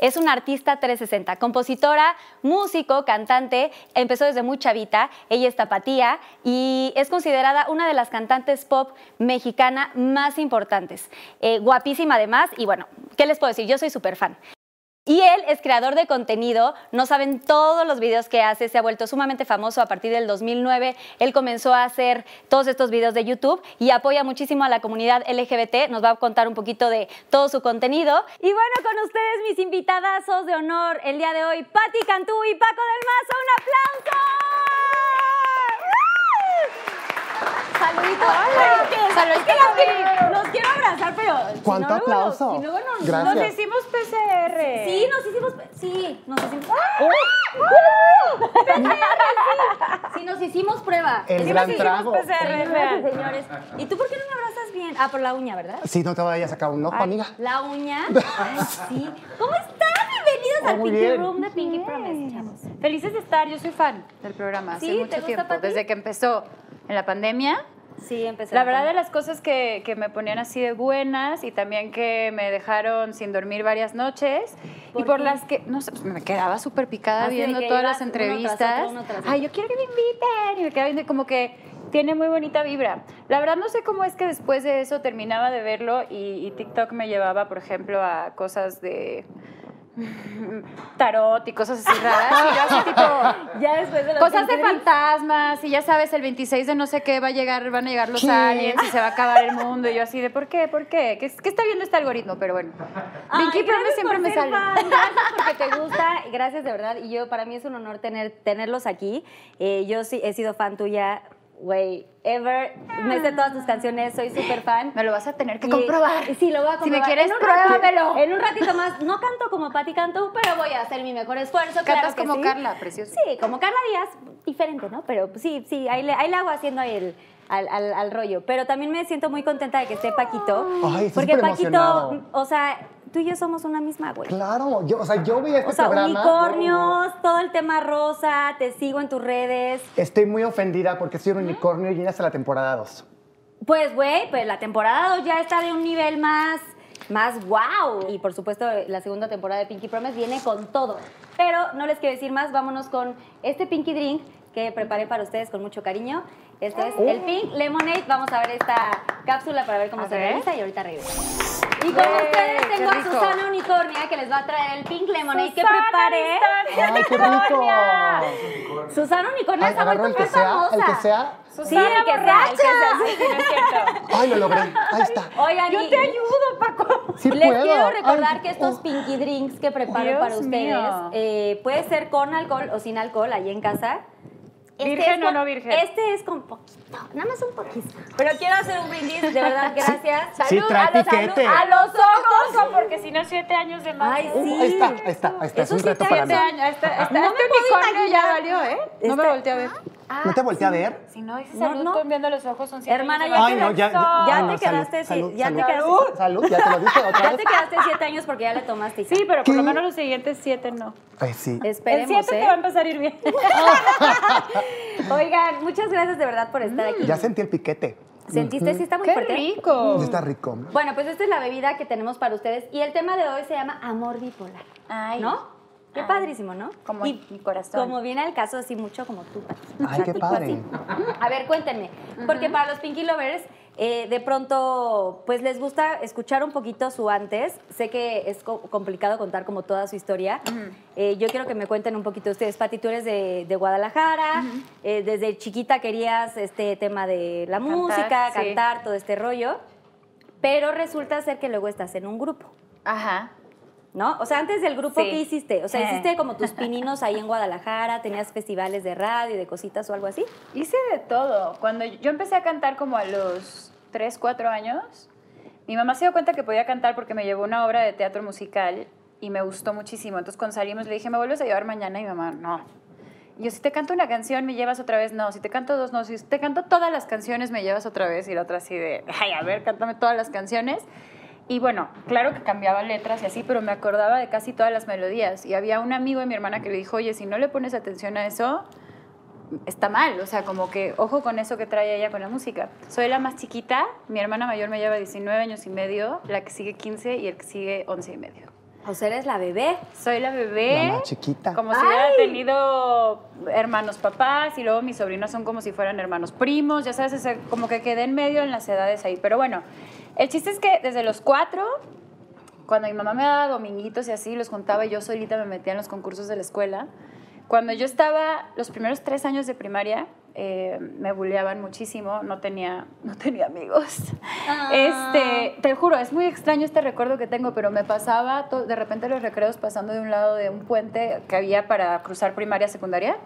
Es una artista 360, compositora, músico, cantante, empezó desde muy chavita, ella es tapatía y es considerada una de las cantantes pop mexicana más importantes. Eh, guapísima además y bueno, ¿qué les puedo decir? Yo soy súper fan. Y él es creador de contenido, no saben todos los videos que hace, se ha vuelto sumamente famoso a partir del 2009. Él comenzó a hacer todos estos videos de YouTube y apoya muchísimo a la comunidad LGBT. Nos va a contar un poquito de todo su contenido. Y bueno, con ustedes mis invitadazos de honor el día de hoy, Patti Cantú y Paco del Mazo. ¡Un aplauso! Saluditos. Hola. Saluditos. Es que los quiero abrazar, pero. si ¿Cuánto luego- aplauso? si luego no- Gracias. no Nos hicimos PCR. Sí, nos hicimos. Sí, nos hicimos. Sí, nos hicimos prueba. El Sí, gran nos trago. hicimos PCR, señores. ¿Y tú por qué no me abrazas bien? Ah, por la uña, ¿verdad? Sí, no te vayas a sacar un ojo, amiga. La uña. Ay, sí. ¿Cómo están? Bienvenidos Oh, al Pinky bien. Room de Pinky Promise, chavos. Felices de estar, yo soy fan del programa hace ¿Sí? ¿Te mucho gusta, tiempo, desde que empezó en la pandemia. Sí, empecé. La verdad de las cosas que, que me ponían así de buenas y también que me dejaron sin dormir varias noches ¿Por y por qué? las que, no sé, pues me quedaba súper picada Así de viendo todas las uno tras otro, entrevistas. uno tras otro. Ay, yo quiero que me inviten y me quedaba viendo como que tiene muy bonita vibra. La verdad no sé cómo es que después de eso terminaba de verlo y, y TikTok me llevaba, por ejemplo, a cosas de tarot y cosas así raras. Y yo así tipo, Ya después de Cosas de fantasmas, y ya sabes, el 26 de no sé qué va a llegar, van a llegar los ¿Qué? aliens y se va a acabar el mundo. Y yo así de, ¿por qué? ¿Por qué? ¿Qué, qué está viendo este algoritmo? Pero bueno, Ay, Pinky Promise siempre me sale. fan, Gracias porque te gusta, gracias de verdad. Y yo, para mí es un honor tener, tenerlos aquí. Eh, yo sí he sido fan tuya, güey, ever. Me sé todas tus canciones, soy súper fan. Me lo vas a tener que Y- comprobar. Sí, lo voy a comprobar. Si me quieres, En pruébamelo. ratito- En un ratito más, no canto como Patti Cantú, pero voy a hacer mi mejor esfuerzo. claro Cantas que como sí. Carla, precioso. Sí, como Carla Díaz, diferente, ¿no? Pero pues, sí, sí, ahí le, ahí le hago haciendo ahí el, al, al- al rollo. Pero también me siento muy contenta de que esté Paquito. Ay, porque Paquito, emocionado. o sea, tú y yo somos una misma, güey. Claro, yo, o sea, yo vi este O sea, programa. unicornios, todo el tema rosa, te sigo en tus redes. Estoy muy ofendida porque soy un unicornio y viene hasta la temporada 2. Pues, güey, pues la temporada 2 ya está de un nivel más, más wow. Y por supuesto, la segunda temporada de Pinky Promise viene con todo. Pero no les quiero decir más, vámonos con este Pinky Drink que preparé para ustedes con mucho cariño. Este es el Pink Lemonade. Vamos a ver esta cápsula para ver cómo A se ver. realiza y ahorita regreso. Y con ustedes tengo a. Susana Unicornia que les va a traer el Pink Lemonade que Susana preparé. ¡Ay, qué rico! Susana Unicornia Ay, se ha vuelto el que muy sea, famosa. el que sea. Sí, el que sea, el que sea. Sí, no es cierto. Ay, lo logré. Ahí está. Oigan, Yo y- te ayudo, Paco. Sí Les puedo. quiero recordar Ay, que estos oh. pinky drinks que preparo Dios para ustedes eh, puede ser con alcohol o sin alcohol ahí en casa. ¿Virgen es o con- no virgen? Este es con poquito, nada más un poquito. Pero quiero hacer un brindis, de verdad, gracias. Sí, Salud, trae a los, piquete. a los ojos. porque si no, siete años de más. Ay, Uh, sí. ahí está, ahí está, ahí está. Es Eso un sí reto te para mí. años. Este, este, No este unicornio ya valió, ¿eh? No me Este- volteé a ver. ¿No te volteé a ver? Si no dices No, salud no. con viendo los ojos son siete Hermana, años ya te, no, ya. ya te no, salud, quedaste, salud, ya te quedaste. Salud, ya te lo dije otra Ya vez. te quedaste siete años porque ya le tomaste. Sí, pero por lo menos los siguientes siete no. Ay, sí. Esperemos, el siete ¿eh? te va a empezar a ir bien. Oigan, muchas gracias de verdad por estar aquí. Ya sentí el piquete. ¿Sentiste? Sí está muy ¡Qué fuerte. rico! Ya Está rico. Bueno, pues esta es la bebida que tenemos para ustedes y el tema de hoy se llama amor bipolar. Ay. ¿No? Qué Ay. padrísimo, ¿no? Como y mi corazón. Como viene al caso, así mucho como tú. Ay, qué padre. así. A ver, cuéntenme. Porque para los Pinky Lovers, eh, de pronto, pues les gusta escuchar un poquito su antes. Sé que es co- complicado contar como toda su historia. Eh, yo quiero que me cuenten un poquito ustedes. Pati, tú eres de, de Guadalajara. Eh, desde chiquita querías este tema de la Cantar, música, sí. cantar, todo este rollo. Pero resulta ser que luego estás en un grupo. Ajá. ¿No? O sea, antes del grupo, Sí. ¿qué hiciste? O sea, Eh. ¿hiciste como tus pininos ahí en Guadalajara? ¿Tenías festivales de radio, de cositas o algo así? Hice de todo. Cuando yo empecé a cantar como a los 3, 4 años, mi mamá se dio cuenta que podía cantar porque me llevó una obra de teatro musical y me gustó muchísimo. Entonces cuando salimos le dije, ¿me vuelves a llevar mañana? Y mi mamá, no. Y yo, si te canto una canción, ¿me llevas otra vez? No. Si te canto dos, no. Si te canto todas las canciones, ¿me llevas otra vez? Y la otra así de, ay, a ver, cántame todas las canciones. Y bueno, claro que cambiaba letras y así, pero me acordaba de casi todas las melodías. Y había un amigo de mi hermana que le dijo, oye, si no le pones atención a eso, está mal. O sea, como que ojo con eso que trae ella con la música. Soy la más chiquita, mi hermana mayor me lleva 19 años y medio, la que sigue 15 y el que sigue 11 y medio. O sea, eres la bebé. Soy la bebé. La más chiquita. Como si hubiera tenido hermanos papás y luego mis sobrinos son como si fueran hermanos primos. Ya sabes, es como que quedé en medio en las edades ahí. Pero bueno, el chiste es que desde los cuatro, cuando mi mamá me daba dominguitos y así, los contaba y yo solita me metía en los concursos de la escuela. Cuando yo estaba los primeros tres años de primaria, eh, me bulleaban muchísimo, no tenía, no tenía amigos. Ah. Este, te juro, es muy extraño este recuerdo que tengo, pero me pasaba de repente los recreos pasando de un lado de un puente que había para cruzar primaria, secundaria,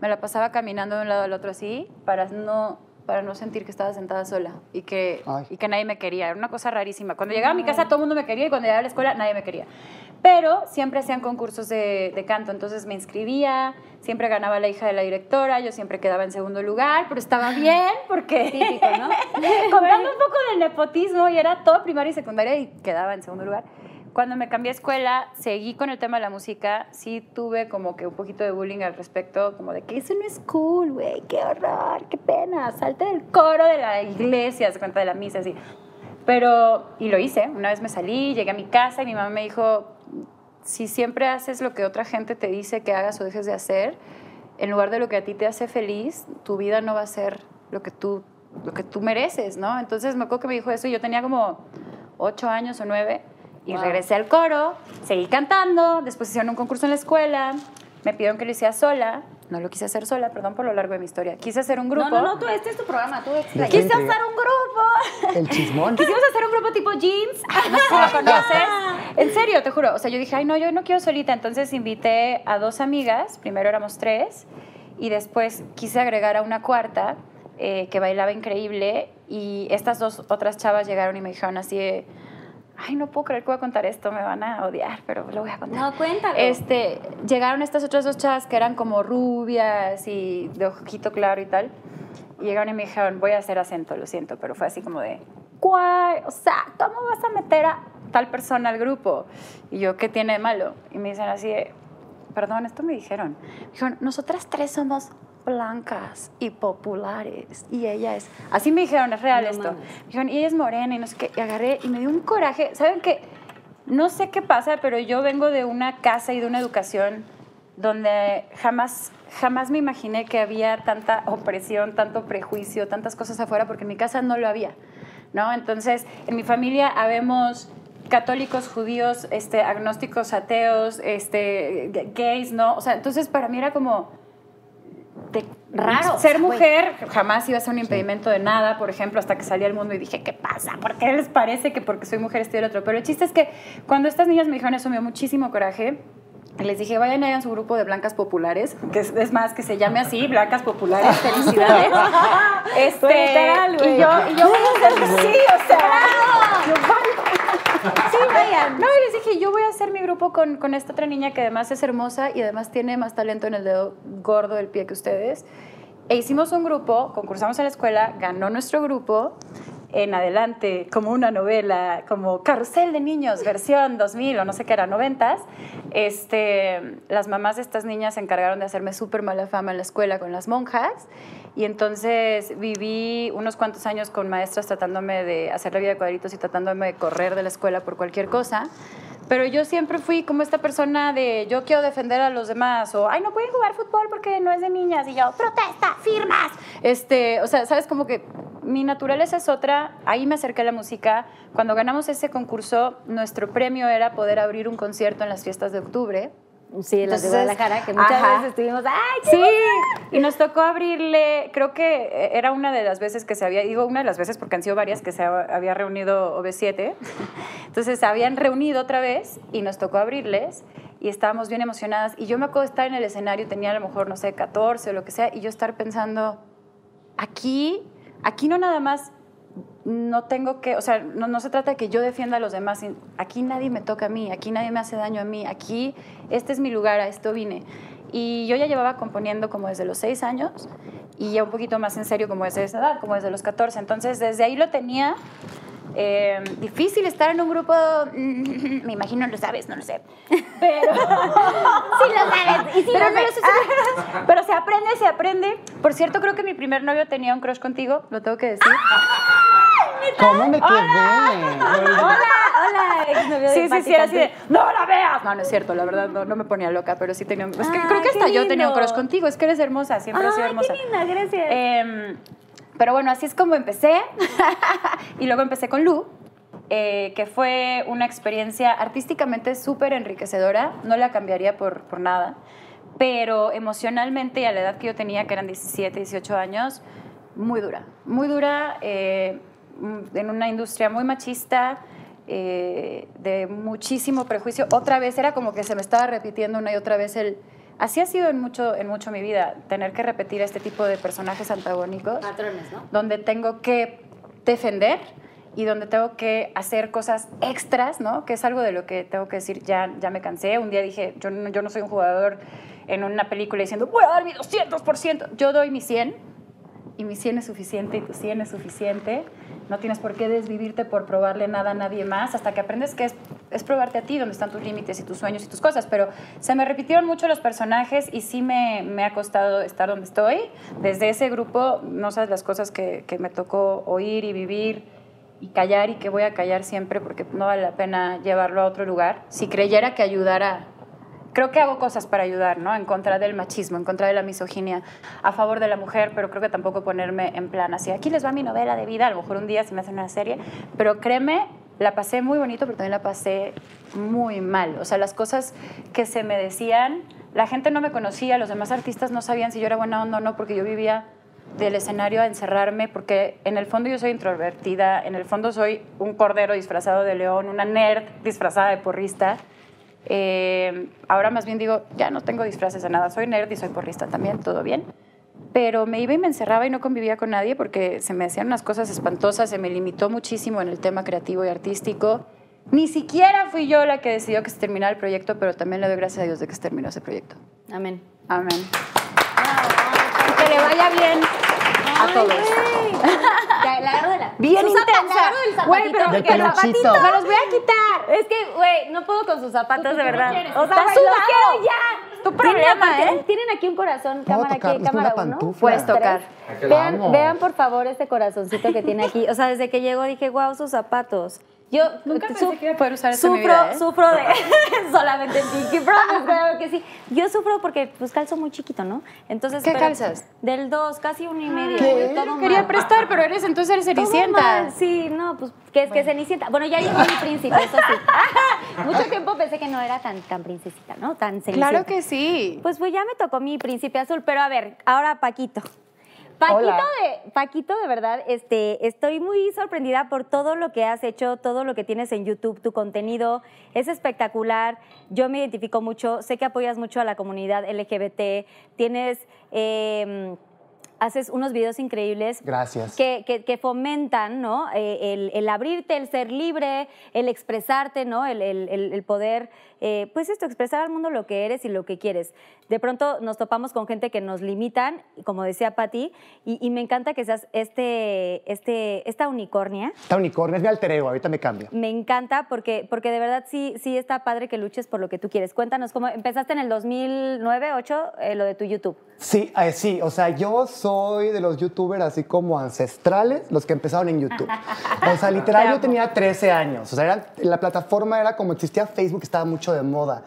me la pasaba caminando de un lado al otro así para no, para no sentir que estaba sentada sola y que, Ay. y que nadie me quería. Era una cosa rarísima. Cuando llegaba a mi casa todo el mundo me quería y cuando llegaba a la escuela nadie me quería. Pero siempre hacían concursos de, de canto, entonces me inscribía, siempre ganaba la hija de la directora, yo siempre quedaba en segundo lugar, pero estaba bien porque... Típico, ¿no? contando un poco del nepotismo y era todo primaria y secundaria y quedaba en segundo lugar. Cuando me cambié a escuela, seguí con el tema de la música, sí tuve como que un poquito de bullying al respecto, como de que eso no es cool, güey, qué horror, qué pena, salte del coro de la iglesia, se cuenta de la misa, así. Pero, y lo hice, una vez me salí, llegué a mi casa y mi mamá me dijo, si siempre haces lo que otra gente te dice que hagas o dejes de hacer, en lugar de lo que a ti te hace feliz, tu vida no va a ser lo que tú, lo que tú mereces, ¿no? Entonces me acuerdo que me dijo eso y yo tenía como ocho años o nueve y Wow. regresé al coro, seguí cantando, después hicieron un concurso en la escuela, me pidieron que lo hiciera sola, no lo quise hacer sola, perdón por lo largo de mi historia, quise hacer un grupo. No, no, no, tú, este es tu programa, tú Quise intriga. hacer un grupo. El chismón. Quisimos hacer un grupo tipo jeans. No sé si lo conoces. En serio, te juro. O sea, yo dije, ay, no, yo no quiero solita. Entonces invité a dos amigas. Primero éramos tres. Y después quise agregar a una cuarta eh, que bailaba increíble. Y estas dos otras chavas llegaron y me dijeron así ay, no puedo creer que voy a contar esto. Me van a odiar, pero lo voy a contar. No, cuéntalo. Este, llegaron estas otras dos chavas que eran como rubias y de ojito claro y tal. Y llegaron y me dijeron, voy a hacer acento, lo siento, pero fue así como de, ¿cuál? O sea, ¿cómo vas a meter a tal persona al grupo? Y yo, ¿qué tiene de malo? Y me dicen así de, perdón, esto me dijeron. Me dijeron, nosotras tres somos blancas y populares. Y ella es, así me dijeron, es real No esto. mames. Me dijeron, y ella es morena y no sé qué. Y agarré y me dio un coraje. ¿Saben qué? No sé qué pasa, pero yo vengo de una casa y de una educación donde jamás, jamás me imaginé que había tanta opresión, tanto prejuicio, tantas cosas afuera, porque en mi casa no lo había, ¿no? Entonces, en mi familia habemos católicos, judíos, este, agnósticos, ateos, este, gays, ¿no? O sea, entonces para mí era como... de- Raro, Ser mujer jamás iba a ser un impedimento de nada, por ejemplo, hasta que salí al mundo y dije, ¿qué pasa? ¿Por qué les parece que porque soy mujer estoy del otro? Pero el chiste es que cuando estas niñas me dijeron eso me dio muchísimo coraje. Les dije, vayan a su grupo de blancas populares, que es, es más, que se llame así, blancas populares, felicidades. este, Literal, y yo, y yo voy a hacer, sí, o sea, yo, Sí, vayan. No, y les dije, yo voy a hacer mi grupo con, con esta otra niña que además es hermosa y además tiene más talento en el dedo gordo del pie que ustedes. E hicimos un grupo, concursamos en la escuela, ganó nuestro grupo. En adelante, como una novela, como Carrusel de Niños, versión 2000 o no sé qué era, 90. Este, las mamás de estas niñas se encargaron de hacerme súper mala fama en la escuela con las monjas. Y entonces viví unos cuantos años con maestras tratándome de hacer la vida de cuadritos y tratándome de correr de la escuela por cualquier cosa. Pero yo siempre fui como esta persona de yo quiero defender a los demás o ay no pueden jugar fútbol porque no es de niñas y yo protesta, firmas. Este, o sea, sabes como que mi naturaleza es otra. Ahí me acerqué a la música. Cuando ganamos ese concurso, nuestro premio era poder abrir un concierto en las fiestas de octubre. Sí, las de Guadalajara, que muchas ajá. veces estuvimos, ¡ay, qué Sí, y nos tocó abrirle, creo que era una de las veces que se había, digo una de las veces porque han sido varias que se había reunido OV7, entonces se habían reunido otra vez y nos tocó abrirles y estábamos bien emocionadas y yo me acuerdo de estar en el escenario, tenía a lo mejor, no sé, 14 o lo que sea, y yo estar pensando, aquí, aquí no nada más no tengo que, o sea, no, se trata de que yo defienda a los demás. Aquí nadie me toca a mí, aquí nadie me hace daño a mí, aquí este es mi lugar, a esto vine. Y yo ya llevaba componiendo como desde los seis años y ya un poquito más en serio como desde esa edad, como desde los 14. Entonces, desde ahí lo tenía Eh, difícil estar en un grupo, me imagino lo sabes, no lo sé. Pero sí lo sabes. Y sí pero, lo sabes. pero- pero se aprende, se aprende. Por cierto, creo que mi primer novio tenía un crush contigo, lo tengo que decir. ¿Cómo me quedé? Hola, hola, exnovio de Sí, sí, sí, era así de, no la veas. No, no es cierto, la verdad no, no me ponía loca, pero sí tenía un... Es que Ah, creo que hasta yo tenía un crush contigo, es que eres hermosa, siempre has sido Ay, hermosa. qué linda, gracias. Em, pero bueno, así es como empecé. y luego empecé con Lu, eh, que fue una experiencia artísticamente súper enriquecedora. No la cambiaría por, por nada. Pero emocionalmente, a la edad que yo tenía, que eran 17, 18 años, muy dura. Muy dura, eh, en una industria muy machista, eh, de muchísimo prejuicio. Otra vez era como que se me estaba repitiendo una y otra vez el... Así ha sido en mucho, en mucho mi vida, tener que repetir este tipo de personajes antagónicos Patrones, ¿no? donde tengo que defender y donde tengo que hacer cosas extras, ¿no? Que es algo de lo que tengo que decir, ya, ya me cansé. Un día dije, yo no, yo no soy un jugador en una película diciendo, voy a dar mi 200%. Yo doy mi 100 y mi 100 es suficiente y tu 100 es suficiente. No tienes por qué desvivirte por probarle nada a nadie más hasta que aprendes que es, es probarte a ti, dónde están tus límites y tus sueños y tus cosas. Pero se me repitieron mucho los personajes y sí me, me ha costado estar donde estoy. Desde ese grupo, no sabes las cosas que, que me tocó oír y vivir y callar y que voy a callar siempre porque no vale la pena llevarlo a otro lugar. Si creyera que ayudara creo que hago cosas para ayudar, ¿no? En contra del machismo, en contra de la misoginia, a favor de la mujer, pero creo que tampoco ponerme en plan así, aquí les va mi novela de vida, a lo mejor un día se me hace una serie, pero créeme, la pasé muy bonito, pero también la pasé muy mal. O sea, las cosas que se me decían, la gente no me conocía, los demás artistas no sabían si yo era buena onda o no, porque yo vivía del escenario a encerrarme, porque en el fondo yo soy introvertida, en el fondo soy un cordero disfrazado de león, una nerd disfrazada de porrista. Eh, ahora más bien digo, ya no tengo disfraces de nada, soy nerd y soy porrista también, todo bien. Pero me iba y me encerraba y no convivía con nadie porque se me hacían unas cosas espantosas, se me limitó muchísimo en el tema creativo y artístico. Ni siquiera fui yo la que decidió que se terminara el proyecto, pero también le doy gracias a Dios de que se terminó ese proyecto. Amén. Amén. Y que le vaya bien a todos. Ya, la agarro de la... Bien intensa. la agarro del Güey, zapatito. pero Del que los peluchito. zapatitos me los voy a quitar. Es que, güey, no puedo con sus zapatos, de verdad. quieres? O sea, Está los quiero ya. Tu problema, Tienen- ¿eh? Tienen aquí un corazón, ¿Puedo cámara tocar? aquí, cámara uno. pantufla. Puedes tocar. Vean, vean, por favor, este corazoncito que tiene aquí. O sea, desde que llegó dije, wow, sus zapatos. Yo Nunca su- pensé que iba a poder usar en mi sufro, vida, ¿eh? sufro de solamente en Pinky Promise, claro que sí. Yo sufro porque pues calzo muy chiquito, ¿no? Entonces, ¿Qué pero- calzas? Del 2, casi uno y medio. ¿Qué? todo Quería mal. prestar, pero eres entonces eres Cenicienta. Sí, no, pues que es que Cenicienta. Bueno, ya llegó mi príncipe, eso sí. Mucho tiempo pensé que no era tan, tan princesita, ¿no? Tan Cenicienta. Claro que sí. Pues, pues ya me tocó mi príncipe azul, pero a ver, ahora Paquito. Paquito de, Paquito, de verdad, este, estoy muy sorprendida por todo lo que has hecho, todo lo que tienes en YouTube, tu contenido. Es espectacular. Yo me identifico mucho, sé que apoyas mucho a la comunidad LGBT, tienes, eh, haces unos videos increíbles Gracias. que, que- que fomentan, ¿no? Eh, el, el abrirte, el ser libre, el expresarte, ¿no? El, el- el- poder, eh, pues esto, expresar al mundo lo que eres y lo que quieres. De pronto nos topamos con gente que nos limitan, como decía Patti, y, y me encanta que seas este, este, esta unicornia. Está unicornio, es mi alter ego, ahorita me cambio. Me encanta porque, porque de verdad sí, sí está padre que luches por lo que tú quieres. Cuéntanos cómo empezaste en el 2009, 2008, eh, lo de tu YouTube. Sí, eh, sí, o sea, yo soy de los youtubers así como ancestrales, los que empezaron en YouTube. O sea, literal, yo tenía 13 años. O sea, era- la plataforma era como existía Facebook, estaba mucho de moda.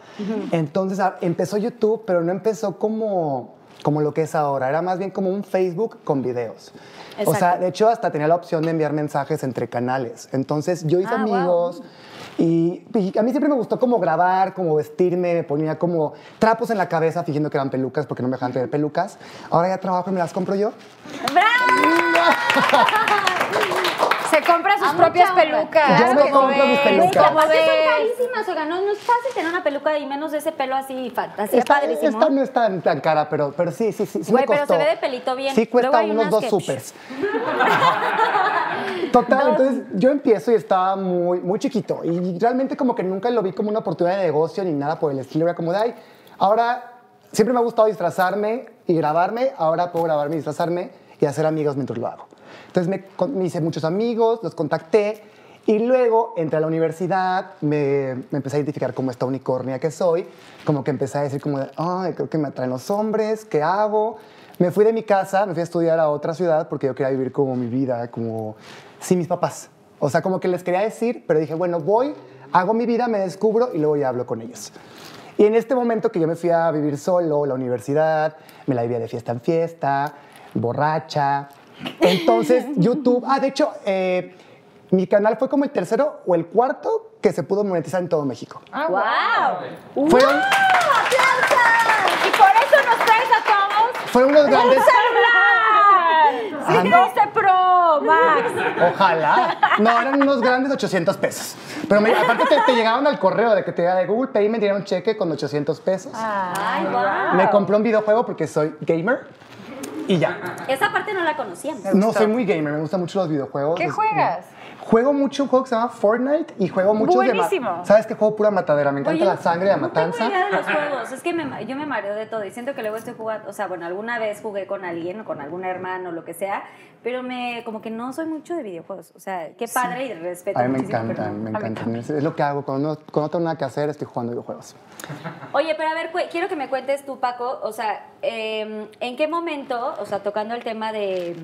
Entonces empezó YouTube, pero no empezó como, como lo que es ahora. Era más bien como un Facebook con videos. O sea, Exacto. de hecho, hasta tenía la opción de enviar mensajes entre canales. Entonces, yo hice Ah, wow. Y, y a mí siempre me gustó como grabar, como vestirme, me ponía como trapos en la cabeza fingiendo que eran pelucas porque no me dejaban tener pelucas. Ahora ya trabajo y me las compro yo. Se compra sus A propias pelucas. Yo me compro mis pelucas. Aparte son carísimas, oiga, no, no es fácil tener una peluca y menos de ese pelo así, fa- así esta, padrísimo. esta no es tan, tan cara, pero, pero sí, sí, sí, sí Güey, me pero se ve de pelito bien. Sí cuesta unos dos que- supers. Total, entonces yo empiezo y estaba muy, muy chiquito y realmente como que nunca lo vi como una oportunidad de negocio ni nada por el estilo. Era como de, ay, ahora siempre me ha gustado disfrazarme y grabarme, ahora puedo grabarme y disfrazarme y hacer amigos mientras lo hago. Entonces me, me hice muchos amigos, los contacté Y luego entré a la universidad, me, me empecé a identificar como esta unicornia que soy, como que empecé a decir como, de, ay, creo que me atraen los hombres, ¿qué hago? Me fui de mi casa, me fui a estudiar a otra ciudad porque yo quería vivir como mi vida, como sin mis papás. O sea, como que les quería decir, pero dije, bueno, voy, hago mi vida, me descubro y luego ya hablo con ellos. Y en este momento que yo me fui a vivir solo, la universidad, me la vivía de fiesta en fiesta, borracha. Entonces, YouTube, ah, de hecho, eh, mi canal fue como el tercero o el cuarto que se pudo monetizar en todo México. ¡Wow! Fueron, Y por eso nos traes a todos. fueron unos grandes... Sí, 12 Pro Max. Ojalá. No, eran unos grandes 800 pesos. Pero me- aparte te, te llegaban al correo de que te de Google Pay me dieron un cheque con 800 pesos. ¡Ay, wow! Me compré un videojuego porque soy gamer y ya. Esa parte no la conocíamos. No soy muy gamer, me gustan mucho los videojuegos. ¿Qué Es- juegas? Juego mucho un juego que se llama Fortnite y juego mucho de... Buenísimo. ¿Sabes qué juego pura matadera? Me encanta Oye, la sangre, la no matanza. tengo idea de los juegos. Es que me yo me mareo de todo y siento que luego estoy jugando. O sea, bueno, alguna vez jugué con alguien o con algún hermano o lo que sea, pero me como que no soy mucho de videojuegos. O sea, qué padre y respeto. A mí me no. me encantan. Es, es lo que hago. Cuando no, cuando no tengo nada que hacer, estoy jugando videojuegos. Oye, pero a ver, quiero que me cuentes tú, Paco, o sea, eh, ¿en qué momento, o sea, tocando el tema de,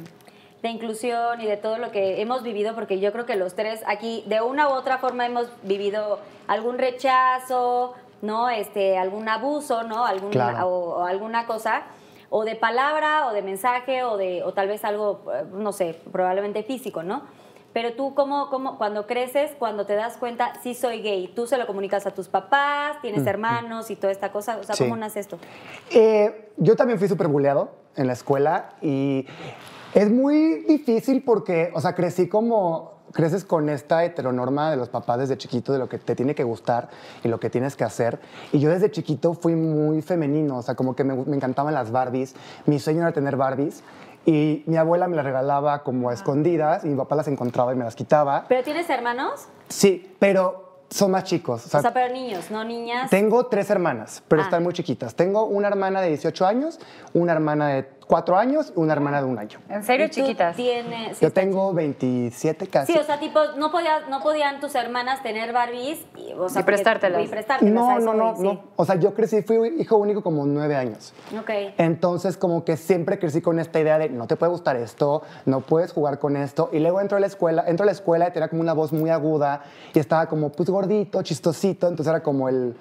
de inclusión y de todo lo que hemos vivido, porque yo creo que los tres aquí, de una u otra forma, hemos vivido algún rechazo, ¿no? Este, algún abuso, ¿no? Algún, Claro. o, o alguna cosa, o de palabra, o de mensaje, o, de, o tal vez algo, eh, no sé, probablemente físico, ¿no? Pero tú, ¿cómo, cómo, cuando creces, cuando te das cuenta, sí soy gay, tú se lo comunicas a tus papás, tienes hermanos y toda esta cosa, o sea, Sí. ¿cómo nace esto? Eh, yo también fui súper buleado en la escuela y es muy difícil porque, o sea, crecí como, creces con esta heteronorma de los papás desde chiquito, de lo que te tiene que gustar y lo que tienes que hacer. Y yo desde chiquito fui muy femenino, o sea, como que me, me encantaban las Barbies. Mi sueño era tener Barbies. Y mi abuela me las regalaba como a escondidas y mi papá las encontraba y me las quitaba. ¿Pero tienes hermanos? Sí, pero son más chicos. O sea, pero niños, no niñas. Tengo tres hermanas, pero Ah. están muy chiquitas. Tengo una hermana de 18 años, una hermana de 4 años y una hermana de un año. ¿En serio, ¿Y tú chiquitas? Tienes, Yo tengo 27 casi. Sí, o sea, tipo, no, podía, no podían tus hermanas tener Barbies y, o sea, Y prestártelas. Y prestártelas. a no, no, no, no. O sea, yo crecí, fui hijo único como 9 años. Ok. Entonces, como que siempre crecí con esta idea de no te puede gustar esto, no puedes jugar con esto. Y luego entro a la escuela, entro a la escuela y tenía como una voz muy aguda y estaba como pues gordito, chistosito. Entonces era como el,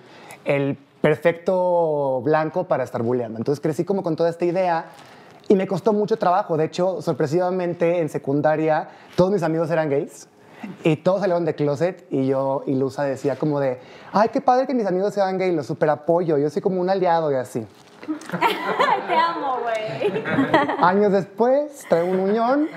el perfecto blanco para estar bulleando. Entonces crecí como con toda esta idea y me costó mucho trabajo. De hecho, sorpresivamente en secundaria todos mis amigos eran gays. Y todos salieron de closet y yo ilusa decía como de, ay, qué padre que mis amigos sean gays, los super apoyo, yo soy como un aliado y así. Te amo, güey. Años después, traigo un uñón.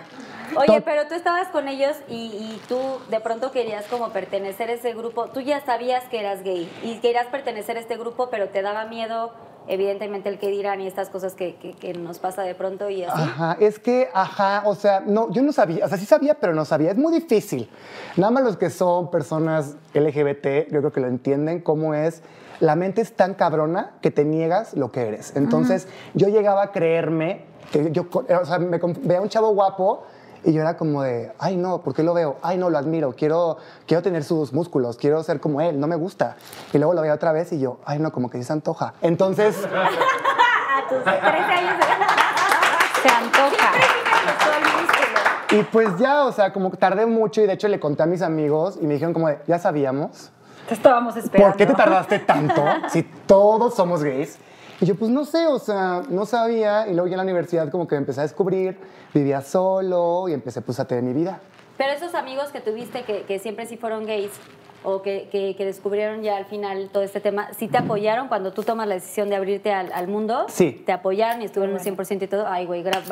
Oye, pero tú estabas con ellos y, y tú de pronto querías como pertenecer a ese grupo. Tú ya sabías que eras gay y querías pertenecer a este grupo, pero te daba miedo, evidentemente, el que dirán y estas cosas que, que- que nos pasa de pronto y así. Ajá, es que, ajá, o sea, no, yo no sabía, o sea, sí sabía, pero no sabía. Es muy difícil. Nada más los que son personas LGBT, yo creo que lo entienden, cómo es. La mente es tan cabrona que te niegas lo que eres. Entonces, yo llegaba a creerme que yo, o sea, me veía un chavo guapo y yo era como de, ay, no, ¿por qué lo veo? Ay, no, lo admiro, quiero, quiero tener sus músculos, quiero ser como él, no me gusta. Y luego lo veía otra vez y yo, ay, no, como que sí se antoja. Entonces, A tus 13 años de Se antoja. Y pues ya, o sea, como que tardé mucho y de hecho le conté a mis amigos y me dijeron como de, ya sabíamos, Te estábamos esperando. ¿por qué te tardaste tanto si todos somos gays? Y yo pues no sé, o sea, no sabía y luego ya en la universidad como que me empecé a descubrir, vivía solo y empecé pues a tener mi vida. Pero esos amigos que tuviste que, que siempre sí fueron gays o que, que- que descubrieron ya al final todo este tema, ¿sí te apoyaron cuando tú tomas la decisión de abrirte al, al mundo? Sí. ¿Te apoyaron y estuvieron un 100% y todo? Ay, güey, bravo.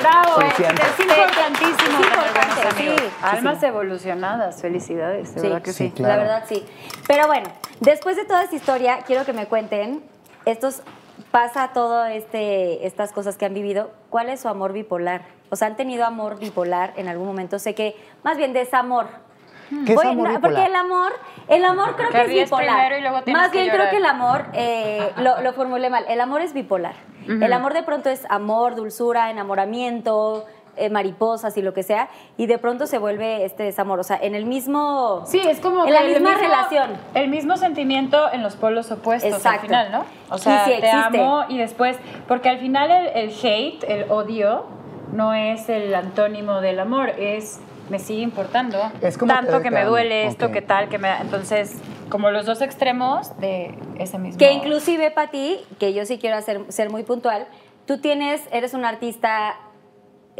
Bravo, es, Felicidades. es importantísimo. Importante, sí, sí, Almas evolucionadas, felicidades, de Sí, verdad que sí. sí, claro. La verdad sí. Pero bueno, después de toda esta historia, quiero que me cuenten, estos pasa todo este estas cosas que han vivido, ¿cuál es su amor bipolar? O sea, han tenido amor bipolar en algún momento, sé que más bien desamor. ¿Qué es amor no, bipolar? Porque el amor, el amor creo Que que es bipolar. primero y luego tienes Más que bien creo que el amor, eh, lo, lo formulé mal, el amor es bipolar. El amor de pronto es amor, dulzura, enamoramiento, eh, mariposas y lo que sea, y de pronto se vuelve este desamor. O sea, en el mismo. Sí, es como En la que misma mismo- relación. El mismo sentimiento en los polos opuestos Exacto. al final, ¿no? O Sí, sea, sí, te existe. amo y después, porque al final el, el hate, el odio, no es el antónimo del amor, es me sigue importando Es como tanto que que, te me duele esto, que tal, que me da- entonces como los dos extremos de ese mismo. Que inclusive, Pati, que yo sí quiero hacer, ser muy puntual, tú tienes, eres un artista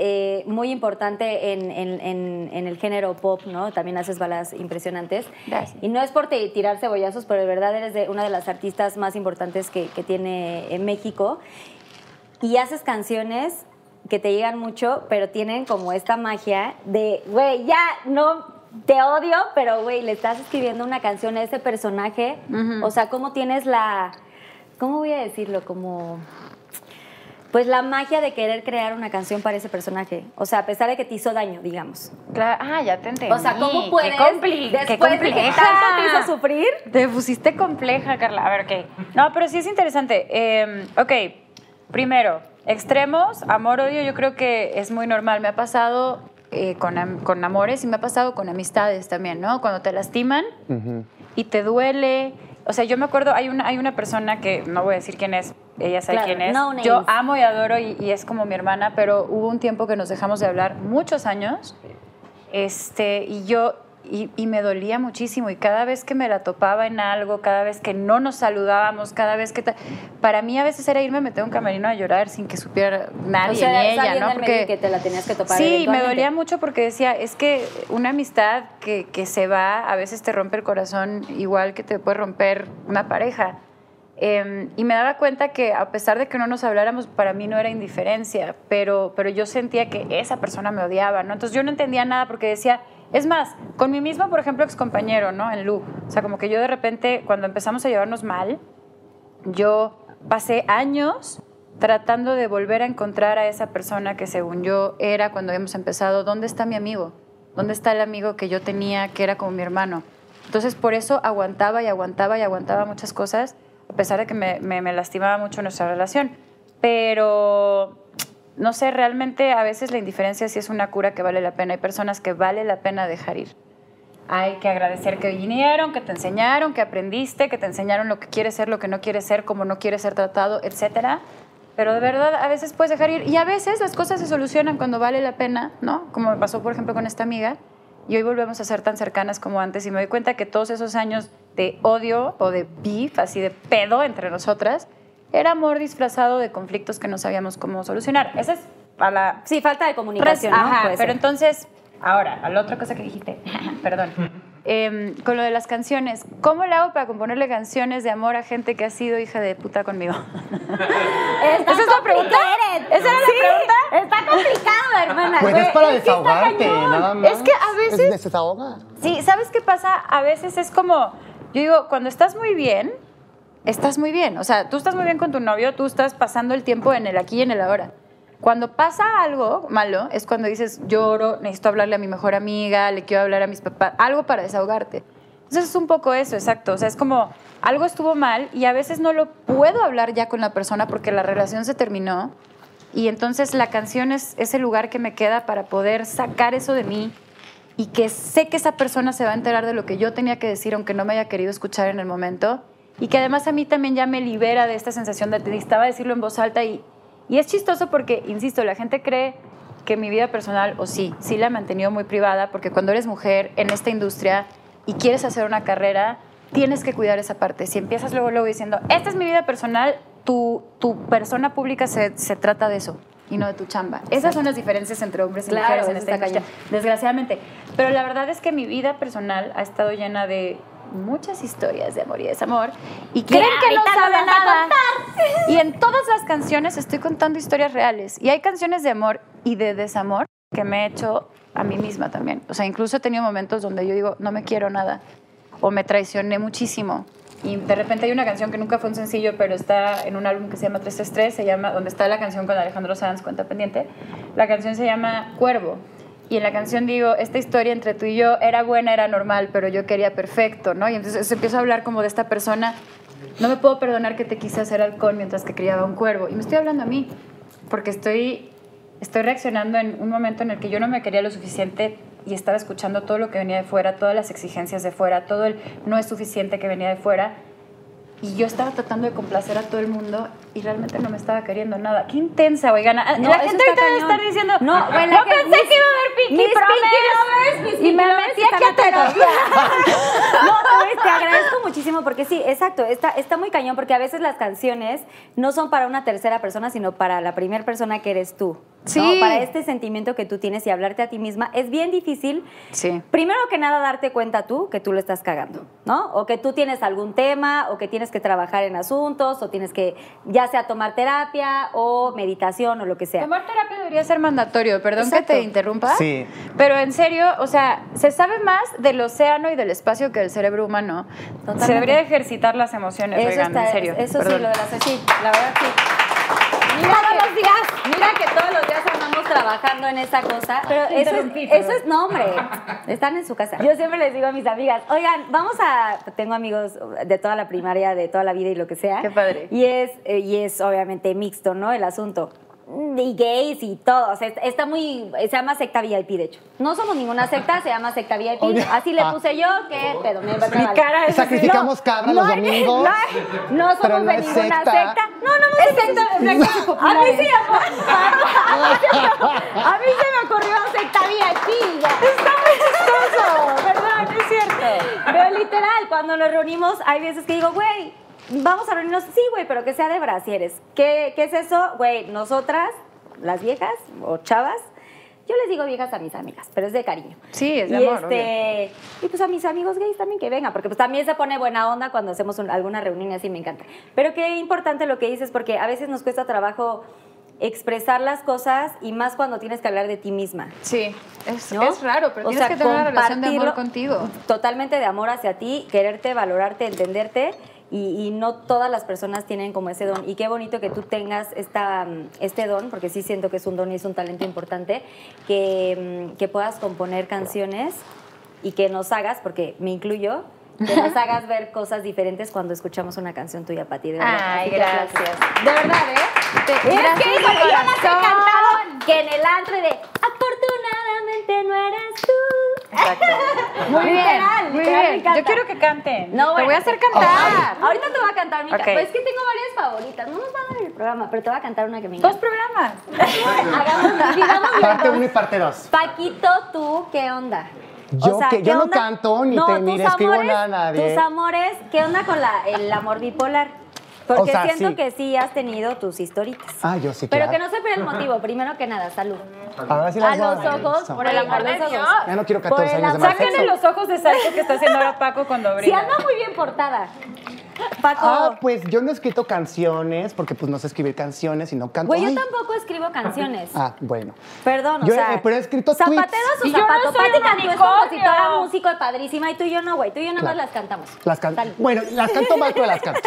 eh, muy importante en, en- en- en el género pop, ¿no? También haces balas impresionantes. Gracias. Y no es por te- tirar cebollazos, pero de verdad eres de una de las artistas más importantes que, que tiene en México. Y haces canciones que te llegan mucho, pero tienen como esta magia de, güey, ya no te odio, pero güey, le estás escribiendo una canción a ese personaje. O sea, ¿cómo tienes la, cómo voy a decirlo? Como, pues la magia de querer crear una canción para ese personaje. O sea, a pesar de que te hizo daño, digamos. Claro, ah, ya te entendí. O sea, ¿cómo puedes, Qué, compli- qué después de que compleja. tanto te hizo sufrir, Te pusiste compleja, Carla. A ver, ok. No, pero sí es interesante. Eh, ok, primero, extremos, amor-odio, yo creo que es muy normal. Me ha pasado eh, con, am- con amores y me ha pasado con amistades también, ¿no? Cuando te lastiman y te duele. O sea, yo me acuerdo, hay una, hay una persona que, no voy a decir quién es, ella sabe Claro, quién es. no yo amo y adoro y, y es como mi hermana, pero hubo un tiempo que nos dejamos de hablar, muchos años. Este, y yo, y, y me dolía muchísimo. Y cada vez que me la topaba en algo, cada vez que no nos saludábamos, cada vez que. ta- Para mí a veces era irme a meter un camerino a llorar sin que supiera nadie o sea, ni ella, ¿no? que te la tenías que topar Sí, me dolía mucho porque decía, es que una amistad que, que se va, a veces te rompe el corazón igual que te puede romper una pareja. Eh, y me daba cuenta que a pesar de que no nos habláramos, para mí no era indiferencia, pero, pero yo sentía que esa persona me odiaba, ¿no? Entonces yo no entendía nada porque decía, es más, con mi mismo, por ejemplo, excompañero, ¿no? En Lu. O sea, como que yo de repente, cuando empezamos a llevarnos mal, yo pasé años tratando de volver a encontrar a esa persona que según yo era cuando habíamos empezado. ¿Dónde está mi amigo? ¿Dónde está el amigo que yo tenía que era como mi hermano? Entonces por eso aguantaba y aguantaba y aguantaba muchas cosas, a pesar de que me, lastimaba mucho nuestra relación. Pero no sé, realmente a veces la indiferencia sí es una cura que vale la pena. Hay personas que vale la pena dejar ir. Hay que agradecer que vinieron, que te enseñaron, que aprendiste, que te enseñaron lo que quieres ser, lo que no quieres ser, cómo no quieres ser tratado, etcétera. Pero de verdad, a veces puedes dejar ir. Y a veces las cosas se solucionan cuando vale la pena, ¿no? Como me pasó, por ejemplo, con esta amiga. Y hoy volvemos a ser tan cercanas como antes. Y me doy cuenta que todos esos años de odio o de beef, así de pedo entre nosotras, era amor disfrazado de conflictos que no sabíamos cómo solucionar. Esa es a la Sí, falta de comunicación, Res- ¿no? Ajá, pero ser. entonces, ahora, a la otra cosa que dijiste, perdón, Em, con lo de las canciones, ¿cómo le hago para componerle canciones de amor a gente que ha sido hija de puta conmigo? Está ¿Esa es la pregunta? ¿Esa era la pregunta? Está complicado, hermana. Pues güey. es para desahogarte, nada más. Es que a veces- Es desahoga. Sí, ¿sabes qué pasa? A veces es como, yo digo, cuando estás muy bien, estás muy bien. O sea, tú estás muy bien con tu novio, tú estás pasando el tiempo en el aquí y en el ahora. Cuando pasa algo malo, es cuando dices, lloro, necesito hablarle a mi mejor amiga, le quiero hablar a mis papás, algo para desahogarte. Entonces es un poco eso, exacto. O sea, es como algo estuvo mal y a veces no lo puedo hablar ya con la persona porque la relación se terminó. Y entonces la canción es ese lugar que me queda para poder sacar eso de mí y que sé que esa persona se va a enterar de lo que yo tenía que decir, aunque no me haya querido escuchar en el momento. Y que además a mí también ya me libera de esta sensación de necesitaba decirlo en voz alta. Y, y es chistoso porque, insisto, la gente cree que mi vida personal, o sí, sí la he mantenido muy privada, porque cuando eres mujer en esta industria y quieres hacer una carrera, tienes que cuidar esa parte. Si empiezas luego, luego diciendo, esta es mi vida personal, tu, tu persona pública se, se trata de eso y no de tu chamba. Esas son las diferencias entre hombres y Claro, mujeres en esta industria, desgraciadamente. Pero la verdad es que mi vida personal ha estado llena de muchas historias de amor y desamor y creen que no ahorita nos sabe vas a nada. Y en todas las canciones estoy contando historias reales. Y hay canciones de amor y de desamor que me he hecho a mí misma también. O sea, incluso he tenido momentos donde yo digo, no me quiero nada. O me traicioné muchísimo. Y de repente hay una canción que nunca fue un sencillo, pero está en un álbum que se llama 333, se llama, donde está la canción con Alejandro Sanz, cuenta pendiente. La canción se llama Cuervo. Y en la canción digo, esta historia entre tú y yo era buena, era normal, pero yo quería perfecto, ¿no? Y entonces empiezo a hablar como de esta persona, no me puedo perdonar que te quise hacer halcón mientras que criaba un cuervo. Y me estoy hablando a mí, porque estoy estoy reaccionando en un momento en el que yo no me quería lo suficiente y estaba escuchando todo lo que venía de fuera, todas las exigencias de fuera, todo el no es suficiente que venía de fuera. Y yo estaba tratando de complacer a todo el mundo y realmente no me estaba queriendo nada. Qué intensa, oigan. No, la gente ahorita debe estar diciendo, No, no, güey, la que- pensé mis- que iba a haber Pinky mis Promise. Lovers, mis y me metí aquí a terapia. No, te agradezco muchísimo porque sí, exacto, está, está muy cañón porque a veces las canciones no son para una tercera persona, sino para la primera persona que eres tú. ¿No? Sí. Para este sentimiento que tú tienes y hablarte a ti misma es bien difícil. Sí. Primero que nada, darte cuenta tú que tú lo estás cagando, ¿no? O que tú tienes algún tema, o que tienes que trabajar en asuntos, o tienes que ya sea tomar terapia o meditación o lo que sea. Tomar terapia debería ser mandatorio, perdón Exacto. que te interrumpa. Sí. Pero en serio, o sea, se sabe más del océano y del espacio que del cerebro humano. Totalmente. Se debería ejercitar las emociones, Eso, oigan, está- en serio. eso sí, perdón. lo de las sí, la verdad sí. Mira todos los días. Mira que todos los días andamos trabajando en esa cosa. Pero eso es, eso es, no, hombre. Están en su casa. Yo siempre les digo a mis amigas, oigan, vamos a. Tengo amigos de toda la primaria, de toda la vida y lo que sea. Qué padre. Y es, eh, y es obviamente mixto, ¿no? El asunto. Y gays y todo. O sea, está- muy. Se llama secta VIP, de hecho. No somos ninguna secta, se llama secta VIP. Así le ah. puse yo, que pedo, me, Mi cara es Sacrificamos cabra los no, domingos. No, no pero somos no de ninguna secta. secta. No, no, no. Es secta A mí sí, amor. A mí se me ocurrió secta VIP. ya. Está muy chistoso. Perdón, es cierto. Pero literal, cuando nos reunimos, hay veces que digo, güey, vamos a reunirnos. Sí, güey, pero que sea de brasieres. ¿Qué, qué es eso? Güey, nosotras, las viejas o chavas, yo les digo viejas a mis amigas, pero es de cariño. Sí, es de y amor, Este, y pues a mis amigos gays también que vengan, porque pues también se pone buena onda cuando hacemos un- alguna reunión y así me encanta. Pero qué importante lo que dices, porque a veces nos cuesta trabajo expresar las cosas y más cuando tienes que hablar de ti misma. Sí, es, ¿no? es raro, pero O tienes sea, que tener una relación de amor contigo. Totalmente de amor hacia ti, quererte, valorarte, entenderte. Y, y no todas las personas tienen como ese don. Y qué bonito que tú tengas esta, mm, este don, porque sí siento que es un don y es un talento importante, que, mm, que puedas componer canciones y que nos hagas, porque me incluyo, que nos hagas ver cosas diferentes cuando escuchamos una canción tuya, Pati. De verdad. Ay, aplausos. gracias. De verdad, ¿eh? Te- es gracias que yo las he cantado que en el antro de afortunadamente no eres tú. Exacto. Muy bien, Literal, muy literal, bien. Yo quiero que canten. No, te bueno, voy a hacer cantar. Ahorita te voy a cantar mi Ok. canción. Pues es que tengo varias favoritas. No nos va a dar el programa, pero te voy a cantar una que me Dos encanta. programas. Hagamos, Parte dos. 1 y parte 2. Paquito, tú, ¿qué onda? Yo que- ¿qué yo no onda? canto ni te- ni le escribo amores- nada a nadie. Tus amores, ¿qué onda con la, el amor bipolar? Porque O sea, siento sí. que sí has tenido tus historitas. Ah, yo sí, Pero claro. que no sepa el motivo. Primero que nada, salud. Ahora sí A las los ojos, Eso. por el amor de Dios. Ya no quiero Por 14 el años de más Sáquenle sexo. los ojos de salto que está haciendo ahora Paco cuando Sí, brilla. anda muy bien portada. Paco. Ah, pues yo no he escrito canciones porque pues no sé escribir canciones y no canto. Güey, yo Ay. tampoco escribo canciones. Ah, bueno. Perdón, Yo, o sea. eh, pero he escrito Zapatero tweets. su Y yo no zapato. soy Pati un Cantú es unicornio. compositora, músico padrísima. Y tú y yo no, güey. Tú y yo nada más Claro. las cantamos. Las canto. Salud. Bueno, las canto mal, pero las canto.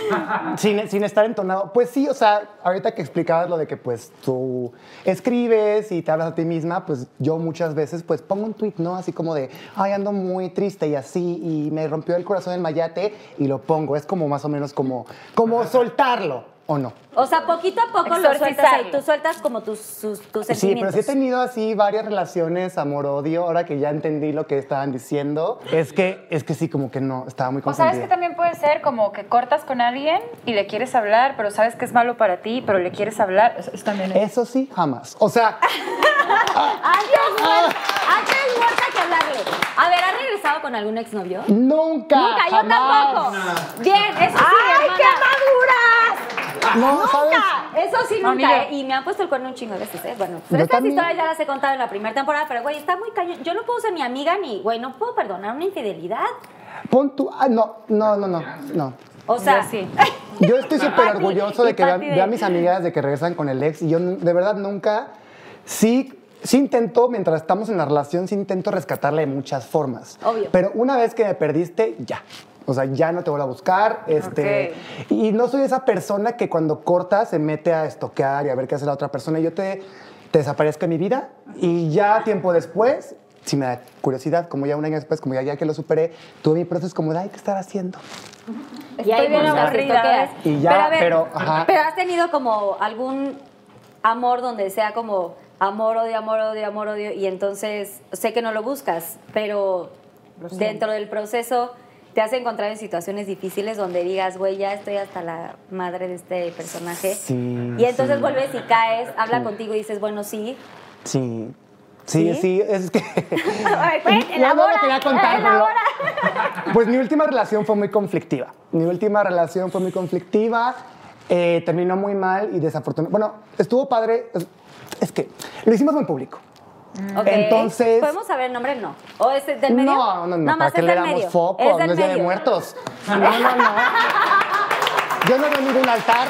sin, sin estar entonado. Pues sí, o sea, ahorita que explicabas lo de que pues tú escribes y te hablas a ti misma, pues yo muchas veces pues pongo un tweet, ¿no? Así como de, ay, ando muy triste y así, y me rompió el corazón el mayate y lo pongo. Es como más o menos como, como soltarlo, ¿o no? O sea, poquito a poco lo sueltas. Tú sueltas como tus, sus- tus Sí, pero sentimientos. sí he tenido así varias relaciones amor-odio, ahora que ya entendí lo que estaban diciendo. Es que, es que sí, como que no, estaba muy O confundida. sabes que también puede ser como que cortas con alguien y le quieres hablar, pero sabes que es malo para ti, pero le quieres hablar. Eso, eso también es. Eso sí, jamás. O sea, Antes muerta, antes muerta que hablarle. A ver, ¿has regresado con algún exnovio? nunca. Nunca, yo jamás. tampoco. Bien, eso sí, ¡Ay, hermana. qué maduras! No, ¿sabes? Nunca, eso sí nunca. Y me han puesto el cuerno un chingo de veces, ¿eh? Bueno, pero estas historias ya las he contado en la primera temporada, pero güey, está muy cañón. Yo no puedo ser mi amiga ni, güey, no puedo perdonar una infidelidad. Pon tu. Ah, no, no, no, no. no. O sea, Yo sí. Yo estoy súper orgulloso de que vean, de- vean mis amigas de que regresan con el ex y yo de verdad nunca. Sí. Sí intento, mientras estamos en la relación, sí intento rescatarla de muchas formas. Obvio. Pero una vez que me perdiste, ya. O sea, ya no te vuelvo a buscar. Este, Y no soy esa persona que cuando corta se mete a estoquear y a ver qué hace la otra persona. Yo te, te desaparezco de mi vida y ya tiempo después, si me da curiosidad, como ya un año después, como ya, ya que lo superé, tuve mi proceso como de, ay, ¿qué estar haciendo? y Estoy bien buscas, aburrida. Y ya, pero, a ver, pero, ajá. pero has tenido como algún amor donde sea como amor, odio, amor, odio, amor, odio, y entonces sé que no lo buscas, pero dentro del proceso te has encontrado en situaciones difíciles donde digas, güey, ya estoy hasta la madre de este personaje. Sí, y entonces sí. vuelves y caes, habla Sí. contigo y dices, bueno, sí. Sí. Sí, ¿Sí? sí, es que. Ya no elabora, lo quería contar, pero. Pues mi última relación fue muy conflictiva. Mi última relación fue muy conflictiva. eh, terminó muy mal y desafortunadamente. Bueno, estuvo padre. Es, es que lo hicimos muy público. Ok. Entonces- ¿Podemos saber el nombre? No. ¿O es del medio? No, no, no. Nada ¿Para qué le damos medio. foco? Es del no es Día de. Muertos. No, no, no. Yo no veo ningún altar.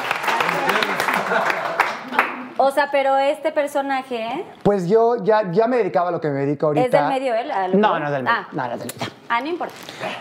O sea, pero este personaje Pues yo ya, ya me dedicaba a lo que me dedico ahorita. es del medio él. No, no es del medio. Ah. No, no es del medio. Ah, no importa.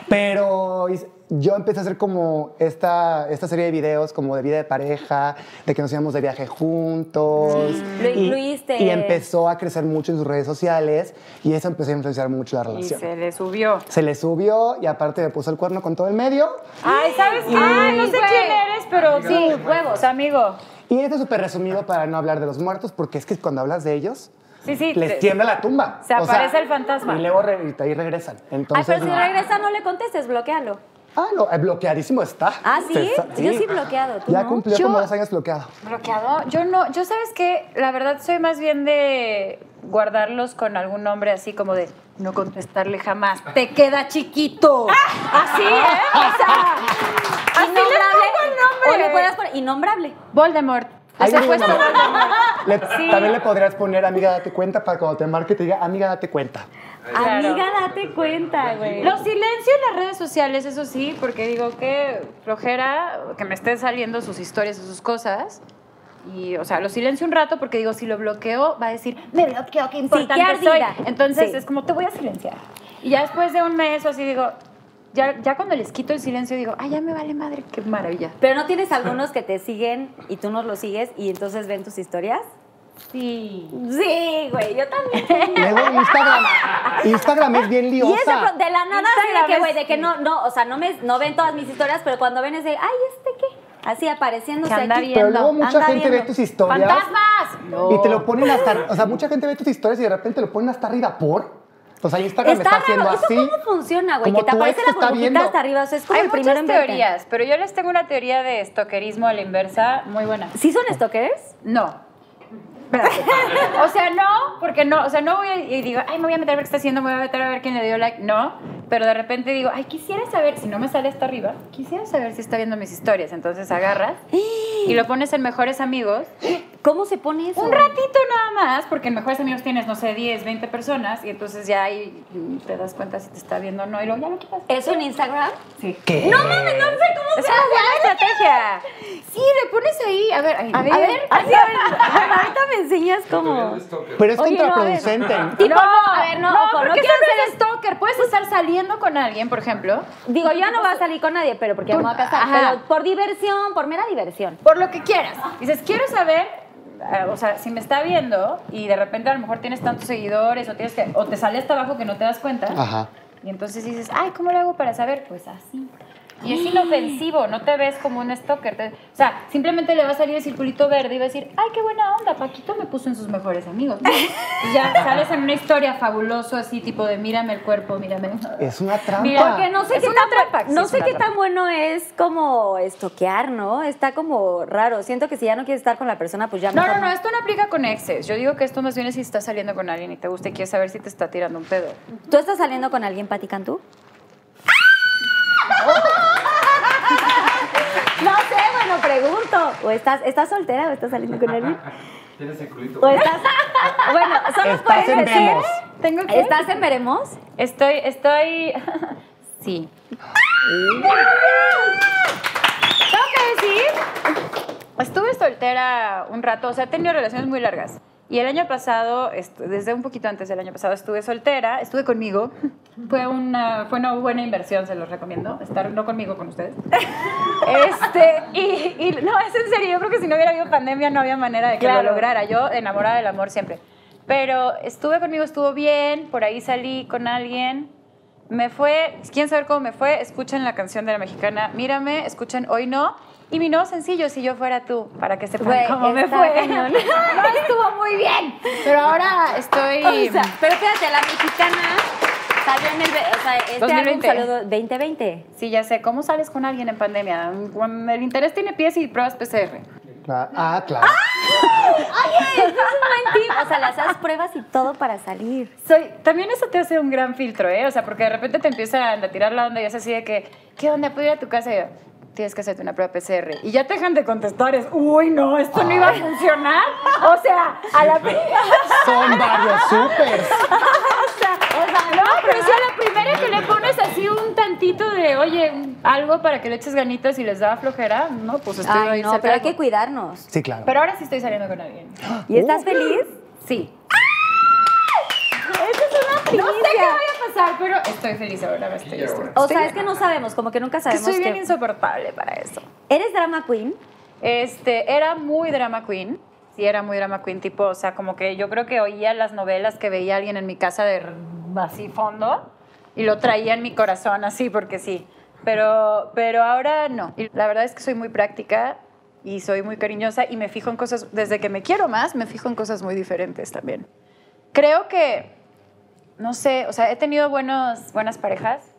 Pero yo empecé a hacer como esta, esta serie de videos como de vida de pareja, de que nos íbamos de viaje juntos. Mm. Lo Y- incluiste. Y, empezó a crecer mucho en sus redes sociales y eso empezó a influenciar mucho la Y relación. se le subió. Se le subió y aparte me puso el cuerno con todo el medio. Ay, ¿sabes qué? Ay, no sé güey. quién eres, pero Sí, sí, huevos. amigo. Y esto es súper resumido para no hablar de los muertos porque es que cuando hablas de ellos, Sí, sí. les te- tiembla la tumba. Se aparece el fantasma. Y luego re- y ahí regresan. Ay, Entonces, pero si regresa, no le contestes, bloquealo. Ah, no, eh, bloqueadísimo está. Ah, ¿sí? Yo sí bloqueado, ¿tú Ya no? cumplió Yo- como dos años bloqueado. ¿Bloqueado? Yo no, yo sabes que la verdad soy más bien de guardarlos con algún nombre así como de no contestarle jamás. Te queda chiquito. Así, ¿eh? O sea, así le pongo el nombre. O le puedes poner innombrable. Ahí. Voldemort. Le- Sí. También le podrías poner amiga date cuenta para cuando te marque te diga amiga date cuenta. Claro. Amiga, date cuenta, güey. Los silencio en las redes sociales, eso sí, porque digo que flojera que me estén saliendo sus historias y sus cosas. Y, o sea, lo silencio un rato porque digo, si lo bloqueo, va a decir, me bloqueo, qué importante qué soy. Entonces Sí. es como, te voy a silenciar. Y ya después de un mes o así digo, ya, ya cuando les quito el silencio digo, ay, ya me vale madre, qué maravilla. Pero no tienes algunos que te siguen y tú no los sigues y entonces ven tus historias. Sí. Sí, güey, yo también. Luego Instagram. Instagram es bien Y eso liosa. de la nada de que, güey, de que no, no, o sea, no me, no ven todas mis historias, pero cuando ven es de, ay, ¿este qué? Así apareciéndose anda aquí. bien. Pero luego mucha anda gente ve viendo. tus historias ¡Fantasmas! y te lo ponen hasta, o sea, mucha gente ve tus historias y de repente lo ponen hasta arriba por. O sea, Instagram Está está haciendo raro, ¿eso así. cómo funciona, güey? Que te tu aparece ex la está burbujita viendo. hasta arriba, o sea, es como Hay el primero muchas en teorías, pero yo les tengo una teoría de estoquerismo a la inversa muy buena. ¿Sí son stalkers? No. O sea, no, porque no, o sea, no voy a- y digo, ay, me voy a meter a ver qué está haciendo, me voy a meter a ver quién le dio like. No, pero de repente digo, ay, quisiera saber, si no me sale hasta arriba, quisiera saber si está viendo mis historias. Entonces agarras y lo pones en Mejores Amigos. ¿Cómo se pone eso? Un ratito nada más, porque en Mejores Amigos tienes, no sé, 10, 20 personas y entonces ya ahí te das cuenta si te está viendo o no y luego ya lo quitas. ¿Eso en Instagram? Sí. ¿Qué? No mames, no sé cómo Es se una hace. buena estrategia. Sí, le pones ahí, a ver, ahí, A ver, así, a ver, ahorita me enseñas cómo. Pero es Oye, no, a ver. contraproducente. Tipo, no, a ver, no, ojo, no quiero ser stalker. Puedes estar saliendo con alguien, por ejemplo, Digo, yo ya no voy a salir con nadie, pero porque me voy a casar. Ajá. Pero por diversión, por mera diversión. por lo que quieras. Dices, quiero saber, eh, o sea, si me está viendo y de repente a lo mejor tienes tantos seguidores o, tienes que, o te sale hasta abajo que no te das cuenta. Ajá. Y entonces dices, ay, ¿cómo le hago para saber? Pues así. Y es inofensivo, no te ves como un stalker. te- o sea, simplemente le va a salir el circulito verde y va a decir, ay, qué buena onda, Paquito me puso en sus mejores amigos. y ya sales en una historia fabuloso así, tipo de mírame el cuerpo, mírame. Es una trampa. Mira, Porque no sé Es qué tan, trampa, sí, no es sé una qué trampa. tan bueno es como estoquear, ¿no? Está como raro. Siento que si ya no quieres estar con la persona, pues ya No, mejor no, no, esto no aplica con exes. Yo digo que esto más bien es si estás saliendo con alguien y te gusta y quieres saber si te está tirando un pedo. ¿Tú estás saliendo con alguien, Pati Cantú? No sé, bueno, pregunto. ¿O estás, estás soltera o estás saliendo con alguien? Tienes el culito. ¿O estás...? Bueno, solo Estás puedes en decir... Vemos. ¿Tengo que? ¿Estás en Veremos? Estoy, estoy... sí. Tengo que decir, estuve soltera un rato, o sea, he tenido relaciones muy largas. Y el año pasado, desde un poquito antes del año pasado, estuve soltera, estuve conmigo. Fue una, fue una buena inversión, se los recomiendo, estar no conmigo, con ustedes. Este, y, y no, es en serio, yo creo que si no hubiera habido pandemia no había manera de que Claro. lo lograra. Yo enamorada del amor siempre. Pero estuve conmigo, estuvo bien, por ahí salí con alguien me fue, quieren saber cómo me fue, escuchen la canción de la mexicana Mírame, escuchen Hoy No. Y mi nuevo sencillo, Si Yo Fuera Tú, para que sepan Güey, cómo me fue. cañón. no estuvo muy bien, pero ahora estoy... O sea, pero fíjate, la mexicana salió en el. O sea, este 2020. álbum salió 2020. Sí, ya sé, ¿cómo sales con alguien en pandemia? Cuando el interés tiene pies y pruebas PCR. Ah, claro. Oye, es un buen tip. O sea, le haces pruebas y todo para salir. Soy, también eso te hace un gran filtro, ¿eh? O sea, porque de repente te empiezan a tirar la onda y es así de que, ¿qué onda? ¿Puedo ir a tu casa? Y yo, tienes que hacerte una prueba PCR. Y ya te dejan de contestar, es, uy, no, esto no iba a funcionar. O sea, a la primera... Son varios súper. No, pero si a la primera que le pones así un tantito de, oye, algo para que le eches ganitas y les da flojera, no, pues estoy Ay, ahí no, pero hay que cuidarnos. Sí, claro. Pero ahora sí estoy saliendo con alguien. ¿Y estás feliz? Sí. No sé qué vaya a pasar, pero estoy feliz ahora. Estoy, estoy, O estoy sea, es que no sabemos, como que nunca que sabemos. soy bien que- insoportable para eso. ¿Eres drama queen? Este, era muy drama queen. Sí, era muy drama queen, tipo, o sea, como que yo creo que oía las novelas que veía alguien en mi casa de así fondo y lo traía en mi corazón así, porque sí. Pero, pero ahora no. Y la verdad es que soy muy práctica y soy muy cariñosa y me fijo en cosas, desde que me quiero más, me fijo en cosas muy diferentes también. Creo que, no sé, o sea, he tenido buenos, buenas parejas,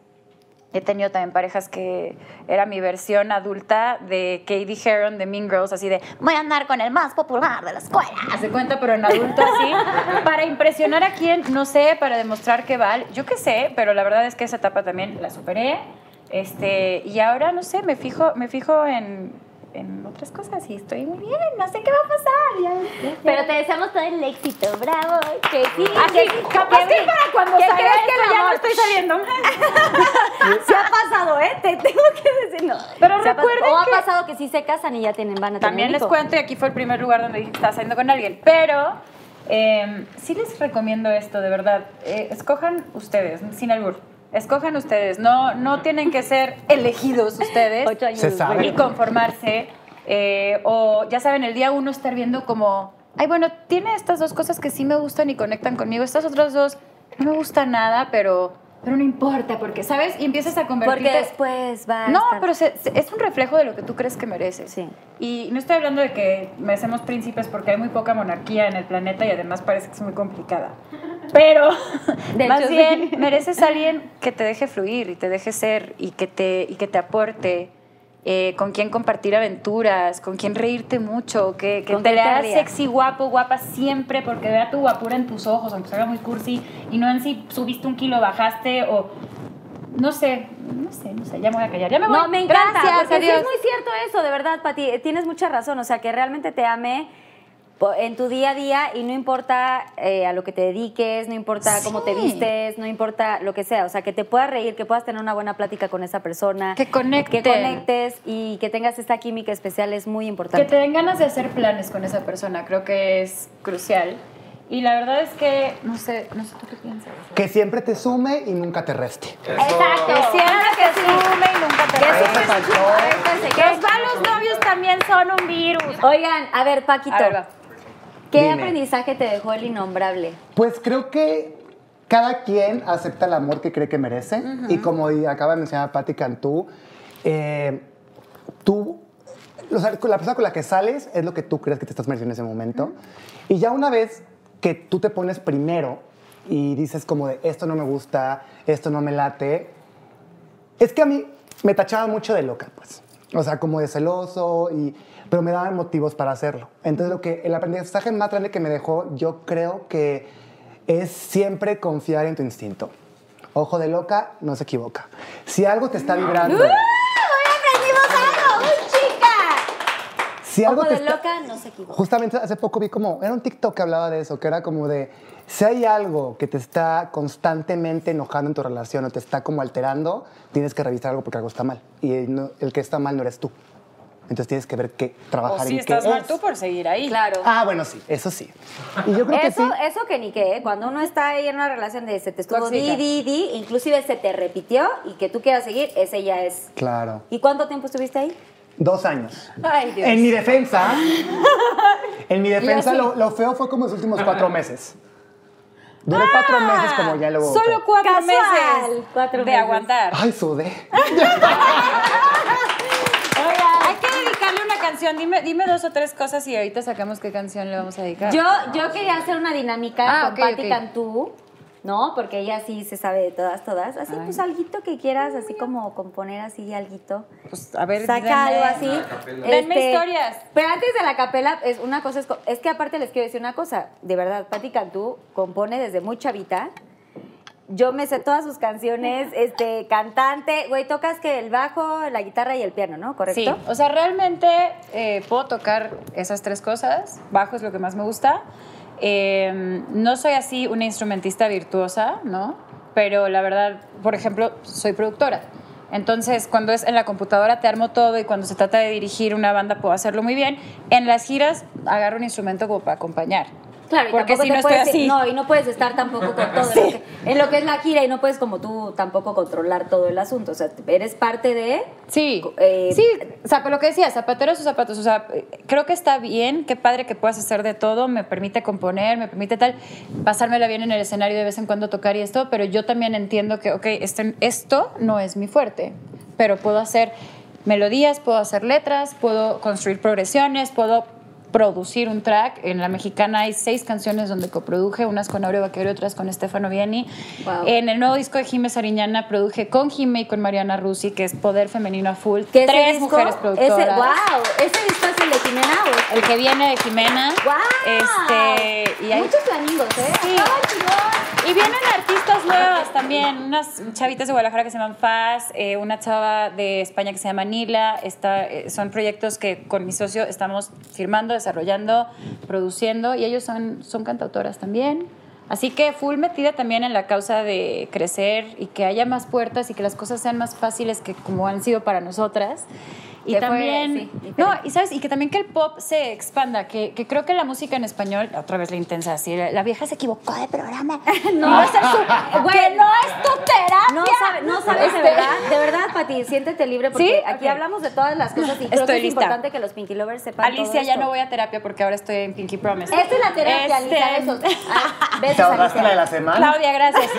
He tenido también parejas que era mi versión adulta de Katie Heron de Mean Girls, así de voy a andar con el más popular de la escuela. Se cuenta, pero en adulto así. Para impresionar a quién, no sé, para demostrar que vale. Yo qué sé, pero la verdad es que esa etapa también la superé. Este, y ahora, no sé, me fijo, me fijo en, en otras cosas y estoy muy bien. No sé qué va a pasar. Ya- ya- ya. Pero te deseamos todo el éxito, bravo. Que sí. Así, que, capaz que para cuando ¿qué salga crees que mi ya no estoy saliendo Se ha pasado, ¿eh? Te tengo que decir, no. Pero Se ha recuerden O ha que- pasado que sí se casan y ya tienen, van a tener También les cuento, y aquí fue el primer lugar donde dije que estaba saliendo con alguien. Pero eh, sí les recomiendo esto, de verdad. Eh, escojan ustedes, sin albur. Escojan ustedes. No, no tienen que ser elegidos ustedes Ocho años Se sabe. y conformarse. eh, o ya saben, el día uno estar viendo como, ay, bueno, tiene estas dos cosas que sí me gustan y conectan conmigo. Estas otras dos no me gustan nada, pero, pero no importa, porque, ¿sabes? Y empiezas a convertirte... Porque después va No, estar- pero se- se- es un reflejo de lo que tú crees que mereces. Sí. Y no estoy hablando de que merecemos príncipes porque hay muy poca monarquía en el planeta y además parece que es muy complicada. Pero De más hecho, sí. bien mereces a alguien que te deje fluir y te deje ser y que te, y que te aporte. Eh, con quien compartir aventuras, con quien reírte mucho, que, te rías. sexy, guapo, guapa siempre, porque vea tu guapura en tus ojos, aunque se haga muy cursi, y no en si subiste un kilo, bajaste, o no sé, no sé, no sé, ya me voy a callar. Ya me voy. No, me encanta, Gracias, porque sí es muy cierto eso, de verdad, Pati. Tienes mucha razón, o sea, que realmente te ame po- en tu día a día y no importa eh, a lo que te dediques, no importa cómo te vistes, no importa lo que sea, o sea, que te puedas reír, que puedas tener una buena plática con esa persona. Que conecten. Que conectes y que tengas esta química especial es muy Que importante. te den ganas de hacer planes con esa persona, creo que es crucial. Y la verdad es que, no sé, no sé tú qué piensas. Que siempre te sume y nunca te reste. Exacto. Que siempre que sume y nunca te Que reste. sume, faltó. que Los malos novios también son un virus. Oigan, a ver, Paquito, A ver, va. ¿Qué Dime. aprendizaje te dejó el innombrable? Pues creo que cada quien acepta el amor que cree que merece. Y como acaba de mencionar Patti Cantú, eh, tú, la persona con la que sales es lo que tú crees que te estás mereciendo en ese momento. Y ya una vez que tú te pones primero y dices como de esto no me gusta, esto no me late, es que a mí me tachaban mucho de loca, pues. O sea, como de celoso, y, pero me daban motivos para hacerlo. Entonces, lo que, el aprendizaje más grande que me dejó, yo creo que es siempre confiar en tu instinto. Ojo de loca, no se equivoca. Si algo te está vibrando, ¡Hoy aprendimos algo! ¡Uy, chica! si algo Ojo te de está- loca, no se equivoca. Justamente hace poco vi como, era un TikTok que hablaba de eso, que era como de, si hay algo que te está constantemente enojando en tu relación o te está como alterando, tienes que revisar algo porque algo está mal. Y el, no- el que está mal no eres tú. Entonces tienes que ver qué, O trabajar si en qué estás mal es. tú por seguir ahí. Claro. Ah, bueno, sí, eso sí. Y yo creo que Eso, sí. eso que ni qué, ¿eh? cuando uno está ahí en una relación de se te estuvo Tóxica. di, di, di, inclusive se te repitió y que tú quieras seguir, ese ya es. Claro. ¿Y cuánto tiempo estuviste ahí? Dos años. Ay, Dios. En mi defensa, en mi defensa lo, lo feo fue como los últimos cuatro meses. Duré cuatro meses como ya luego. Solo cuatro Casual. meses Cuatro de meses. aguantar. Ay, sudé. Hay que dedicarle una canción. Dime, dime dos o tres cosas y ahorita sacamos qué canción le vamos a dedicar. Yo, yo quería hacer una dinámica Ah, con ok, Patti ok. Cantú, ¿no? Porque ella sí se sabe de todas, todas. Así, Ay. pues, alguito que quieras, así como componer así, alguito. Pues, a ver, Saca denme- algo así. Denme historias. Pero antes de la capela, es una cosa, es, es que aparte les quiero decir una cosa. De verdad, Patti Cantú compone desde muy chavita. Yo me sé todas sus canciones, este, cantante, güey, tocas que el bajo, la guitarra y el piano, ¿no? ¿Correcto? Sí, o sea, realmente eh, puedo tocar esas tres cosas. Bajo es lo que más me gusta. Eh, no soy así una instrumentista virtuosa, ¿no? Pero la verdad, por ejemplo, soy productora. Entonces, cuando es en la computadora te armo todo y cuando se trata de dirigir una banda puedo hacerlo muy bien. En las giras agarro un instrumento como para acompañar. Claro, y porque si no estoy puedes- así. No, y no puedes estar tampoco con todo. en lo que- en lo que es la gira y no puedes como tú tampoco controlar todo el asunto. O sea, eres parte de... Sí, Eh, sí, zap- lo que decía, zapatero a sus zapatos, o sea, creo que está bien, qué padre que puedas hacer de todo, me permite componer, me permite tal, pasármela bien en el escenario de vez en cuando tocar y esto, pero yo también entiendo que, ok, este- esto no es mi fuerte, pero puedo hacer melodías, puedo hacer letras, puedo construir progresiones, puedo producir un track. En La Mexicana hay seis canciones donde coproduje, unas con Aureo Vaquero y otras con Estefano Vieni. Wow. En el nuevo disco de Jime Sariñana produje con Jime y con Mariana Rusi, que es Poder Femenino a Full. Tres disco- mujeres productoras. Ese, wow, ese disco es el de Jimena o El que viene de Jimena. ¡Wow! Este, y hay- Muchos flamingos, ¿eh? Sí. Y vienen artistas nuevas también, unas chavitas de Guadalajara que se llaman Faz, eh, una chava de España que se llama Nila. Está, eh, son proyectos que con mi socio estamos firmando, desarrollando, produciendo y ellos son, son cantautoras también. Así que full metida también en la causa de crecer y que haya más puertas y que las cosas sean más fáciles que como han sido para nosotras. Y Que fue, también, sí, no, y sabes, y que también que el pop se expanda, que, que creo que la música en español, otra vez la intensa, así, la, la vieja se equivocó de programa. No. Iba a ser su- Güey, que no es tu terapia. No, sabe- no sabes de Este- verdad, de verdad, Pati, siéntete libre porque ¿Sí? aquí hablamos de todas las cosas y creo Estoy que es lista. importante que los Pinky Lovers sepan Alicia, todo ya no voy a terapia porque ahora estoy en Pinky Promise. Esta es la terapia, Alicia, Este- besos. Ah, ¿Te besos, ahorraste Alicia. la de la semana? Claudia, gracias.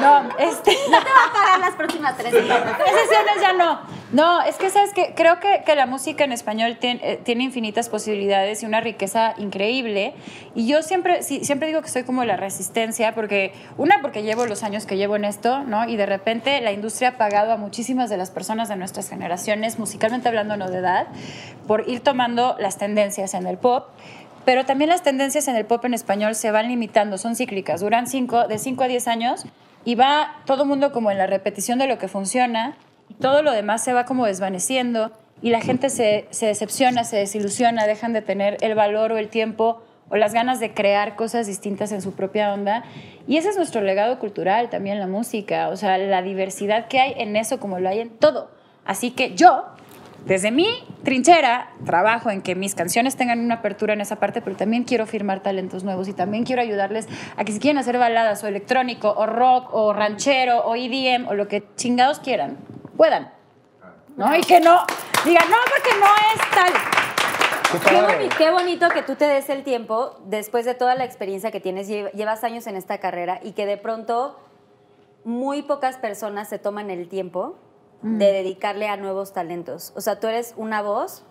No, este. No te va a pagar las próximas tres semanas. Tres sesiones ya no. No, es que sabes que creo que, que la música en español tiene, eh, tiene infinitas posibilidades y una riqueza increíble. Y yo siempre, siempre digo que soy como la resistencia, porque una, porque llevo los años que llevo en esto, ¿no? Y de repente la industria ha pagado a muchísimas de las personas de nuestras generaciones, musicalmente hablando, no de edad, por ir tomando las tendencias en el pop. Pero también las tendencias en el pop en español se van limitando, son cíclicas, duran cinco, de 5 a 10 años y va todo el mundo como en la repetición de lo que funciona y todo lo demás se va como desvaneciendo y la gente se, decepciona, se desilusiona, dejan de tener el valor o el tiempo o las ganas de crear cosas distintas en su propia onda. Y ese es nuestro legado cultural, también la música, o sea, la diversidad que hay en eso como lo hay en todo. Así que yo, desde mi trinchera, trabajo en que mis canciones tengan una apertura en esa parte, pero también quiero firmar talentos nuevos y también quiero ayudarles a que si quieren hacer baladas o electrónico o rock o ranchero o EDM o lo que chingados quieran, puedan. ¿No? Y que no, digan, no, porque no es tal. Qué boni- bonito que tú te des el tiempo después de toda la experiencia que tienes, lle- llevas años en esta carrera y que de pronto muy pocas personas se toman el tiempo de dedicarle a nuevos talentos. O sea, tú eres una voz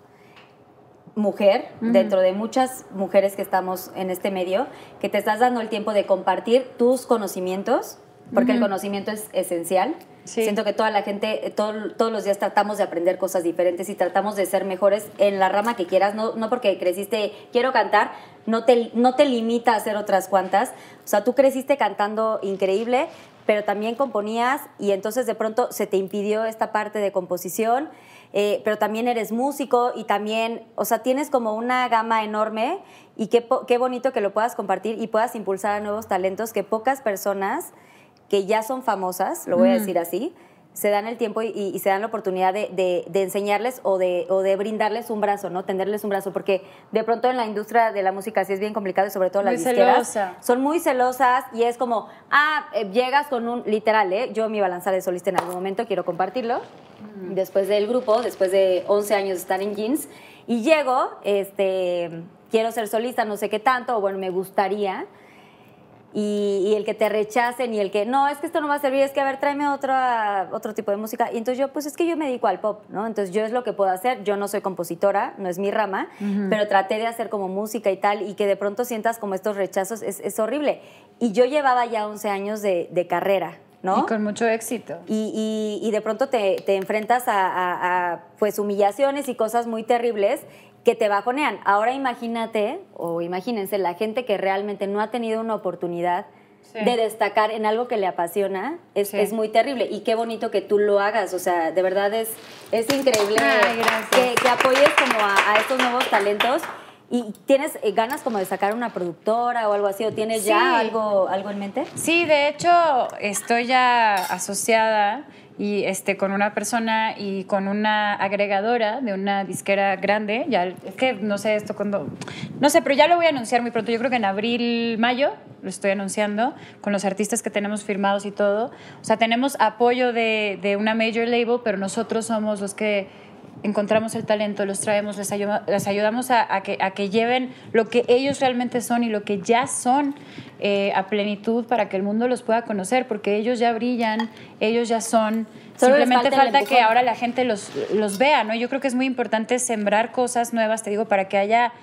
mujer, dentro de muchas mujeres que estamos en este medio, que te estás dando el tiempo de compartir tus conocimientos, porque el conocimiento es esencial. Sí. Siento que toda la gente, eh, todo- todos los días tratamos de aprender cosas diferentes y tratamos de ser mejores en la rama que quieras, no, no porque creciste, quiero cantar, no te, no te limita a hacer otras cuantas. O sea, tú creciste cantando increíble, pero también componías y entonces de pronto se te impidió esta parte de composición, eh, pero también eres músico y también, o sea, tienes como una gama enorme y qué, qué bonito que lo puedas compartir y puedas impulsar a nuevos talentos que pocas personas que ya son famosas, lo voy a decir así, se dan el tiempo y, y se dan la oportunidad de, de- de enseñarles o de, o de brindarles un brazo, ¿no? Tenderles un brazo, porque de pronto en la industria de la música sí es bien complicado y sobre todo Muy las disqueras celosa. son muy celosas y es como, ah, eh, llegas con un, literal, ¿eh? Yo me iba a lanzar de solista en algún momento, quiero compartirlo, después del grupo, después de 11 años de estar en Jeans, y llego, este, quiero ser solista, no sé qué tanto, o bueno, me gustaría, y, y el que te rechacen y el que no, es que esto no va a servir, es que a ver, tráeme otra, otro tipo de música. Y entonces yo, pues es que yo me dedico al pop, ¿no? Entonces yo es lo que puedo hacer, yo no soy compositora, no es mi rama, pero traté de hacer como música y tal, y que de pronto sientas como estos rechazos, es, es horrible. Y yo llevaba ya 11 años de, de carrera, ¿no? Y con mucho éxito. y, y- y de pronto te, te enfrentas a, a- a, pues humillaciones y cosas muy terribles que te bajonean. Ahora imagínate, o imagínense, la gente que realmente no ha tenido una oportunidad Sí. de destacar en algo que le apasiona, es, Sí. es muy terrible. Y qué bonito que tú lo hagas, o sea, de verdad es, es increíble Ay, que, que apoyes como a, a estos nuevos talentos. ¿Y tienes eh, ganas como de sacar una productora o algo así? ¿O tienes Sí. ya algo, algo en mente? Sí, de hecho, estoy ya asociada y este con una persona y con una agregadora de una disquera grande. Ya es que no sé esto cuando no sé, pero ya lo voy a anunciar muy pronto. Yo creo que en abril, mayo lo estoy anunciando con los artistas que tenemos firmados y todo. O sea, tenemos apoyo de, de una major label, pero nosotros somos los que encontramos el talento, los traemos, les, ayuda- les ayudamos a, a que, a que lleven lo que ellos realmente son y lo que ya son eh, a plenitud para que el mundo los pueda conocer, porque ellos ya brillan, ellos ya son. Solo Simplemente falta falta que ahora la gente los, los vea, ¿no? Yo creo que es muy importante sembrar cosas nuevas, te digo, para que haya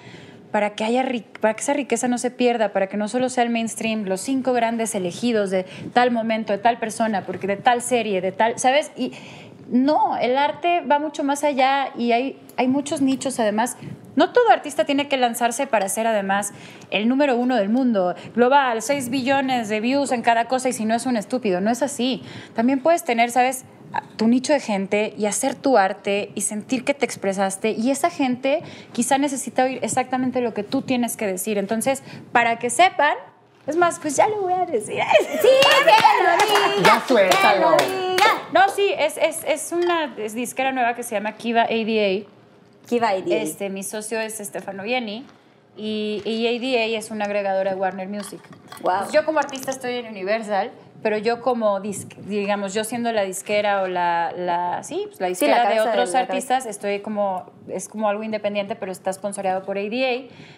para que haya para que esa riqueza no se pierda, para que no solo sea el mainstream, los cinco grandes elegidos de tal momento, de tal persona, porque de tal serie, de tal, ¿sabes? Y no, el arte va mucho más allá y hay, hay muchos nichos además. No todo artista tiene que lanzarse para ser además el número uno del mundo, global, 6 billones de views en cada cosa y si no es un estúpido, no es así. También puedes tener, ¿sabes? Tu nicho de gente y hacer tu arte y sentir que te expresaste y esa gente quizá necesita oír exactamente lo que tú tienes que decir. Entonces, para que sepan, es más, pues ya lo voy a decir. Sí, que lo diga. Ya suéltalo. No, sí, es, es, es una es disquera nueva que se llama Kiva ADA. Kiva ID. Este, mi socio es Stefano Vieni y, y ADA es una agregadora de Warner Music. Wow. Pues yo como artista estoy en Universal, pero yo como, digamos, yo siendo la disquera o la, la sí, pues la Sí, disquera la de otros artistas, estoy como, es como algo independiente, pero está sponsoreado por ADA,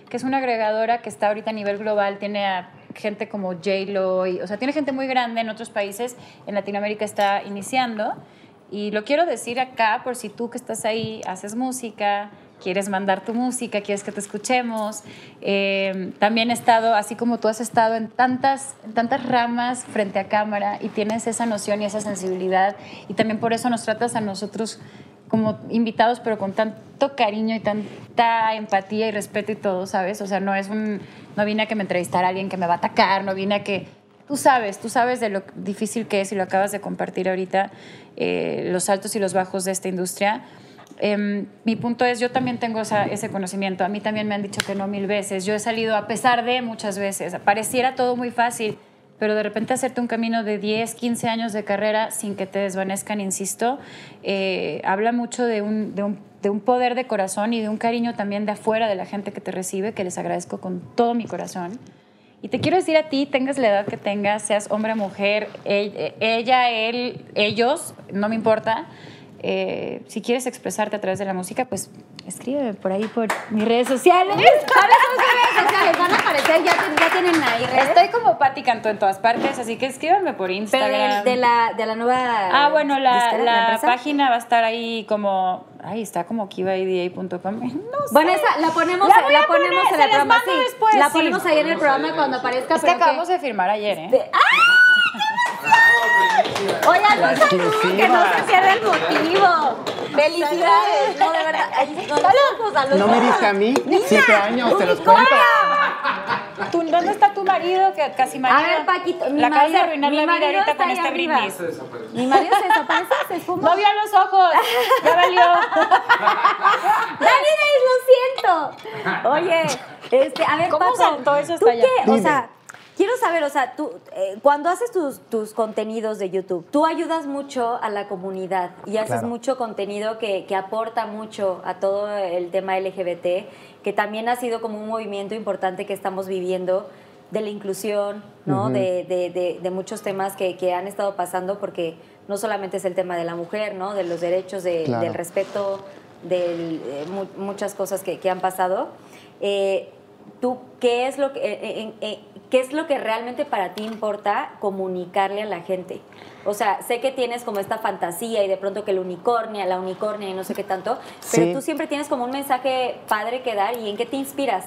que es una agregadora que está ahorita a nivel global, tiene a gente como J-Lo, y- o sea, tiene gente muy grande en otros países, en Latinoamérica está iniciando. Y lo quiero decir acá por si tú que estás ahí haces música, quieres mandar tu música, quieres que te escuchemos. Eh, también he estado, así como tú has estado en tantas, tantas ramas frente a cámara y tienes esa noción y esa sensibilidad. Y también por eso nos tratas a nosotros como invitados, pero con tanto cariño y tanta empatía y respeto y todo, ¿sabes? O sea, no es un, no vine a que me entrevistara alguien que me va a atacar, no vine a que Tú sabes, tú sabes de lo difícil que es y lo acabas de compartir ahorita, eh, los altos y los bajos de esta industria. Em, mi punto es, yo también tengo ese conocimiento, a mí también me han dicho que no mil veces, yo he salido a pesar de muchas veces, pareciera todo muy fácil, pero de repente hacerte un camino de 10, 15 años de carrera sin que te desvanezcan, insisto, eh, habla mucho de un, de, un, de un poder de corazón y de un cariño también de afuera de la gente que te recibe, que les agradezco con todo mi corazón. Y te quiero decir a ti, tengas la edad que tengas, seas hombre mujer, e- ella, él, ellos, no me importa. Eh, si quieres expresarte a través de la música, pues escríbeme por ahí por mis redes sociales. ¿Sabes sus redes sociales? Van a aparecer, ya, tienen ahí redes. Estoy como Patti Cantó en todas partes, así que escríbanme por Pero Instagram. de, de la, de la nueva. Ah, bueno, la, la página va a estar ahí como. Ahí está como kivaida.com. No sé. Bueno, esa la ponemos, La la ponemos poner, en el programa. sí. después, la sí. ponemos ahí en el programa cuando aparezca. Es que pero que- acabamos de firmar ayer, ¿eh? de- ¡Ah! Oigan, un saludo, que no se cierre el motivo. Felicidades. No, de verdad. No, saludos, saludos. ¿No me diste a mí? Siete años, te los cuento. ¿Tú- ¿Dónde está tu marido? Que casi marido. A ver, Paquito, mi La acabas de arruinar la vida ahorita con este arriba. brindis. Mi marido se desaparece, se esfuma. No vio los ojos. Ya valió. Dani, lo siento. Oye, este, a ver, ¿Cómo Paco, saltó eso ¿tú hasta allá? qué? O sea, quiero saber, o sea, tú, eh, cuando haces tus, tus contenidos de YouTube, tú ayudas mucho a la comunidad y haces Claro. mucho contenido que, que aporta mucho a todo el tema LGBT, que también ha sido como un movimiento importante que estamos viviendo de la inclusión, ¿no? Ujú. de, de- de- de muchos temas que, que han estado pasando, porque no solamente es el tema de la mujer, ¿no? De los derechos, de- Claro. del respeto, de muchas cosas que, que han pasado. Eh, tú qué es lo que eh, eh, eh, qué es lo que realmente para ti importa comunicarle a la gente. O sea, sé que tienes como esta fantasía y de pronto que el unicornio, la unicornia y no sé qué tanto, pero Sí. tú siempre tienes como un mensaje padre que dar y en qué te inspiras.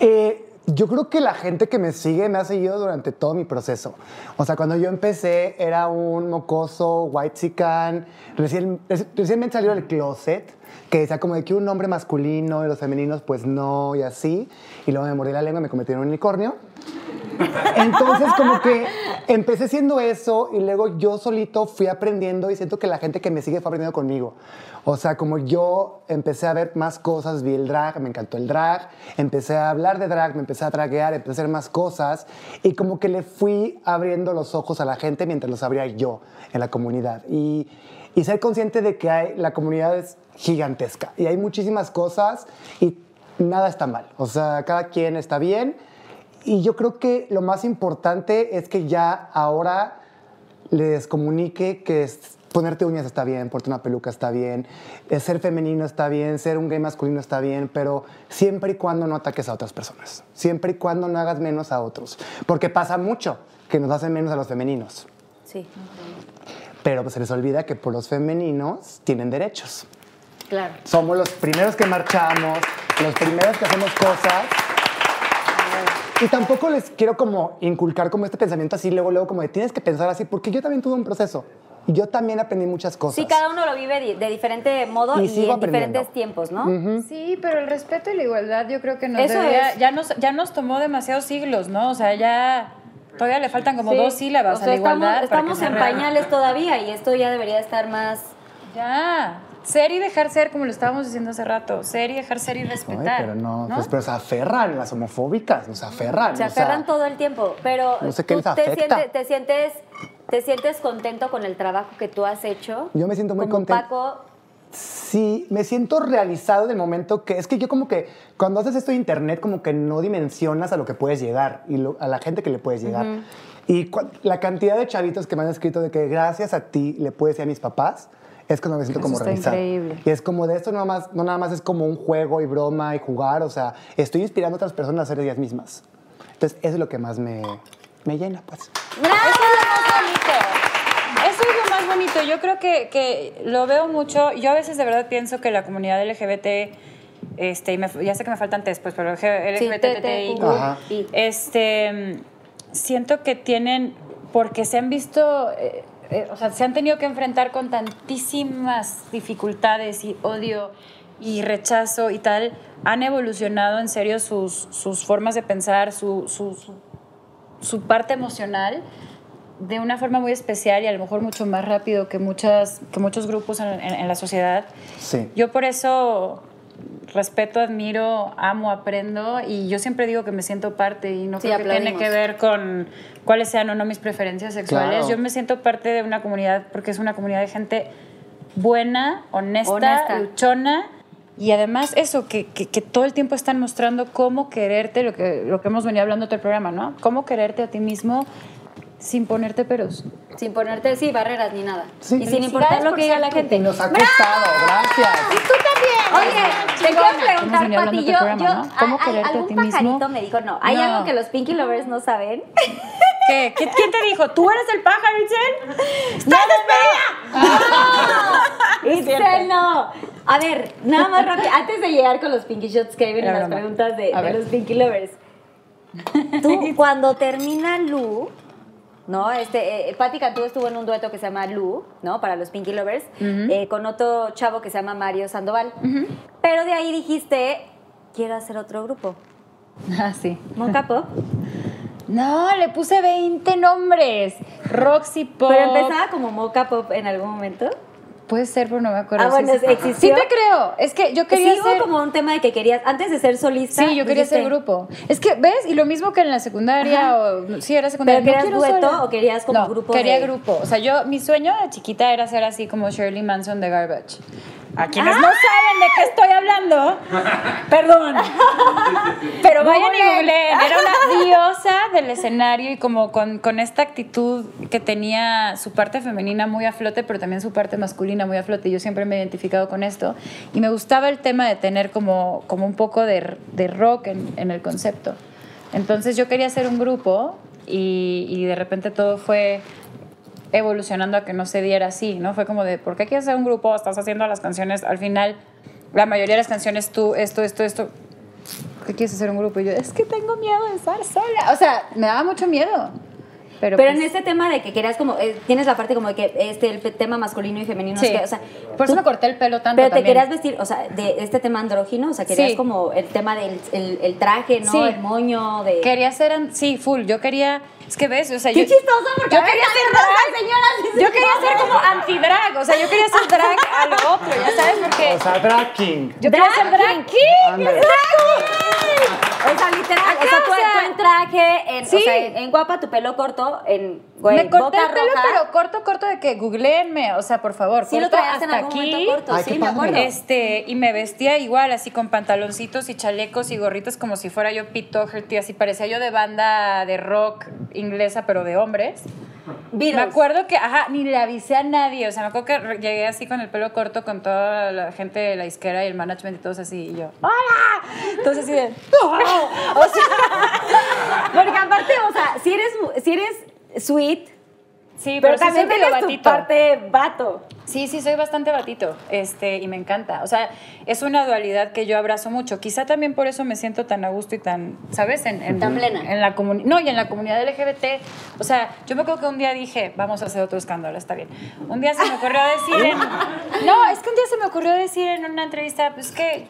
Eh, yo creo que la gente que me sigue me ha seguido durante todo mi proceso. O sea, cuando yo empecé era un mocoso, white chican, recién, recientemente salió del closet, que decía como de que un hombre masculino y los femeninos pues no y así. Y luego me mordí la lengua y me convertí en un unicornio. Entonces, como que empecé siendo eso y luego yo solito fui aprendiendo y siento que la gente que me sigue fue aprendiendo conmigo. O sea, como yo empecé a ver más cosas, vi el drag, me encantó el drag, empecé a hablar de drag, me empecé a draguear, empecé a hacer más cosas y como que le fui abriendo los ojos a la gente mientras los abría yo en la comunidad. Y, y ser consciente de que hay, la comunidad es gigantesca. Y hay muchísimas cosas y nada está mal. O sea, cada quien está bien. Y yo creo que lo más importante es que ya ahora les comunique que es- ponerte uñas está bien, ponerte una peluca está bien, ser femenino está bien, ser un gay masculino está bien, pero siempre y cuando no ataques a otras personas, siempre y cuando no hagas menos a otros, porque pasa mucho que nos hacen menos a los femeninos, Sí, pero pues se les olvida que por los femeninos tienen derechos. Claro. Somos los primeros que marchamos, los primeros que hacemos cosas. Y tampoco les quiero como inculcar como este pensamiento así, luego, luego, como de tienes que pensar así, porque yo también tuve un proceso. Y yo también aprendí muchas cosas. Sí, cada uno lo vive de diferente modo Y y, en diferentes aprendiendo. tiempos, ¿no? Sí, pero el respeto y la igualdad yo creo que nos Eso debería- es. ya nos ya nos tomó demasiados siglos, ¿no? O sea, ya todavía le faltan como Sí. dos sílabas O sea, a la estamos, igualdad. estamos sea en pañales todavía y esto ya debería estar más... Ya. Ser y dejar ser, como lo estábamos diciendo hace rato. Ser y dejar ser y Ay, respetar. pero no, Pues, pero se aferran las homofóbicas, nos aferran. Se o sea, aferran todo el tiempo, pero no sé qué tú les te afecta. sientes, te sientes te sientes contento con el trabajo que tú has hecho. Yo me siento muy Como contento. Paco, Sí, me siento realizado en el momento que es que yo como que cuando haces esto de internet como que no dimensionas a lo que puedes llegar y lo- a la gente que le puedes llegar. Y cua- la cantidad de chavitos que me han escrito de que gracias a ti le puedes decir a mis papás es cuando me siento Eso como está realizado. increíble. Y es como de esto no, más, no nada más es como un juego y broma y jugar, o sea, estoy inspirando a otras personas a ser ellas mismas. Entonces, eso es lo que más me, me llena, pues. Eso es lo más bonito. Yo creo que, que lo veo mucho. Yo a veces de verdad pienso que la comunidad LGBT, este, y me- ya sé que me faltan test, pues, pero Sí, LGBT, Ajá. y- este, siento que tienen, porque se han visto, eh, eh, o sea, se han tenido que enfrentar con tantísimas dificultades y odio y rechazo y tal, han evolucionado en serio sus, sus formas de pensar, su, su, su, su parte emocional de una forma muy especial y a lo mejor mucho más rápido que, muchas, que muchos grupos en, en- en la sociedad. Sí. Yo por eso respeto, admiro, amo, aprendo y yo siempre digo que me siento parte y no Sí, creo que tiene que ver con cuáles sean o no mis preferencias sexuales. Claro. Yo me siento parte de una comunidad porque es una comunidad de gente buena, honesta, Honesta. luchona y además eso, que, que- que todo el tiempo están mostrando cómo quererte, lo que, lo que hemos venido hablando todo el programa, ¿no? Cómo quererte a ti mismo sin ponerte peros. sin ponerte, sí, barreras ni nada. Sí. Y sin importar lo que diga la Y gente. nos ha costado, gracias. Oye, te quiero preguntar, Pati, yo, programa, yo, ¿no? ¿Cómo a- a- quererte a algún ti mismo? pajarito me dijo, no, hay No. algo que los Pinky Lovers no saben. ¿Qué? ¿Qui- ¿Quién te dijo? ¿Tú eres el pájaro, Itzel? ¡Estás Itzel, no. A ver, nada más rápido, antes de llegar con los Pinky Shots que vienen las preguntas de, de los Pinky Lovers. Tú, cuando termina Lu, ¿no? Este, eh, Patti Cantú estuvo en un dueto que se llama Lu, ¿no? Para los Pinky Lovers, eh, con otro chavo que se llama Mario Sandoval. Pero de ahí dijiste, quiero hacer otro grupo. Ah, sí. Mocha Pop. No, le puse 20 nombres. Roxy Pop. Pero empezaba como Mocha Pop en algún momento. Puede ser, pero no me acuerdo. Ah, bueno, sí, sí. ¿existió? Sí te creo. Es que yo quería sí, hubo como un tema de que querías, antes de ser solista. Sí, yo quería hacer grupo. Es que, ¿ves? Y lo mismo que en la secundaria, o sí, era secundaria. ¿Pero No querías quiero dueto sola. o querías como No, grupo quería de- grupo. O sea, yo, mi sueño de chiquita era ser así como Shirley Manson de Garbage. A quienes no saben de qué estoy hablando, perdón. Pero vayan y googleen. Era una diosa del escenario y como con, con esta actitud que tenía su parte femenina muy a flote, pero también su parte masculina muy a flote. Yo siempre me he identificado con esto. Y me gustaba el tema de tener como, como un poco de, de rock en, en el concepto. Entonces yo quería hacer un grupo y, y de repente todo fue evolucionando a que no se diera así, ¿no? Fue como de, ¿por qué quieres hacer un grupo? Estás haciendo las canciones, al final, la mayoría de las canciones tú, esto, esto, esto. ¿Por qué quieres hacer un grupo? Y yo, es que tengo miedo de estar sola. O sea, me daba mucho miedo. Pero, Pero pues, en este tema de que querías como, eh, tienes la parte como de que este, el tema masculino y femenino, Sí. es que, o sea, Por eso tú- me corté el pelo tanto Pero te también. querías vestir, o sea, de este tema andrógino, o sea, querías Sí. como el tema del el, el traje, ¿no? Sí. El moño, de... Quería ser, sí, full. Yo quería, es que ves, o sea, Qué yo, chistoso, porque yo quería ser drag. esta señora así Yo quería ser como anti-drag, o sea, yo quería ser drag a lo otro, ya sabes, porque O sea, drag king. yo quería ser drag king. Ándale. O sea, literal, Ajá, o sea, tú, o sea, tú en traje, en, o sí. sea, en, en guapa, tu pelo corto, en güey, me corté boca el pelo, roja. pero corto, corto de que googleenme, o sea, por favor, Sí lo corto en hasta algún aquí. corto, Ay, sí, me acuerdo. Este, y me vestía igual, así con pantaloncitos y chalecos y gorritos como si fuera yo Pete Doherty, así parecía yo de banda de rock inglesa, pero de hombres. Beatles. Me acuerdo que, ajá, ni le avisé a nadie, o sea, me acuerdo que llegué así con el pelo corto con toda la gente de la isquera y el management y todos así, y yo, ¡hola! Entonces así de, O sea, porque aparte, o sea, si eres, si eres sweet, sí, pero, pero, sí también soy medio tienes tu parte vato. Sí, sí, soy bastante batito, este, y me encanta. O sea, es una dualidad que yo abrazo mucho. Quizá también por eso me siento tan a gusto y tan, ¿sabes? En, en- Tan plena. En la no, y en la comunidad LGBT. O sea, yo me acuerdo que un día dije, vamos a hacer otro escándalo, está bien. Un día se me ocurrió decir en... No, es que un día se me ocurrió decir en una entrevista, pues que,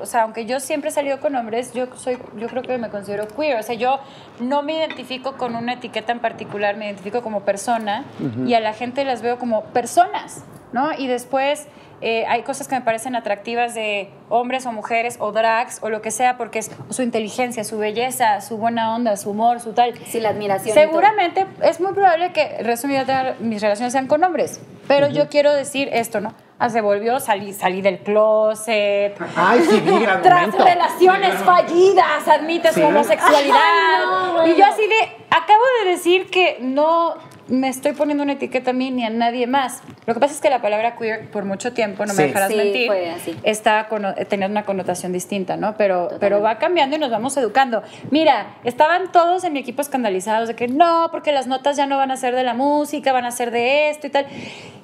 o sea, aunque yo siempre he salido con hombres, yo soy, yo creo que me considero queer. O sea, yo no me identifico con una etiqueta en particular, me identifico como persona y a la gente las veo como personas, ¿no? Y después eh, hay cosas que me parecen atractivas de hombres o mujeres o drags o lo que sea, porque es su inteligencia, su belleza, su buena onda, su humor, su tal. Sí, la admiración. y todo. Seguramente es muy probable que vida mis relaciones sean con hombres, pero yo quiero decir esto, ¿no? Ah, se volvió, salí, salí del closet, Ay, sí, vi gran tras momento. relaciones fallidas, admite su Sí. homosexualidad. Ay, no, bueno. Y yo así de, acabo de decir que no me estoy poniendo una etiqueta a mí ni a nadie más. Lo que pasa es que la palabra queer por mucho tiempo, no me dejarás Sí, mentir, fue así. está cono- tenía una connotación distinta, ¿no? Pero, pero va cambiando y nos vamos educando. Mira, estaban todos en mi equipo escandalizados de que no, porque las notas ya no van a ser de la música, van a ser de esto y tal.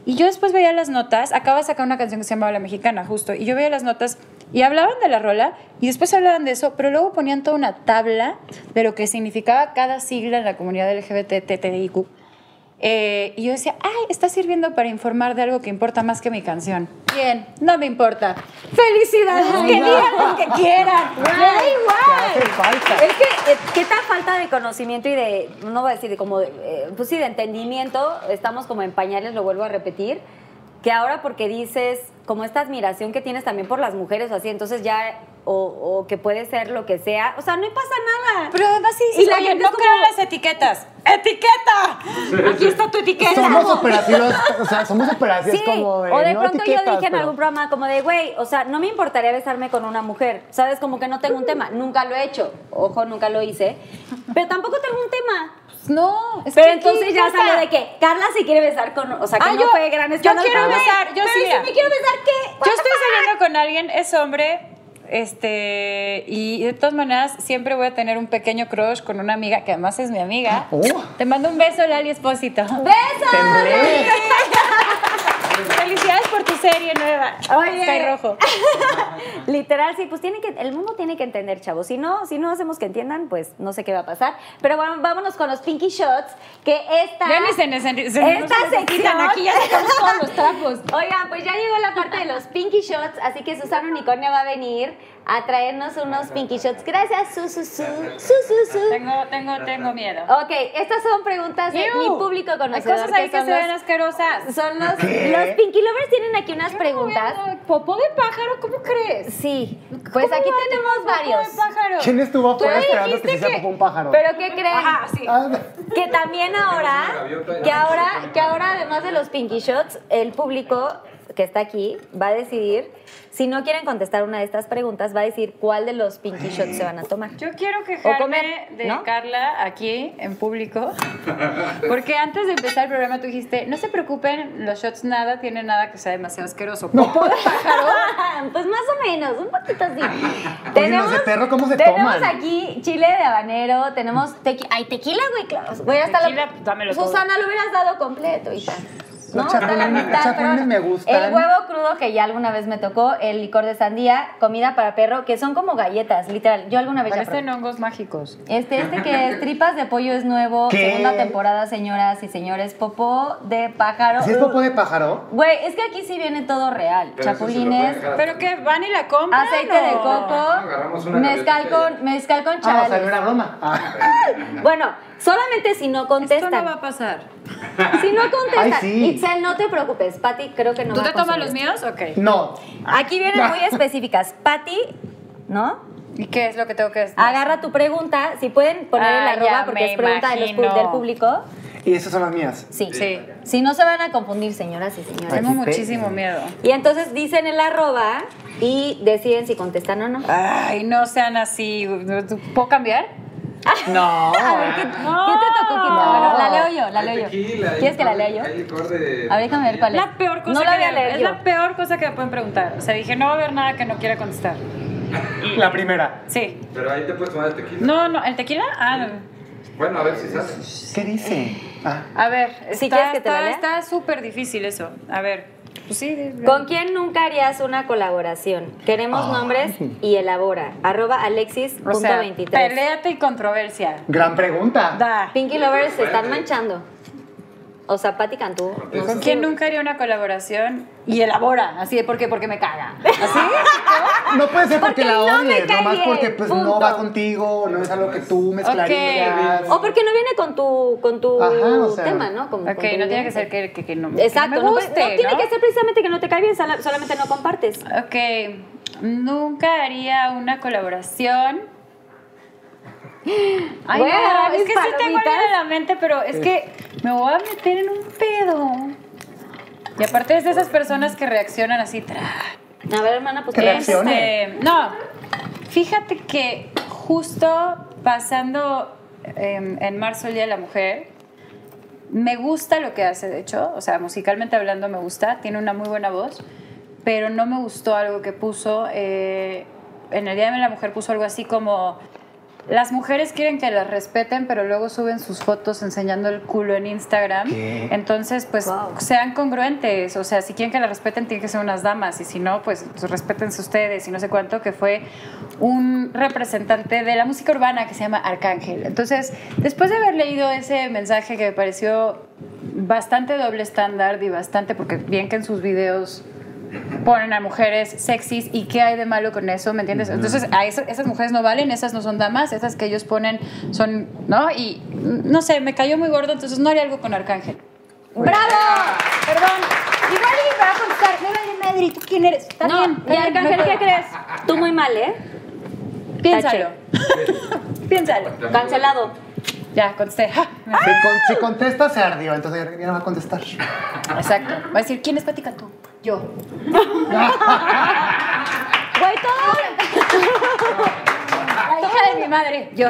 Y yo después veía las notas, acaba de sacar una canción que se llamaba La Mexicana, justo, y yo veía las notas y hablaban de la rola y después hablaban de eso, pero luego ponían toda una tabla de lo que significaba cada sigla en la comunidad LGBT, TTIQ. Eh, y yo decía, ay, está sirviendo para informar de algo que importa más que mi canción. Bien, no me importa. Felicidades, que digan lo que quieran. Me da igual. falta. Es que, eh, ¿qué tal falta de conocimiento y de, no voy a decir de como, eh, pues sí, de entendimiento? Estamos como en pañales, lo vuelvo a repetir, que ahora porque dices, como esta admiración que tienes también por las mujeres o así, entonces ya, o, o que puede ser lo que sea, o sea, no pasa nada. Pero además sí, Y sí, la oye, gente no como- crean las etiquetas. ¡Etiqueta! Aquí está tu etiqueta. Somos operativos, o sea, somos operativos Sí, como de, o de no pronto yo dije en algún programa como de, güey, o sea, no me importaría besarme con una mujer, ¿sabes? Como que no tengo un tema, nunca lo he hecho, ojo, nunca lo hice, pero tampoco tengo un tema. No, es Pero que entonces ¿qué ya importa? salió de que Carla se quiere besar con, o sea, que Ah, no yo- fue gran yo escándalo. quiero pero, besar, yo pero sí, si me quiero besar, ¿qué? Yo estoy saliendo con alguien, es hombre, este, y de todas maneras siempre voy a tener un pequeño crush con una amiga, que además es mi amiga. Oh. Te mando un beso, Lali Espósito. ¡Besos! Felicidades por tu serie nueva. Oye. Sky Rojo. Literal, sí, pues tiene que, el mundo tiene que entender, chavos. Si no, si no hacemos que entiendan, pues no sé qué va a pasar. Pero bueno, vámonos con los Pinky Shots, que esta... Ya ni se, se, se- no Esta se necesitan, sección- aquí ya sacamos todos los trapos. Oigan, pues ya llegó la parte de los Pinky Shots, así que Susana Unicornia va a venir a traernos unos Pinky Shots. Gracias, su, su, su, su, su, su. Tengo, tengo, tengo miedo. Ok, estas son preguntas de mi público Hay conocedor. cosas ahí que, son se los- ven asquerosas. Son los, ¿Qué? los Pinky Lovers tienen aquí unas preguntas. ¿Popó de pájaro? ¿Cómo crees? Sí, pues ¿Cómo aquí tenemos popó varios. de pájaro? ¿Quién estuvo afuera esperando que se dijiste hiciera que- un pájaro? Pero ¿qué creen? Ajá, sí. Ah, Que también ahora, que ahora, que ahora además de los Pinky Shots, el público que está aquí, va a decidir, si no quieren contestar una de estas preguntas, va a decir cuál de los pinky shots se van a tomar. Yo quiero quejarme comer, de ¿no? Carla aquí en público, porque antes de empezar el programa tú dijiste, no se preocupen, los shots nada tienen nada que sea demasiado asqueroso. Popó de pájaro. pues más o menos, un poquito así. Oye, los de perro, ¿cómo se tenemos toman? aquí chile de habanero, tenemos tequila. Ay, tequila, güey, claro. Güey, hasta Tequila, lo, dámelo todo. Susana, lo hubieras dado completo, hija. Los la mitad, los chapulines pero me gustan. El huevo crudo que ya alguna vez me tocó, el licor de sandía, comida para perro, que son como galletas, literal. Yo alguna vez ya Parecen probé. hongos mágicos. Este, este que es tripas de pollo es nuevo, ¿Qué? segunda temporada, señoras y señores, popó de pájaro. ¿Sí es popo de pájaro? Güey, es que aquí sí viene todo real. Pero Chapulines. ¿Pero qué? ¿Van y la compran? aceite o- de coco, agarramos una mezcal con, mezcal con Ah, o sea, no era broma. Ah. Bueno, solamente si no Esto contestan. no va a pasar. Si no contestan, Ay, sí. Itzel, no te preocupes. Pati, creo que no ¿Tú va te a tomas los míos? Ok. No. Aquí vienen muy específicas. Pati, ¿no? ¿Y qué es lo que tengo que decir? Agarra tu pregunta. Si pueden poner Ah, el arroba ya porque es pregunta de los del público. Y esas son las mías. Sí. Sí. Si no se van a confundir, señoras y señores. Tengo muchísimo miedo. Y entonces dicen el arroba y deciden si contestan o no. Ay, no sean así. ¿Puedo cambiar? No. A ver, ¿qué, ¿qué te tocó? ¿Qué te- No. Bueno, la leo yo, la leo yo. tequila, ¿Quieres que la lea yo? Hay licor de. A ver, déjame ver cuál es. La peor cosa no la que voy a me- leer es yo. la peor cosa que me pueden preguntar. O sea, dije, no va a haber nada que no quiera contestar. La primera. Sí. Pero ahí te puedes tomar el tequila. No, no, ¿el tequila? Ah, no. Bueno, a ver si sale. ¿Qué dice? Ah. A ver, Si está- quieres que te la está- lea. Está súper difícil eso. A ver, pues sí. ¿Con quién nunca harías una colaboración? Queremos nombres y elabora. Arroba O sea, alexis.23. peleate y controversia. Gran pregunta. Da. Pinky Lovers se están manchando. O sea, Pati Cantú. no ¿Con sé quién nunca haría una colaboración y elabora? Así de por qué, porque me caga. ¿Así? No puede ser porque, Porque la no me odies, cae nomás bien, porque pues no va contigo, no es algo que tú mezclarías. O porque no viene con tu, con tu Ajá, o sea. tema, ¿no? Ok, con tu no tiene que ser que, que, que no, Exacto, que me guste, no tiene ¿no? que ser precisamente que no te cae bien, sola- solamente no compartes. Ok, nunca haría una colaboración. Ay, Voy a agarrar no, es que sí tengo en la mente, pero es que me voy a meter en un pedo. Y aparte es de esas personas que reaccionan así. tra- A ver, hermana, pues. Este, no, fíjate que justo pasando em, en marzo el Día de la Mujer, me gusta lo que hace, de hecho, o sea, musicalmente hablando me gusta, tiene una muy buena voz, pero no me gustó algo que puso, eh, en el Día de la Mujer puso algo así como, las mujeres quieren que las respeten, pero luego suben sus fotos enseñando el culo en Instagram. ¿Qué? Entonces, pues Wow. sean congruentes. O sea, si quieren que las respeten, tienen que ser unas damas. Y si no, pues, pues respétense ustedes. Y no sé cuánto, que fue un representante de la música urbana que se llama Arcángel. Entonces, después de haber leído ese mensaje que me pareció bastante doble estándar y bastante, porque bien que en sus videos ponen a mujeres sexys y qué hay de malo con eso, ¿me entiendes? Entonces, a eso- esas mujeres no valen, esas no son damas, esas que ellos ponen son, ¿no? Y no sé, me cayó muy gordo, entonces no haría algo con Arcángel. ¡Bravo! Perdón. Igual y me va a contestar, me vale madre, ¿tú quién eres? Está No, bien, y está Arcángel, no ¿qué crees? Tú muy mal, ¿eh? Piénsalo. Piénsalo. Cancelado. Ya, contesté. Si, con- si contesta, se ardió, entonces ya no va a contestar. Exacto. Va a decir, ¿quién es Pati Cantú? Yo. Güey, todo. La hija de mi madre. Yo.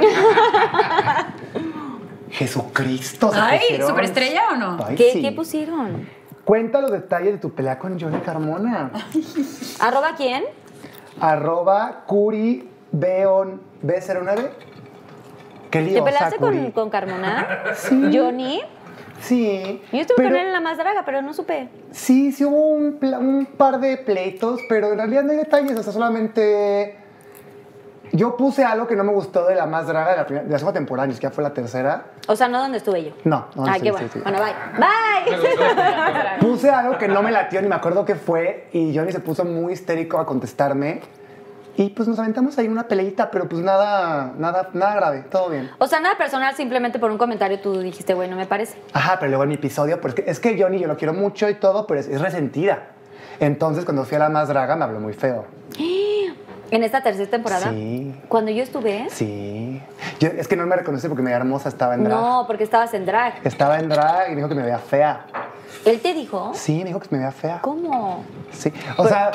Jesucristo. se Ay, pusieron. ¿superestrella o no? Ay, ¿Qué, sí. ¿Qué pusieron? Cuenta los detalles de tu pelea con Johnny Carmona. ¿Arroba quién? Arroba Curi Beon B09. ¿Qué lío, ¿Te peleaste con, con Carmona? Sí. ¿Johnny? Sí. Yo estuve pero- con él en la más draga, pero no supe. Sí, sí hubo un, pla- un par de pleitos, pero en realidad no hay detalles, o sea, solamente yo puse algo que no me gustó de la más draga de la, primera- de la segunda temporada, ni siquiera fue la tercera. O sea, no donde estuve yo. No, no, sí, qué sí, bueno. sí. Bueno, bye. Bye. Puse algo que no me latió, ni me acuerdo qué fue, y Johnny se puso muy histérico a contestarme. Y pues nos aventamos ahí una peleita, pero pues nada, nada, nada grave, todo bien. O sea, nada personal, simplemente por un comentario tú dijiste, bueno, me parece. Ajá, pero luego en mi episodio, pues es que, Johnny yo lo quiero mucho y todo, pero es, es resentida. Entonces cuando fui a la más draga me habló muy feo. En esta tercera temporada. Sí. Cuando yo estuve. Sí. Yo, es que no me reconoce porque me veía hermosa, estaba en drag. No, porque estabas en drag. Estaba en drag y me dijo que me veía fea. ¿Él te dijo? Sí, me dijo que me veía fea. ¿Cómo? Sí, o sea,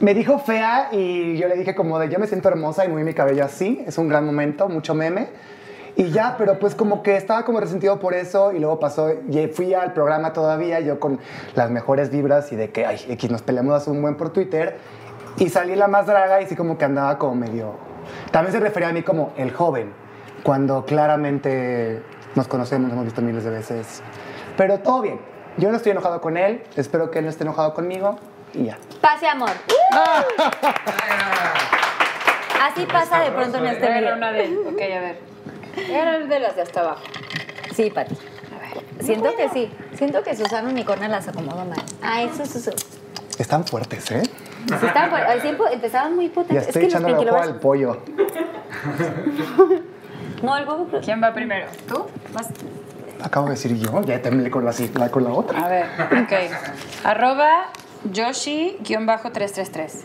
me dijo fea y yo le dije como de yo me siento hermosa y moví mi cabello así, es un gran momento, mucho meme. Y ya, pero pues como que estaba como resentido por eso y luego pasó, y fui al programa todavía, yo con las mejores vibras y de que, ay, X, nos peleamos hace un buen por Twitter y salí la más draga y sí como que andaba como medio... También se refería a mí como el joven, cuando claramente nos conocemos, hemos visto miles de veces. Pero todo bien, yo no estoy enojado con él, espero que él no esté enojado conmigo y ya. Pase amor. Así pasa de pronto en este Era video. una de. Ok, a ver. Era de las de hasta abajo. Sí, Pati. Siento que sí. Siento que Susana Unicornia las acomodó mal. Ah, eso, eso, eso. Están fuertes, ¿eh? Sí, estaban por- al tiempo empezaban muy Ya potentes. estoy es que los Lovers- al pollo. No, el huevo. ¿Quién va primero? ¿Tú? Vas. Acabo de decir yo, ya temblé con la, la- con la otra. A ver, ok. Arroba Yoshi-333.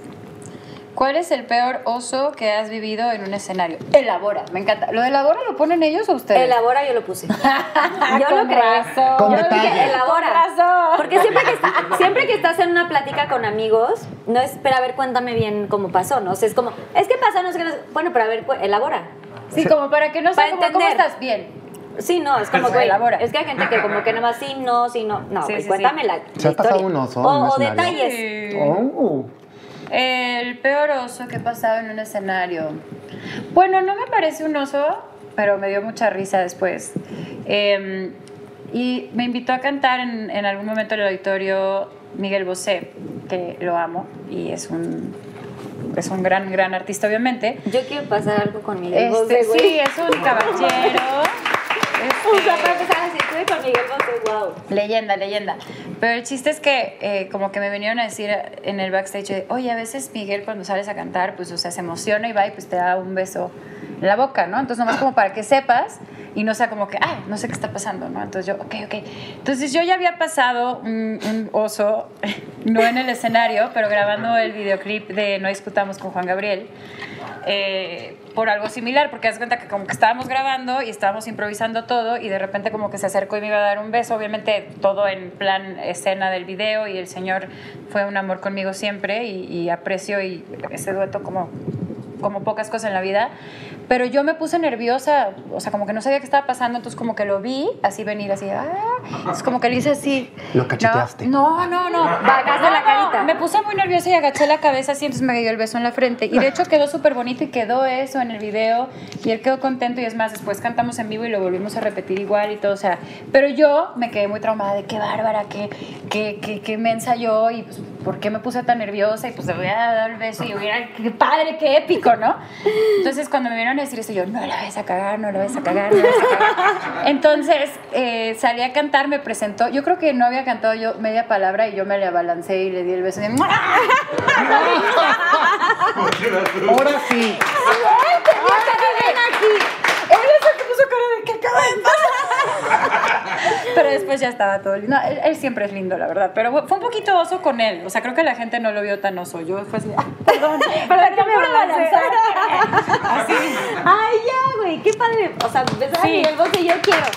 ¿Cuál es el peor oso que has vivido en un escenario? Elabora, me encanta. ¿Lo de elabora lo ponen ellos o ustedes? Elabora yo lo puse. yo Con lo razón. Con Yo dije, detalle. elabora. Con razón. Porque siempre que, está- siempre que estás en una plática con amigos, no es, pero a ver, cuéntame bien cómo pasó, ¿no? O sea, es como, es que pasó, no sé qué, Bueno, pero a ver, pues, elabora. Sí, como para que no Para sea como, ¿cómo estás? Bien. Sí, no, es como, güey, elabora. es que hay gente que como que nada más sí, no, sí, no. No, Sí, güey, sí, cuéntame sí. la, ¿Se ha pasado historia. un oso O, un o escenario? detalles. Oh. El peor oso que he pasado en un escenario. Bueno, no me parece un oso, pero me dio mucha risa después. Eh, y me invitó a cantar en, en algún momento en el auditorio Miguel Bosé, que lo amo y es un, es un gran, gran artista, obviamente. Yo quiero pasar algo con Miguel Este, sí, es un caballero. Empezar así, con Miguel Bosé, wow. Leyenda, leyenda. Pero el chiste es que eh, como que me vinieron a decir en el backstage, oye, a veces Miguel cuando sales a cantar, pues o sea, se emociona y va y pues te da un beso en la boca, ¿no? Entonces nomás como para que sepas y no sea como que, ay, no sé qué está pasando, ¿no? Entonces yo, ok, ok. Entonces yo ya había pasado un, un oso, no en el escenario, pero grabando el videoclip de No Discutamos con Juan Gabriel. eh, por algo similar, porque haz cuenta que como que estábamos grabando y estábamos improvisando todo y de repente como que se acercó y me iba a dar un beso, obviamente todo en plan escena del video y el señor fue un amor conmigo siempre y, y aprecio y ese dueto como, como pocas cosas en la vida, pero yo me puse nerviosa, o sea, como que no sabía qué estaba pasando, entonces como que lo vi así venir, así, ah, es como que le hice así. Lo cacheteaste. No, no, no. Bagaste la No, carita. Me puse muy nerviosa y agaché la cabeza así, entonces me dio el beso en la frente. Y de hecho quedó súper bonito y quedó eso en el video. Y él quedó contento y es más, después cantamos en vivo y lo volvimos a repetir igual y todo. O sea, pero yo me quedé muy traumada de qué bárbara, qué, qué, qué, qué mensa yo y pues, ¿por qué me puse tan nerviosa? Y pues le voy a dar el beso y hubiera, qué padre, qué épico, ¿no? Entonces cuando me vieron a decir eso, yo, no la vayas a cagar, no la vayas a cagar, no la vayas a cagar. Entonces eh, salí a cantar, me presentó. Yo creo que no había cantado yo media palabra y yo me le abalancé y le di el beso. Y, Ahora sí. Él es el que puso cara de que acaba de pasar. Pero después ya estaba todo lindo. No, él, él siempre es lindo, la verdad. Pero fue un poquito oso con él. O sea, creo que la gente no lo vio tan oso. Yo fue así, ah, perdón, perdón, que me. Así. Ay, ya, güey, qué padre. O sea, besar a Sí. Miguel Bosé, yo quiero.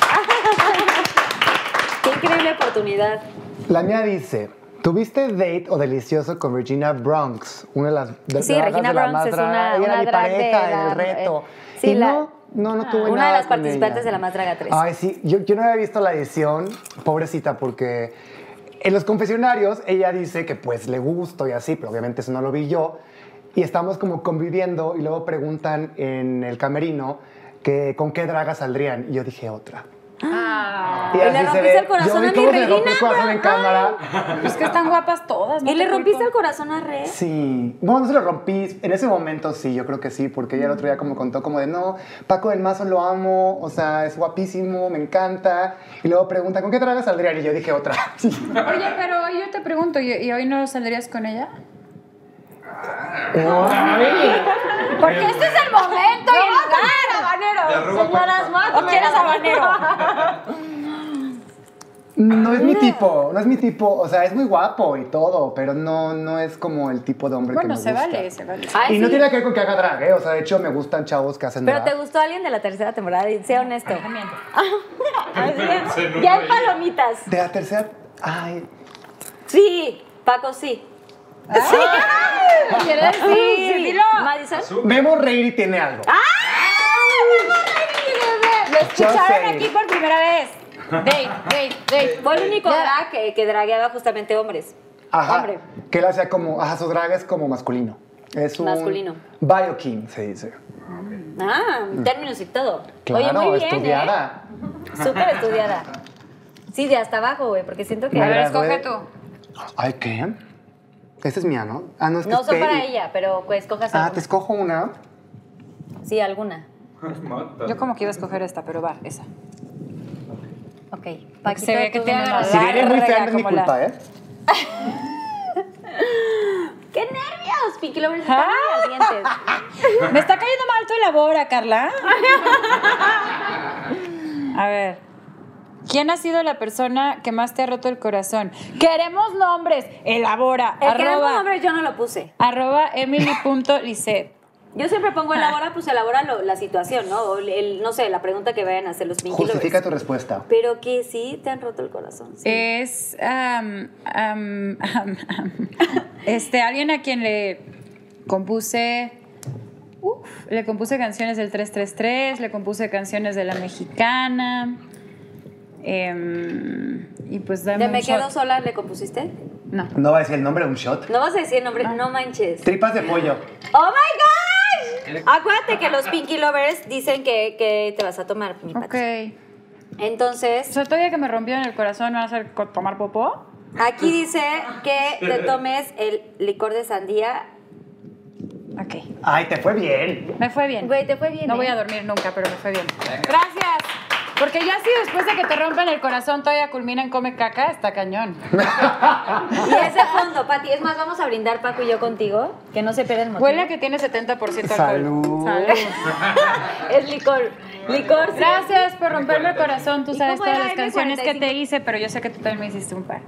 qué increíble oportunidad. La mía dice, ¿tuviste date o delicioso con Regina Bronx? Una de las de, Sí, Regina de la Bronx más es una- una mi drag pareja de la- el reto. eh, sí, y la- no, no, no tuve Una nada de las con participantes ella. de la Más Draga 3. Ay, sí, yo, yo no había visto la edición, pobrecita, porque en los confesionarios ella dice que pues le gusto y así, pero obviamente eso no lo vi yo. Y estamos como conviviendo y luego preguntan en el camerino que con qué draga saldrían. Y yo dije otra. Ah, Y Y le rompiste el corazón a mi Regina, corazón en cámara. es que están guapas todas. no ¿Y le te rompiste culpo. el corazón a Red? Sí, bueno, no se lo rompí. En ese momento sí, yo creo que sí, porque ella el otro día como contó como de, no, Paco del Mazo lo amo, o sea, es guapísimo, me encanta. Y luego pregunta, ¿con qué draga saldrían? Y yo dije otra. Oye, pero yo te pregunto, ¿y, y hoy no saldrías con ella? Porque este es el momento y el lugar, habanero. Señoras, Paco. ¿o quieres habanero? No es mi tipo, no es mi tipo. O sea, es muy guapo y todo, pero no, no es como el tipo de hombre que Bueno, me se gusta. vale, se vale. Ay, Y no tiene que ver con que haga drag, ¿eh? O sea, de hecho me gustan chavos que hacen Pero drag. te gustó alguien de la tercera temporada, sea honesto. Miento. Así es. ya hay palomitas. De la tercera... Ay, Sí, Paco sí. ¿Quieres Sí, decir? sí. Dilo. Madison. Memo reír y tiene algo. Ah, Lo escucharon aquí por primera vez. Dave, Dave, Dave. Fue el único drag que, que dragueaba justamente hombres. Ajá. Hombre. Que él hacía como... Ajá, su drag es como masculino. Es un... Masculino. Bioking, se dice. Ah, términos y todo. Claro, Oye, muy bien, estudiada. ¿eh? Súper estudiada. Sí, de hasta abajo, güey, porque siento que... A ver, escoge tú. Ay, ¿qué? Esta es mía, ¿no? Ah, no, es que No es son para ella, pero pues escojas Ah, alguna. te escojo una. Sí, alguna. Yo como que iba a escoger esta, pero va, esa. Ok. se ve que tú tiene la-. Si viene muy fea, no es mi como la- culpa, ¿eh? ¡Qué nervios! Pinky Lovers están Ah. muy ardientes. Me está cayendo mal tu elabora, Carla. A ver. ¿Quién ha sido la persona que más te ha roto el corazón? Queremos nombres. Elabora. El arroba, nombre yo no lo puse. arroba emily.lisset. Yo siempre pongo Ah. elabora, pues elabora lo- la situación, ¿no? O el- no sé, la pregunta que vayan a hacer los Pinky Justifica tu respuesta. Pero que sí te han roto el corazón. sí. Es este alguien a quien le compuse uf, le compuse canciones del 333, le compuse canciones de la mexicana. Em, y pues dame ¿De un Me shot. Quedo Sola le compusiste? No. No va a decir el nombre de un shot. No vas a decir el nombre, no manches. Tripas de pollo. ¡Oh my gosh! Acuérdate que los Pinky Lovers dicen que, que te vas a tomar, mi Ok. Pati. O Entonces, sea, todavía que me rompió en el corazón, ¿me van a hacer tomar popó? aquí dice que te tomes el licor de sandía. Ok. Ay, te fue bien. Me fue bien. Güey, te fue bien. No ¿eh? voy a dormir nunca, pero me fue bien. Gracias. Porque ya si después de que te rompen el corazón todavía culmina en come caca, está cañón. Y ese fondo, Pati. Es más, vamos a brindar Paco y yo contigo. Que no se pierda el motivo. Huele a que tiene 70% alcohol. Salud. Salud. Es licor. Licor. sí. Gracias por romperme el corazón. Tú ¿Y sabes todas las canciones que M45? te hice, pero yo sé que tú también me hiciste un par.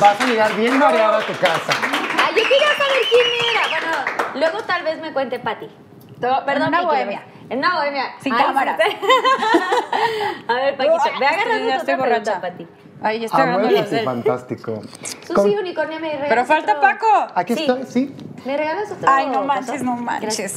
Vas a llegar bien mareada a tu casa. Ay, yo quería saber quién era. Bueno, luego tal vez me cuente Pati. Perdón, una Pinky bohemia. En una bohemia. Sin Ay, sí. a ver, Paquito, ve Ya agarrando tu estoy borracha. Pati. Ay, ya estoy Amo agarrando el los del... fantástico. Sí, unicornio, me regalas Pero falta otro. Paco. Aquí Sí. estoy, sí. ¿Me regalas otro? Ay, no manches, no manches.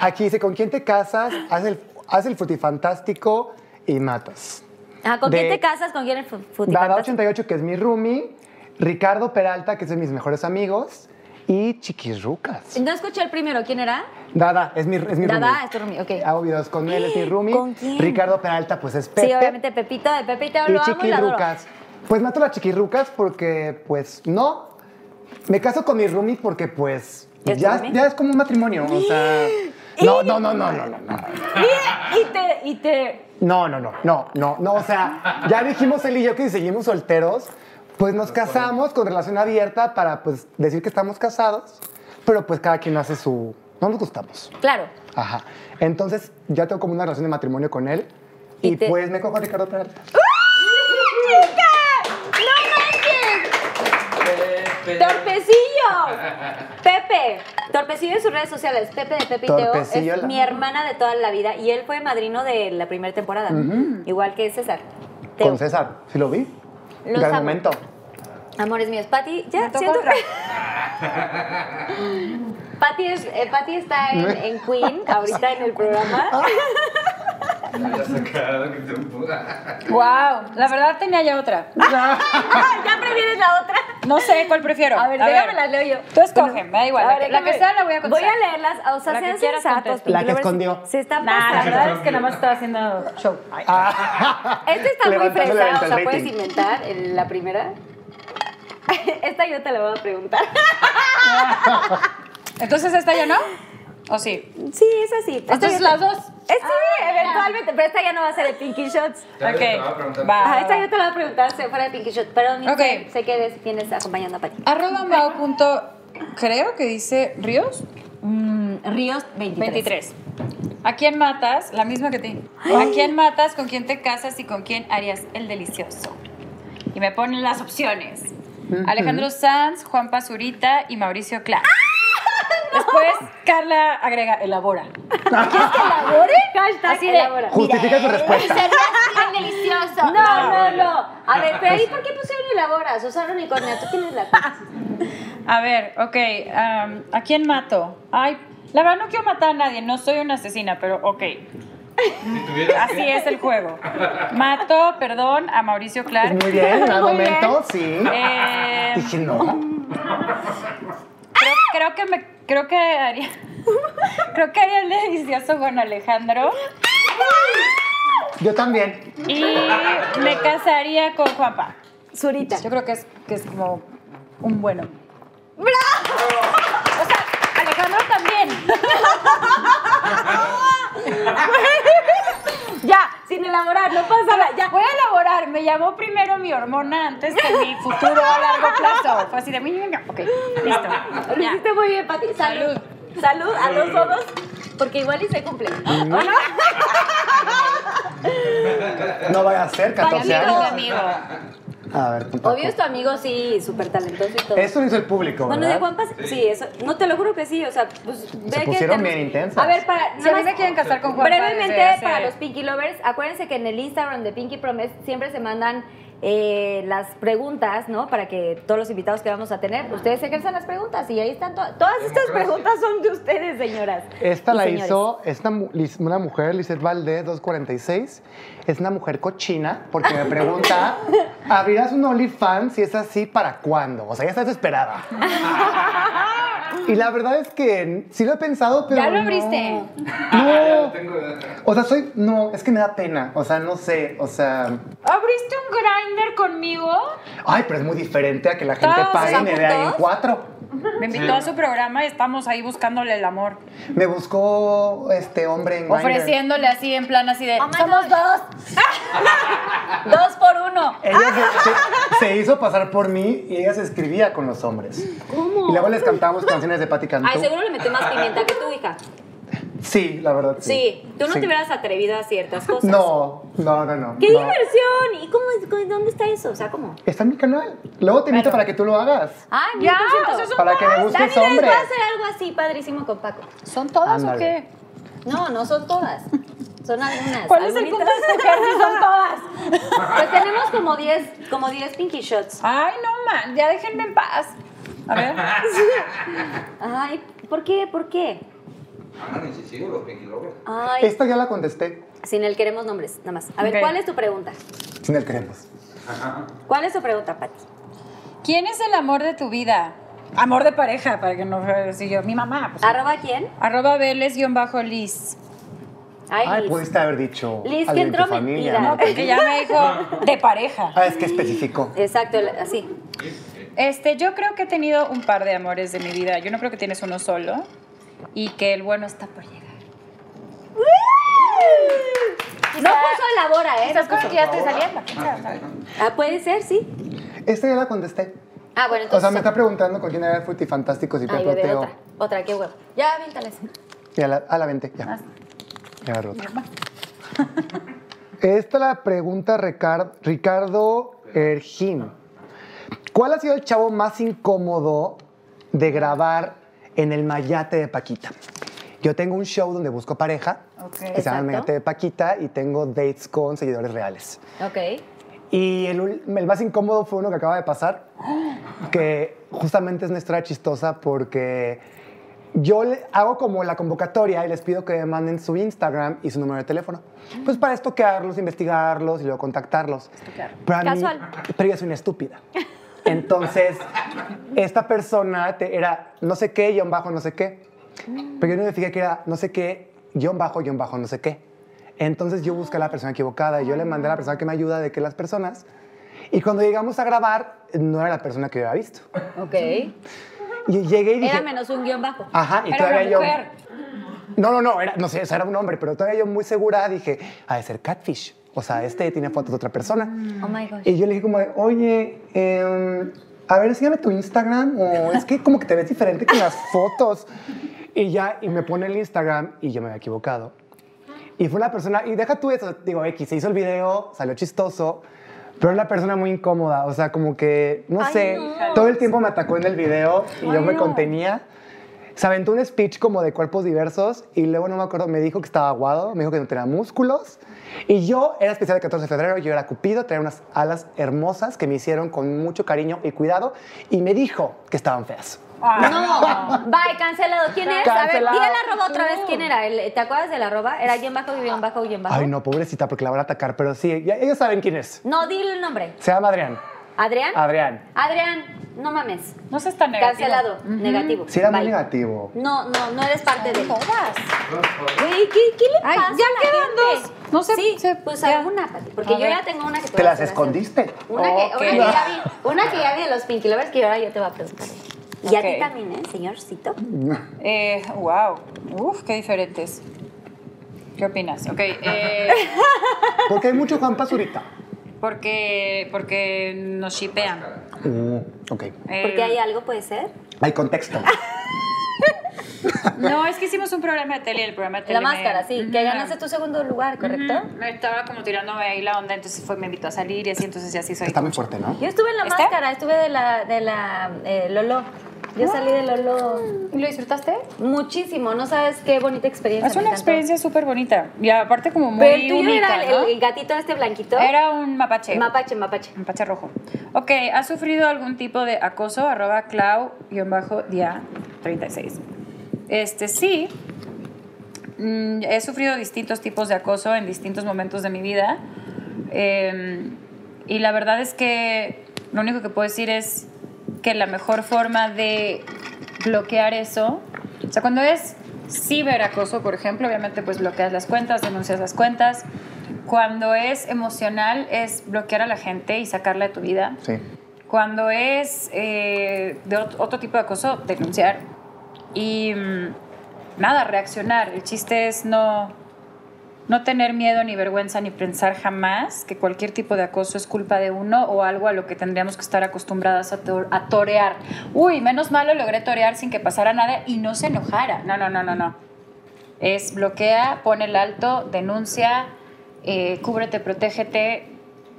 Aquí dice, ¿con quién te casas? Haz el, haz el frutifantástico y matas. Ah, ¿Con quién te casas? ¿Con quién el fu- Dada futifantástico? 88, que es mi roomie. Ricardo Peralta, que es de mis mejores amigos. Y Chiquirrucas. No escuché el primero. ¿Quién era? Dada, es mi, es mi Dada, roomie. es tu roomie, ok. Hago videos con él, es mi roomie. ¿Con quién? Ricardo Peralta, pues es Pepe. Sí, obviamente Pepito de Pepito y lo amo y lo adoro. Chiquirrucas. Pues mato a las Chiquirrucas porque, pues, no. Me caso con mi roomie porque, pues, ¿Ya es ya, como un matrimonio. O sea. No, no, no, no, no, no, no. Y, y te, y te... No, no, no, no, no, no, o sea, ya dijimos él y yo que si seguimos solteros, pues nos casamos con relación abierta para pues decir que estamos casados, pero pues cada quien hace su... No nos gustamos. Claro. Ajá. Entonces ya tengo como una relación de matrimonio con él Y y, te- pues me cojo a Ricardo Peralta. ¡Torpecillo! Pepe. Torpecillo en sus redes sociales. Pepe de Pepe y Teo. Es la- mi hermana de toda la vida. Y él fue madrino de la primera temporada. Igual que César. Teo. Con César, ¿sí lo vi? Los Gran amo. momento. Amores míos. Pati, ya siento. Pati, es, eh, Pati está en, en Queen, ahorita en el programa. Ya sacado que te empuja. Wow, la verdad tenía ya otra. ya prefieres la otra. No sé cuál prefiero. A ver, déjame la leo yo. Tú escoge, me da igual. A la, ver, que, la que sea la voy a Voy contestar. a leerlas, o sea, La sean sensatos. La que escondió. Se está Nah, la verdad es que nada más estaba haciendo show. Ay. Este Esta está muy fresa, o sea, puedes inventar en la primera. Esta yo te la voy a preguntar. Entonces esta ya no? ¿O sí? Sí, es así. Esta Entonces las dos. Eh, sí, eventualmente, pero esta ya no va a ser de Pinky Shots. Ok, te va. Ajá, esta yo te la voy a preguntar si fuera de Pinky Shots. Pero ni Ok. sé, sé que eres- vienes acompañando a Pati. Arroba Mau punto, creo que dice Ríos Mm, Ríos 23. 23. ¿A quién matas? La misma que ti. ¿A quién matas? ¿Con quién te casas? ¿Y con quién harías el delicioso? Y me ponen las opciones. Alejandro Sanz, Juan Pazurita y Mauricio Clark. Después, Carla agrega, elabora. ¿Quieres que elabore? Hashtag Así de, elabora. Justifica su respuesta. bien delicioso. No, no, no. A ver, pero ahí, ¿por qué pusieron elabora? Susana Unicornia, tú tienes la. A ver, ok. ¿A quién mato? Ay, la verdad no quiero matar a nadie, no soy una asesina, pero ok. Si tuvieras Así es el juego. Mato, perdón, a Mauricio Clark. Muy bien, en algún Muy bien. momento, sí. Eh, Dije, no. creo, creo que me creo que haría creo que haría el delicioso con Alejandro Yo también. y me casaría con Juanpa. Zurita. Yo creo que es que es como un bueno. O sea, Alejandro también. Ya, sin elaborar, no pasa nada. Ya. Voy a elaborar. Me llamó primero mi hormona antes que mi futuro a largo plazo. Fue así de mí. Ok, listo. Lo Ya. hiciste muy bien, Pati. Salud. Salud a los todos, porque igual y se cumple. ¿O no? No vaya a ser 14 Amigo, años. amigo. A ver. Obvio es tu amigo, sí, súper talentoso y todo. Eso lo hizo el público, Bueno, de ¿verdad? Juanpa, sí, eso, no te lo juro que sí, o sea, pues ve que pusieron tenemos- bien intensas. A ver, para Si a mí me quieren casar con Juanpa Brevemente, para los Pinky Lovers, acuérdense que en el Instagram de Pinky Promise siempre se mandan eh, las preguntas, ¿no? Para que todos los invitados que vamos a tener, ustedes ejerzan las preguntas y ahí están to- todas estas preguntas son de ustedes, señoras. Esta la señores. hizo es una, mu- Liz- una mujer, Lizeth Valdés, 246. Es una mujer cochina porque me pregunta, ¿abrirás un OnlyFans? Si es así, ¿para cuándo? O sea, ya estás desesperada. y la verdad es que sí lo he pensado, pero ¿Ya lo no. abriste? No. Tengo... O sea, soy... No, es que me da pena. O sea, no sé. O sea... ¿Abriste un grinder conmigo? Ay, pero es muy diferente a que la gente pague y me vea ahí en juntos. cuatro. Me invitó a su programa y estamos ahí buscándole el amor. Me buscó este hombre en Grindr. Ofreciéndole así, en plan así de. Oh Somos dos. dos por uno. Ella se, se- se hizo pasar por mí y ella se escribía con los hombres. ¿Cómo? Y luego les cantamos canciones de Patti Cantú. Ay, seguro le metió más pimienta que tu hija. Sí, la verdad. Sí, Sí, tú no Sí. te hubieras atrevido a ciertas cosas. No, no, no, no. ¡Qué no. diversión! ¿Y cómo, es- dónde está eso? O sea, ¿cómo? Está en mi canal. Luego te invito Pero- para que tú lo hagas. Ay, Ya, Para que me Dani busques les hombres. va a hacer algo así padrísimo con Paco. ¿Son todas o qué? No, no son todas. Son algunas. ¿Cuál es el punto de algunitas. escoger si son todas? Pues tenemos como 10 como 10 pinky shots. Ay, no, man, ya déjenme en paz. A ver. Ay, ¿por qué? ¿Por qué? Ay, Esta ya la contesté. sin el queremos nombres, nada más. A ver. ¿cuál es tu pregunta? Sin el queremos. ¿Cuál es tu pregunta, Pati? ¿Quién es el amor de tu vida? Amor de pareja, para que no si yo. Mi mamá. Pues, ¿Arroba quién? Arroba Vélez-Liz. Ay, Ay, pudiste haber dicho. Liz, que entró porque ya me dijo de pareja. Ah, es que especificó. Exacto, así. Este, yo creo que he tenido un par de amores de mi vida. Yo no creo que tienes uno solo. Y que el bueno está por llegar. No puso elabora, ¿eh? Como puso. que ya estoy saliendo. quién sabe, ¿sabes? Ah, puede ser, sí. Esta ya la contesté. Ah, bueno, O entonces. sea, me está preguntando con quién era Frutifantásticos y Ay, bebé, Pepoteo. otra. Otra, qué huevo. Ya, aviéntales. Y a la, a la 20, ya. Ah. Ya agarré otra. Esta la pregunta Ricar- Ricardo Ergin. ¿Cuál ha sido el chavo más incómodo de grabar en el Mayate de Paquita? Yo tengo un show donde busco pareja, Ok. que se llama el. Mayate de Paquita, y tengo dates con seguidores reales. Ok. Y el, el más incómodo fue uno que acaba de pasar, que justamente es una historia chistosa porque yo le hago como la convocatoria y les pido que me manden su Instagram y su número de teléfono. Pues para estoquearlos, investigarlos y luego contactarlos. Pero a mí- Casual. pero yo soy una estúpida. Entonces, esta persona te- era no sé qué, guion bajo, no sé qué. Pero yo no me fijé que era no sé qué, guion bajo, guion bajo, no sé qué. Entonces yo busqué a la persona equivocada y yo le mandé a la persona que me ayuda de que las personas. Y cuando llegamos a grabar, no era la persona que yo había visto. Ok. Y llegué y dije. Era menos un guion bajo. Ajá, y Era todavía yo. mujer. No, no, no, era, no sé, era un hombre, pero todavía yo muy segura dije, ha de ser catfish. O sea, este tiene fotos de otra persona. Oh my gosh. Y yo le dije como de, oye, em, a ver, enséñame tu Instagram o es que como que te ves diferente con las fotos. Y ya, y me pone el Instagram y yo me había equivocado. Y fue una persona, y deja tú eso, digo, X, se hizo el video, salió chistoso, pero una persona muy incómoda, o sea, como que, no Ay, sé, no. todo el tiempo me atacó en el video y yo Ay, me no. contenía. Se aventó un speech como de cuerpos diversos y luego no me acuerdo, me dijo que estaba aguado, me dijo que no tenía músculos. Y yo era especial de 14 de febrero, yo era Cupido, tenía unas alas hermosas que me hicieron con mucho cariño y cuidado y me dijo que estaban feas. No, bye, cancelado. ¿Quién es? Cancelado. A ver, di el arroba otra vez. ¿Quién era? ¿Te acuerdas del arroba? Era guion bajo, guion bajo, guion bajo. Ay, no, pobrecita, porque la van a atacar, pero sí, ya- ellos saben quién es. No, dile el nombre. Se llama Adrián. ¿Adrián? Adrián. Adrián, no mames. No seas tan negativo. Cancelado, negativo. Sí, era muy Bye. negativo. No, no, no eres parte de él. Todas. Güey, ¿qué, qué le Ay, pasa ya a la quedan gente? dos. No sé, Sí, se- pues ya. alguna, porque A yo ver. ya tengo una que te, ¿Te voy a las escondiste? Una que, una, que ya vi, una que ya vi de los Pinky Lovers que ahora yo te voy a preguntar. Y a ti también, ¿eh, señorcito? Eh, wow. Uf, qué diferentes. ¿Qué opinas? Ok, eh, Porque hay mucho Juan Pazurita. Porque, porque nos shipean. Mm, ok. Eh, Porque hay algo, puede ser. Hay contexto. No, es que hicimos un programa de tele y el programa de tele. La me- máscara, sí. Que ganaste tu segundo lugar, ¿correcto? Ujú. Me estaba como tirándome ahí la onda, entonces fue, me invitó a salir y así, entonces ya sí soy. Está muy fuerte, ¿no? Yo estuve en la ¿Está? máscara, estuve de la, de la eh, Lolo. Yo salí de Lolo ¿Y lo disfrutaste? muchísimo. No sabes qué bonita experiencia. Es una experiencia súper bonita. Y aparte como muy Pero el tuyo única, era el, ¿no? el gatito este blanquito. Era un mapache. Mapache, mapache. Mapache rojo. Ok, ¿has sufrido algún tipo de acoso? Arroba clau-dia36. Este, sí. Mm, he sufrido distintos tipos de acoso en distintos momentos de mi vida. Eh, y la verdad es que lo único que puedo decir es que la mejor forma de bloquear eso, o sea, cuando es ciberacoso, por ejemplo, obviamente pues bloqueas las cuentas, denuncias las cuentas. Cuando es emocional es bloquear a la gente y sacarla de tu vida. Sí. Cuando es eh, de ot- otro tipo de acoso, denunciar. Y mm, nada, reaccionar. El chiste es no, no tener miedo ni vergüenza ni pensar jamás que cualquier tipo de acoso es culpa de uno o algo a lo que tendríamos que estar acostumbradas a, to- a torear. Uy, menos mal lo logré torear sin que pasara nada y no se enojara. No, no, no, no, no. Es bloquea, pone el alto, denuncia, eh, cúbrete, protégete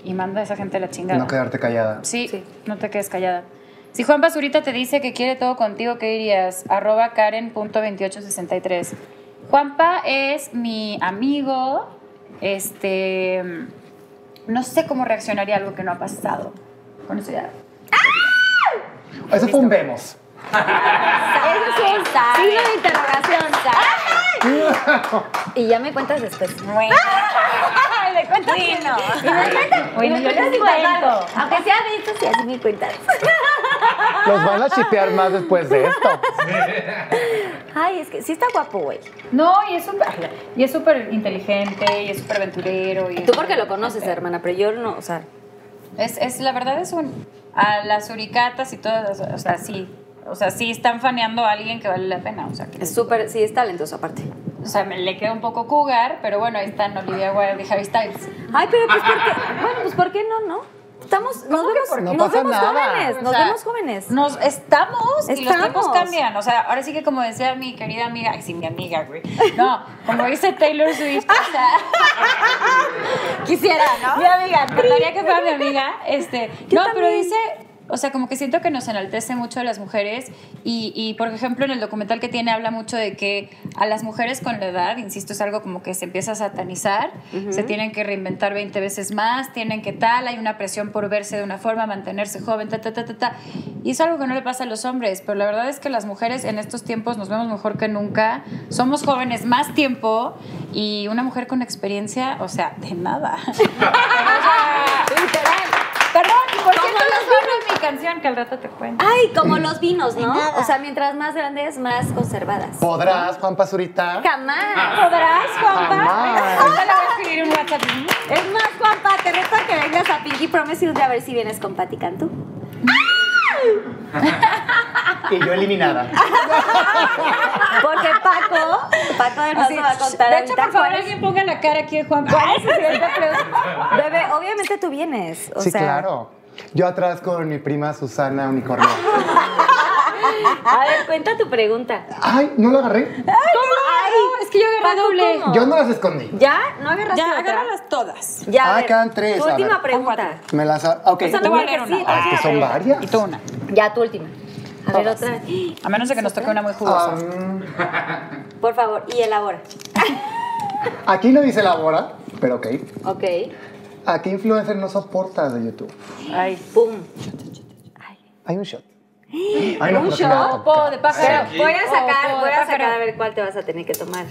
y manda a esa gente a la chingada. No quedarte callada. Sí, no te quedes callada. Si Juan Basurita te dice que quiere todo contigo, ¿qué dirías? Arroba Karen.2863. Juanpa es mi amigo. Este. No sé cómo reaccionaría a algo que no ha pasado. Con eso ya. Eso fue un vemos. Eso es un signo de interrogación, ¿sabes? Y ya me cuentas después. Bueno. me cuentas Bueno. Y me cuentas, Bueno, y me yo les cuento. algo. Aunque sea de esto, sí, así me cuentas. Los van a chipear más después de esto. Ay, es que sí está guapo, güey. No, y es súper y es súper inteligente, y es súper aventurero. Y Tú porque lo conoces, hermana, pero yo no, o sea... Es, es, la verdad es un... A las uricatas y todas, o sea, sí. O sea, sí están faneando a alguien que vale la pena. O sea, que, Es súper, sí, es talentoso aparte. o sea me le queda un poco cougar, pero bueno, ahí están Olivia Wilde y Harry Styles. Ay, pero pues ¿por qué? Bueno, pues ¿por qué no, no? Estamos, nos vemos, por- no nos vemos jóvenes, O nos sea, vemos jóvenes. Nos estamos, y los tiempos cambian. O sea, ahora sí que como decía mi querida amiga, ay sí, mi amiga, güey. No, como dice Taylor Swift, o sea, Quisiera, ¿no? Mi amiga, Me gustaría que fuera mi amiga. Este, no, pero dice, o sea, como que siento que nos enaltece mucho a las mujeres y, y, por ejemplo, en el documental que tiene habla mucho de que a las mujeres con la edad, insisto, es algo como que se empieza a satanizar, se tienen que reinventar 20 veces más, tienen que tal, hay una presión por verse de una forma, mantenerse joven, ta, ta, ta, ta, ta. Y es algo que no le pasa a los hombres, pero la verdad es que las mujeres en estos tiempos nos vemos mejor que nunca, somos jóvenes más tiempo y una mujer con experiencia, o sea, de nada. Literal. Perdón, y por Como cierto, los vinos mi canción que al rato te cuento. Ay, como los vinos, ¿no? O sea, mientras más grandes, más conservadas. ¿Podrás, Juan Pazurita? Jamás. ¿Podrás, Juanpa? Jamás. Ahorita le voy a escribir un WhatsApp. Es más, Juanpa, te reto que vengas a Pinky Promise y un día a ver si vienes con Pati Cantú. Y yo eliminada. Porque Paco, Paco de Así, nos va a contar de hecho, por favor, alguien ponga la cara aquí de Juanpa. cuál es. Bebé, obviamente tú vienes. O sí, sea, claro. Yo atrás con mi prima Susana Unicornio. A ver, cuenta tu pregunta. Ay, no lo agarré. ¿Cómo? Ay, es que yo agarré doble. ¿cómo? Yo no las escondí. ¿Ya? ¿No agarraste Ya, otra? agárralas todas. Ya, a Ah, ver, quedan tres, Tu a última ver. pregunta. Me las. Ok. O sea, no Te voy a a una. decir. Ah, es que son varias. Y tú una. Ya, tu última. A ver, otra. A menos de que nos toque una muy jugosa. Ah, Por favor, y elabora. aquí no dice la hora, pero ok. Ok. ¿A qué influencer no soportas de YouTube? Ay. Pum. Hay un shot. Ay, no, ¿Un tocar. de pájaro. Pero voy a sacar, Oh, voy a sacar a ver cuál te vas a tener que tomar.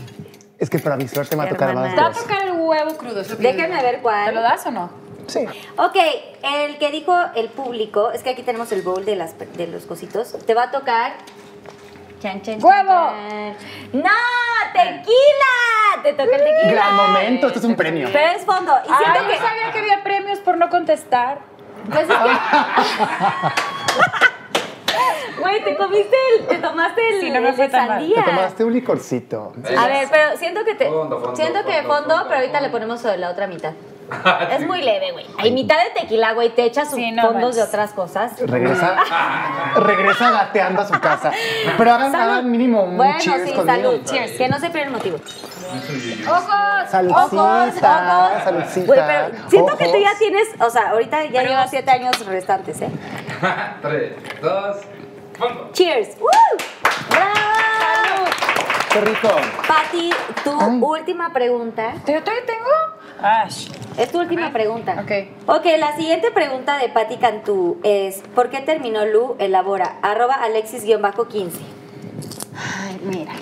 Es que para mi suerte me va a tocar más Te va a tocar el huevo crudo. digo. ver cuál. ¿Te lo das o no? Sí. Ok, el que dijo el público, es que aquí tenemos el bowl de, las, de los cositos. Te va a tocar. Chan, chan, ¡Huevo! chan. ¡No! ¡Tequila! Te toca el tequila. Gran momento, esto es un premio. Pero es fondo. Y siento Ay, que. yo sabía que había premios por no contestar. Es que. Güey, te comiste el. Te tomaste el. Sí, no me fue de tan mal. Te sandía. tomaste un licorcito. A ver, pero siento que te. Fondo, fondo, siento que fondo, fondo, fondo, pero ahorita fondo. le ponemos sobre la otra mitad. Es muy leve, güey. Hay mitad de tequila, güey. Te echas Sí, sus no fondos de otras cosas. Regresa, regresa gateando a su casa. Pero hagan, hagan mínimo un Bueno, cheers sí, conmigo. salud. Cheers. Que no se pierda el motivo. ¡Ojos! Saludcita, saludcita. Güey, pero siento que tú Ojos. ya tienes, o sea, ahorita ya Pero- llevas siete años restantes, ¿eh? Tres, dos, fondo. Cheers. ¡Woo! ¡Bravo! Qué rico. Pati, tu Ay. última pregunta. ¿Te todavía tengo? Ash. Es tu última pregunta. Ok. Ok, la siguiente pregunta de Pati Cantú es: ¿Por qué terminó Lu? Elabora. Arroba Alexis-15. Ay, mira.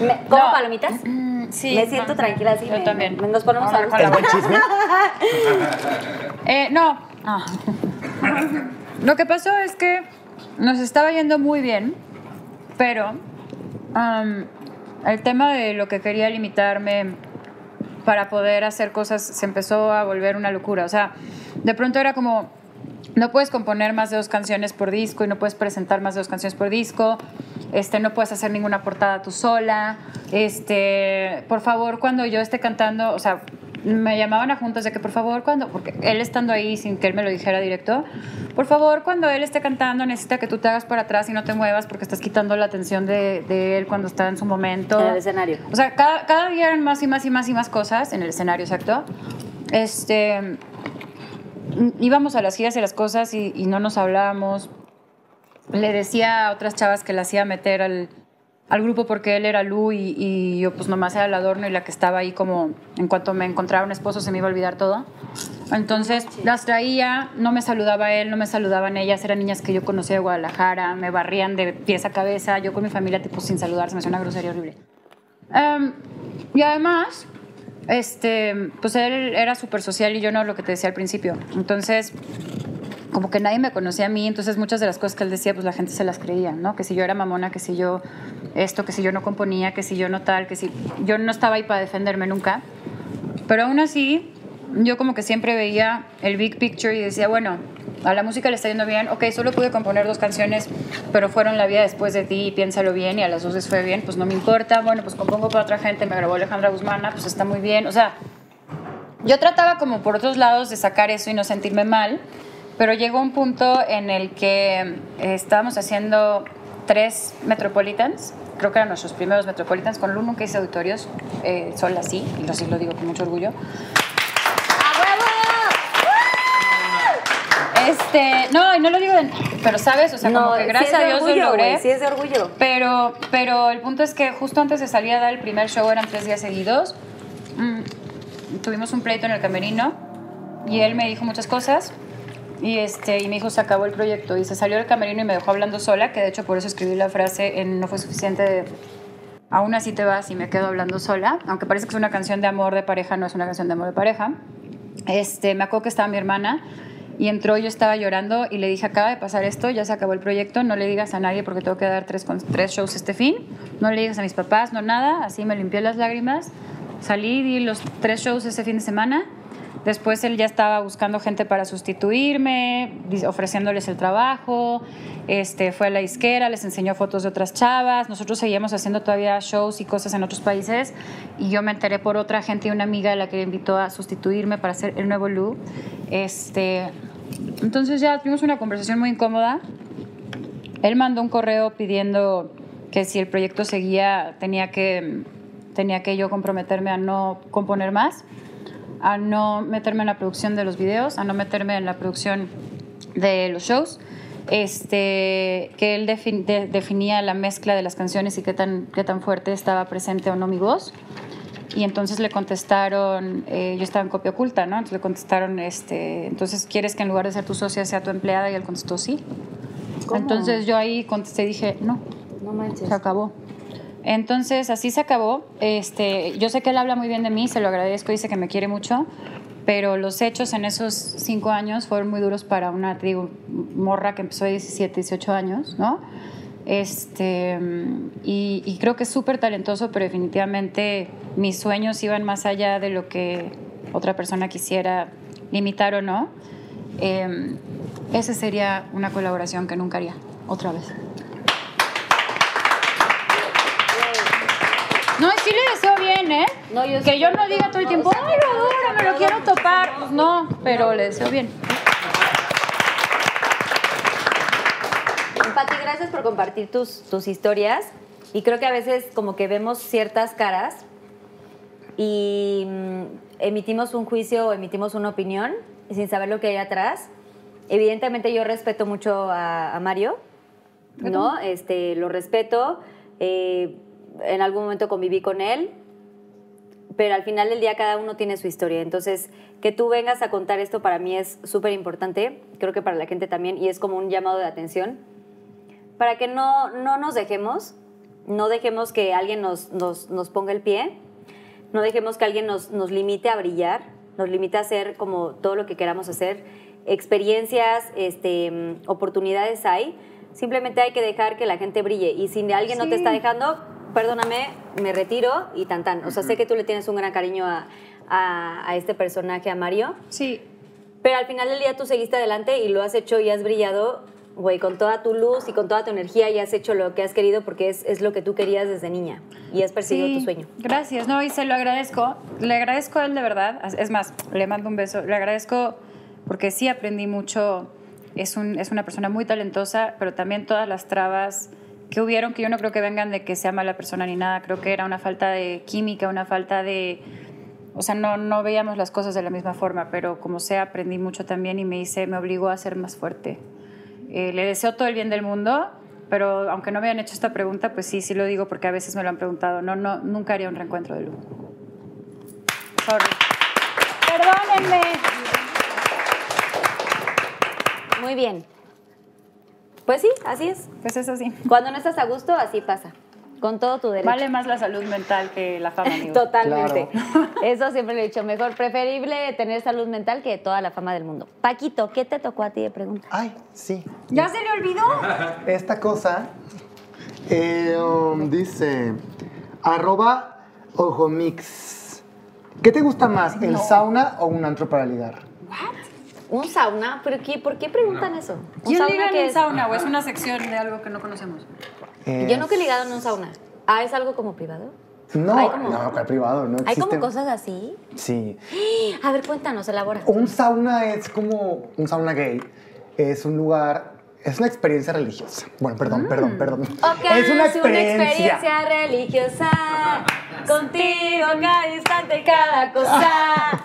Me- ¿Como No. palomitas? Sí. Me siento tranquila así. Yo me- también. me- nos ponemos a Ahora, gusto. ¿Es buen chisme? Eh, no. Ah. Lo que pasó es que nos estaba yendo muy bien, pero el tema de lo que quería limitarme para poder hacer cosas se empezó a volver una locura. O sea, de pronto era como, no puedes componer más de dos canciones por disco y no puedes presentar más de dos canciones por disco. Este, no puedes hacer ninguna portada tú sola. Este, por favor, cuando yo esté cantando, o sea, me llamaban a juntas de que por favor cuando, porque él estando ahí sin que él me lo dijera directo, por favor cuando él esté cantando necesita que tú te hagas para atrás y no te muevas porque estás quitando la atención de, de él cuando está en su momento. En el escenario. O sea, cada, cada día eran más y más y más y más cosas en el escenario, exacto. Este, íbamos a las giras y las cosas y, y no nos hablábamos. Le decía a otras chavas que la hacía meter al, al grupo porque él era Lu y, y yo pues nomás era el adorno y la que estaba ahí como en cuanto me encontraba un esposo se me iba a olvidar todo. Entonces las traía, no me saludaba él, no me saludaban ellas, eran niñas que yo conocía de Guadalajara, me barrían de pies a cabeza, yo con mi familia tipo sin saludarse, me hacía una grosería horrible. Em, y además, este, pues él era súper social y yo no, lo que te decía al principio. Entonces, como que nadie me conocía a mí, entonces muchas de las cosas que él decía, pues la gente se las creía, ¿no? Que si yo era mamona, que si yo esto, que si yo no componía, que si yo no tal, que si yo no estaba ahí para defenderme nunca. Pero aún así, yo como que siempre veía el big picture y decía, bueno, a la música le está yendo bien, ok, solo pude componer dos canciones, pero fueron La vida después de ti y Piénsalo bien y a las dos les fue bien, pues no me importa, bueno, pues compongo para otra gente, me grabó Alejandra Guzmana, pues está muy bien, o sea, yo trataba como por otros lados de sacar eso y no sentirme mal, pero llegó un punto en el que eh, estábamos haciendo tres Metropolitans, creo que eran nuestros primeros Metropolitans, con Lu nunca hice auditorios, eh, solo así, y lo, sí lo digo con mucho orgullo. Este, no, no lo digo de, pero sabes, o sea, como que gracias a Dios orgullo, lo logré. güey, Sí, es de orgullo. Pero, pero el punto es que justo antes de salir a dar el primer show, eran tres días seguidos, mm, tuvimos un pleito en el camerino y él me dijo muchas cosas y, este, y me dijo, se acabó el proyecto y se salió del camerino y me dejó hablando sola, que de hecho por eso escribí la frase en No fue suficiente de, aún así te vas y me quedo hablando sola, aunque parece que es una canción de amor de pareja, no es una canción de amor de pareja. Este, me acuerdo que estaba mi hermana y entró, yo estaba llorando y le dije, acaba de pasar esto, ya se acabó el proyecto, no le digas a nadie porque tengo que dar tres, tres shows este fin, no le digas a mis papás, no nada, así me limpié las lágrimas, salí, di los tres shows ese fin de semana, después él ya estaba buscando gente para sustituirme, ofreciéndoles el trabajo, este, fue a la isquera, les enseñó fotos de otras chavas, nosotros seguíamos haciendo todavía shows y cosas en otros países y yo me enteré por otra gente y una amiga a la que invitó a sustituirme para hacer el nuevo Lu. Este, entonces ya tuvimos una conversación muy incómoda. Él mandó un correo pidiendo que si el proyecto seguía tenía que, tenía que yo comprometerme a no componer más, a no meterme en la producción de los videos, a no meterme en la producción de los shows. Este, que él defin- de- definía la mezcla de las canciones y qué tan, qué tan fuerte estaba presente o no mi voz. Y entonces le contestaron, eh, yo estaba en copia oculta, ¿no? Entonces le contestaron, este, entonces, ¿quieres que en lugar de ser tu socia sea tu empleada? Y él contestó, sí. Entonces yo ahí contesté y dije, no, No manches. se acabó. Entonces así se acabó. Este, yo sé que él habla muy bien de mí, se lo agradezco, dice que me quiere mucho, pero los hechos en esos cinco años fueron muy duros para una, digo, morra que empezó de 17, 18 años, ¿no? Este, y, creo que es súper talentoso, pero definitivamente mis sueños iban más allá de lo que otra persona quisiera limitar o no. Eh, esa sería una colaboración que nunca haría otra vez. No, sí le deseo bien, ¿eh? No, yo que yo no diga todo el tiempo, ay, lo adoro, me lo quiero topar. Pues no, pero le deseo bien. Pati, gracias por compartir tus, tus historias. Y creo que a veces como que vemos ciertas caras y mm, emitimos un juicio o emitimos una opinión sin saber lo que hay atrás. Evidentemente yo respeto mucho a, a Mario, ¿no? Este, lo respeto. eh, en algún momento conviví con él, pero al final del día cada uno tiene su historia. Entonces, que tú vengas a contar esto para mí es súper importante, creo que para la gente también, y es como un llamado de atención, para que no, no nos dejemos, no dejemos que alguien nos, nos, nos ponga el pie, no dejemos que alguien nos, nos limite a brillar, nos limite a hacer como todo lo que queramos hacer. Experiencias, este, oportunidades hay, simplemente hay que dejar que la gente brille. Y si alguien no te está dejando, perdóname, me retiro y tan tan. O sea, sé que tú le tienes un gran cariño a, a- a este personaje, a Mario, Sí, pero al final del día tú seguiste adelante y lo has hecho y has brillado, güey, con toda tu luz y con toda tu energía y has hecho lo que has querido porque es, es lo que tú querías desde niña y has perseguido sí. tu sueño. Gracias, no, y se lo agradezco. Le agradezco a él de verdad. Es más, le mando un beso. Le agradezco porque sí aprendí mucho. Es, un, es una persona muy talentosa, pero también todas las trabas que hubieron, que yo no creo que vengan de que sea mala persona ni nada. Creo que era una falta de química, una falta de... O sea, no, no veíamos las cosas de la misma forma, pero como sea, aprendí mucho también y me hice, me obligó a ser más fuerte. Eh, le deseo todo el bien del mundo, pero aunque no me hayan hecho esta pregunta, pues sí, sí lo digo porque a veces me lo han preguntado. No, no, nunca haría un reencuentro de Lu. Sorry. Perdónenme. Muy bien. Pues sí, así es. Pues eso sí. Cuando no estás a gusto, así pasa. Con todo tu derecho. Vale más la salud mental que la fama, amigo. Totalmente. Eso siempre lo he dicho. Mejor, preferible tener salud mental que toda la fama del mundo. Paquito, ¿qué te tocó a ti de pregunta? Ay, sí. ¿Ya se le olvidó? Esta cosa eh, um, dice arroba ojomix. ¿Qué te gusta más, el sauna o un antro para ligar? ¿Un sauna? ¿Pero qué, ¿Por qué preguntan eso? ¿Un ¿Quién sauna liga en es? sauna o es una sección de algo que no conocemos? Yo nunca he Es- ligado en un sauna. Ah, ¿es algo como privado? No, Hay como- no, ¿cuál privado? No ¿Hay como cosas así? Sí. A ver, cuéntanos, elabora. Un sauna es como un sauna gay. Es un lugar, es una experiencia religiosa. Bueno, perdón, perdón, perdón. Ok, es una experiencia. religiosa. Contigo cada instante, cada cosa.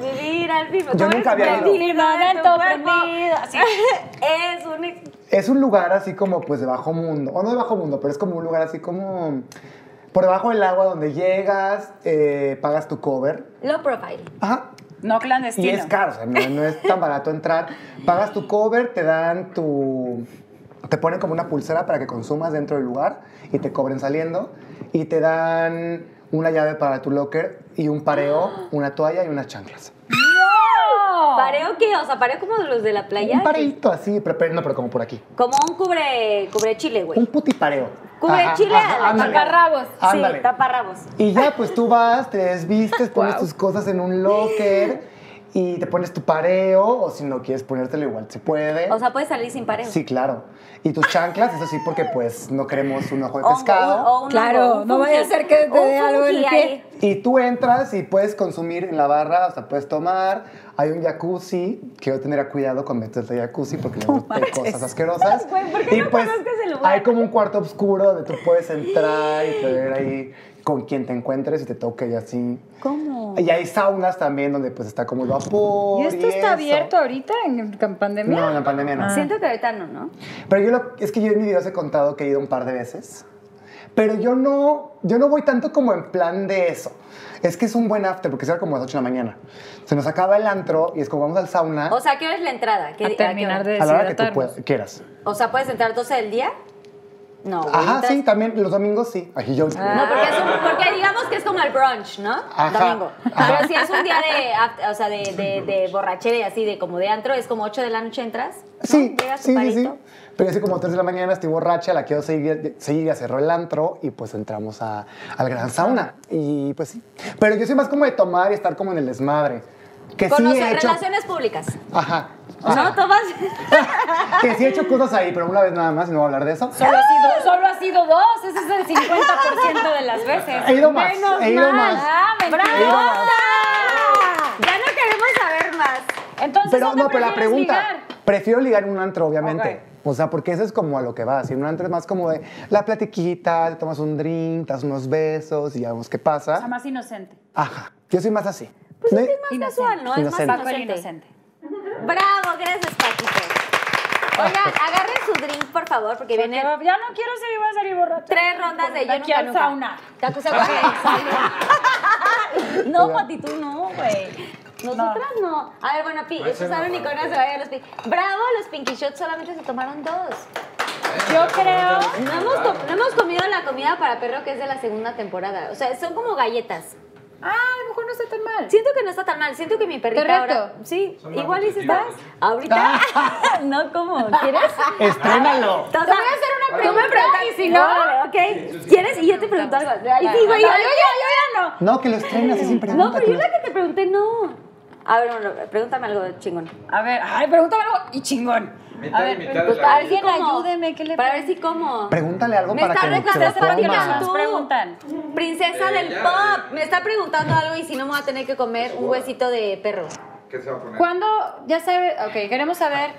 Vivir al mismo Yo nunca había ido. Es un Es un lugar así como pues de bajo mundo, o no de bajo mundo, pero es como un lugar así como por debajo del agua donde llegas, eh, pagas tu cover. low profile. Ajá. No Y clandestino. es caro, o sea, no, no es tan barato entrar. Pagas tu cover, te dan tu... Te ponen como una pulsera para que consumas dentro del lugar y te cobren saliendo. Y te dan una llave para tu locker y un pareo, una toalla y unas chanclas. ¿Pareo qué? O sea, pareo como de los de la playa. Un pareito así, pero, pero no, pero como por aquí. Como un cubre, cubre chile, güey. Un putipareo. Cubre Ajá, chile ajá, a la ándale. taparrabos. Ándale. Sí, taparrabos. Y ya, pues tú vas, te desvistes, pones tus cosas en un locker y te pones tu pareo, o si no quieres ponértelo igual se puede. O sea, puedes salir sin pareo. Sí, claro. Y tus chanclas, eso sí, porque pues no queremos un ojo de O un- pescado. o un- Claro, un no vaya a ser que te dé algo en el pie. Y tú entras y puedes consumir en la barra, o sea, puedes tomar. Hay un jacuzzi, quiero tener cuidado con meterte al jacuzzi porque luego hay cosas asquerosas. ¿por qué y no pues ese lugar? hay como un cuarto oscuro donde tú puedes entrar y ver ahí con quien te encuentres y te toque y así. ¿Cómo? Y hay saunas también donde pues está como el vapor. ¿Y esto está eso. abierto ahorita en pandemia? No, en la pandemia no. Siento que ahorita no, ¿no? Pero yo lo- es que yo en mi videos he contado que he ido un par de veces. Pero yo no, yo no voy tanto como en plan de eso. Es que es un buen after porque cierra como a las 8 de la mañana. Se nos acaba el antro y es como vamos al sauna O sea, ¿qué hora es la entrada? ¿Qué- A qué terminar hora? de a la hora que tú puedas- quieras. O sea, ¿puedes entrar 12 del día? No. Ajá, sí, también los domingos sí. Ay, yo, No, porque, es un- porque digamos que es como el brunch, ¿no? Ajá, Domingo. ajá. Pero si es un día de, o sea, de, de, de borrachera y así, de como de antro, es como 8 de la noche entras. ¿no? Sí, Llegas sí, sí, sí. Pero así como 3 de la mañana estoy borracha, la quiero seguir, seguir ya cerró el antro y pues entramos a- al gran sauna. Y pues sí. Pero yo soy más como de tomar y estar como en el desmadre. Que sí Conoce he hecho... relaciones públicas. Ajá. ¿No, Tomás? Que sí he hecho cosas ahí, pero una vez nada más y no voy a hablar de eso. Solo ha sido, solo ha sido dos, ese es el 50% de las veces. He ido más, Menos he ido más. Ah, He ido mentira. más. Ya no queremos saber más. Entonces, Pero ¿dónde no, pero la pregunta, ligar? prefiero ligar en un antro, obviamente. O sea, porque eso es como a lo que vas. Y en un antro es más como de la platiquita, te tomas un drink, te das unos besos y ya vemos qué O sea, pasa. más inocente. Ajá. Yo soy más así. Pues ¿No? es que es más casual, ¿no? Es Inocente. más Paco el inocente. inocente. Bravo, gracias, Paquito. Oigan, agarren su drink, por favor, porque viene Ya no quiero ser, iba a salir borracha. tres rondas de yo nunca, nunca. sauna. Te acusa porque No, Pati, tú no, güey. Nosotras no. A ver, bueno, Pi, eso saben Nicona se vaya a los Pi. Bravo, los Pinky Shots solamente se tomaron dos. Yo creo. No hemos, no hemos comido la comida para perro que es de la segunda temporada. O sea, son como galletas. Ah, a lo mejor no está tan mal. Siento que no está tan mal. Siento que mi perrita Te reto. ahora. Sí, Son igual y si estás. ¿Ahorita? no, ¿cómo? ¿Quieres? Estrénalo. Te voy a hacer una Tú me pregunta, preguntas y si no- ¿ok? ¿Quieres? Y yo te pregunto algo. Ahí sí, güey. No, yo- yo ya, yo ya no. No, que lo estrenas, es siempre No, pero yo la que te pregunté, no. A ver, bueno, pregúntame algo chingón. A ver, ay, pregúntame algo y chingón. Mitad a y ver, mitad Pues para ver si ayúdeme, ¿qué le Para ver si cómo. Pregúntale algo Me para está que se lo coma. Nos preguntan. Princesa del pop. Me está preguntando algo y si no me voy a tener que comer un huesito de perro. ¿Qué se va a poner? ¿Cuándo? Ya sabe, ok, queremos saber.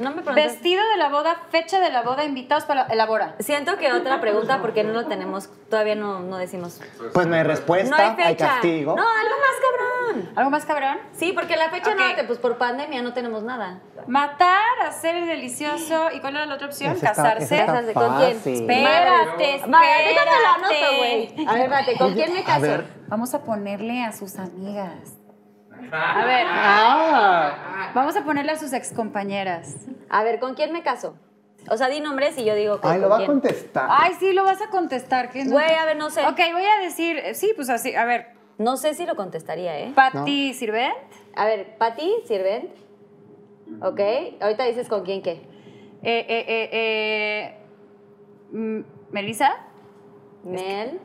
No me preguntes. Vestido de la boda, fecha de la boda, invitados para la, elabora. Siento que otra pregunta porque no lo tenemos, todavía no, no decimos. Pues no hay respuesta, No hay fecha. castigo. No, algo más cabrón. ¿Algo más cabrón? Sí, porque la fecha Ok. no, te- pues por pandemia no tenemos nada. Matar, hacer el delicioso. ¿Y cuál era la otra opción? Casarse. está Casarse, ¿con quién? Espérate, espérate. Déjame güey. A ver, espérate, ¿con quién me caso? Vamos a ponerle a sus amigas. A ver, Ah, vamos a ponerle a sus excompañeras. A ver, ¿con quién me caso? O sea, di nombres y yo digo ay, lo va a contestar. Ay, sí, lo vas a contestar. Güey, a ver, no sé. Ok, voy a decir, sí, pues así, a ver, No sé si lo contestaría, ¿eh? Patti Sirvent, A ver, Pati, Sirvent. Ok, ahorita dices con quién qué. eh, eh, eh, eh, mm, Melissa Mel.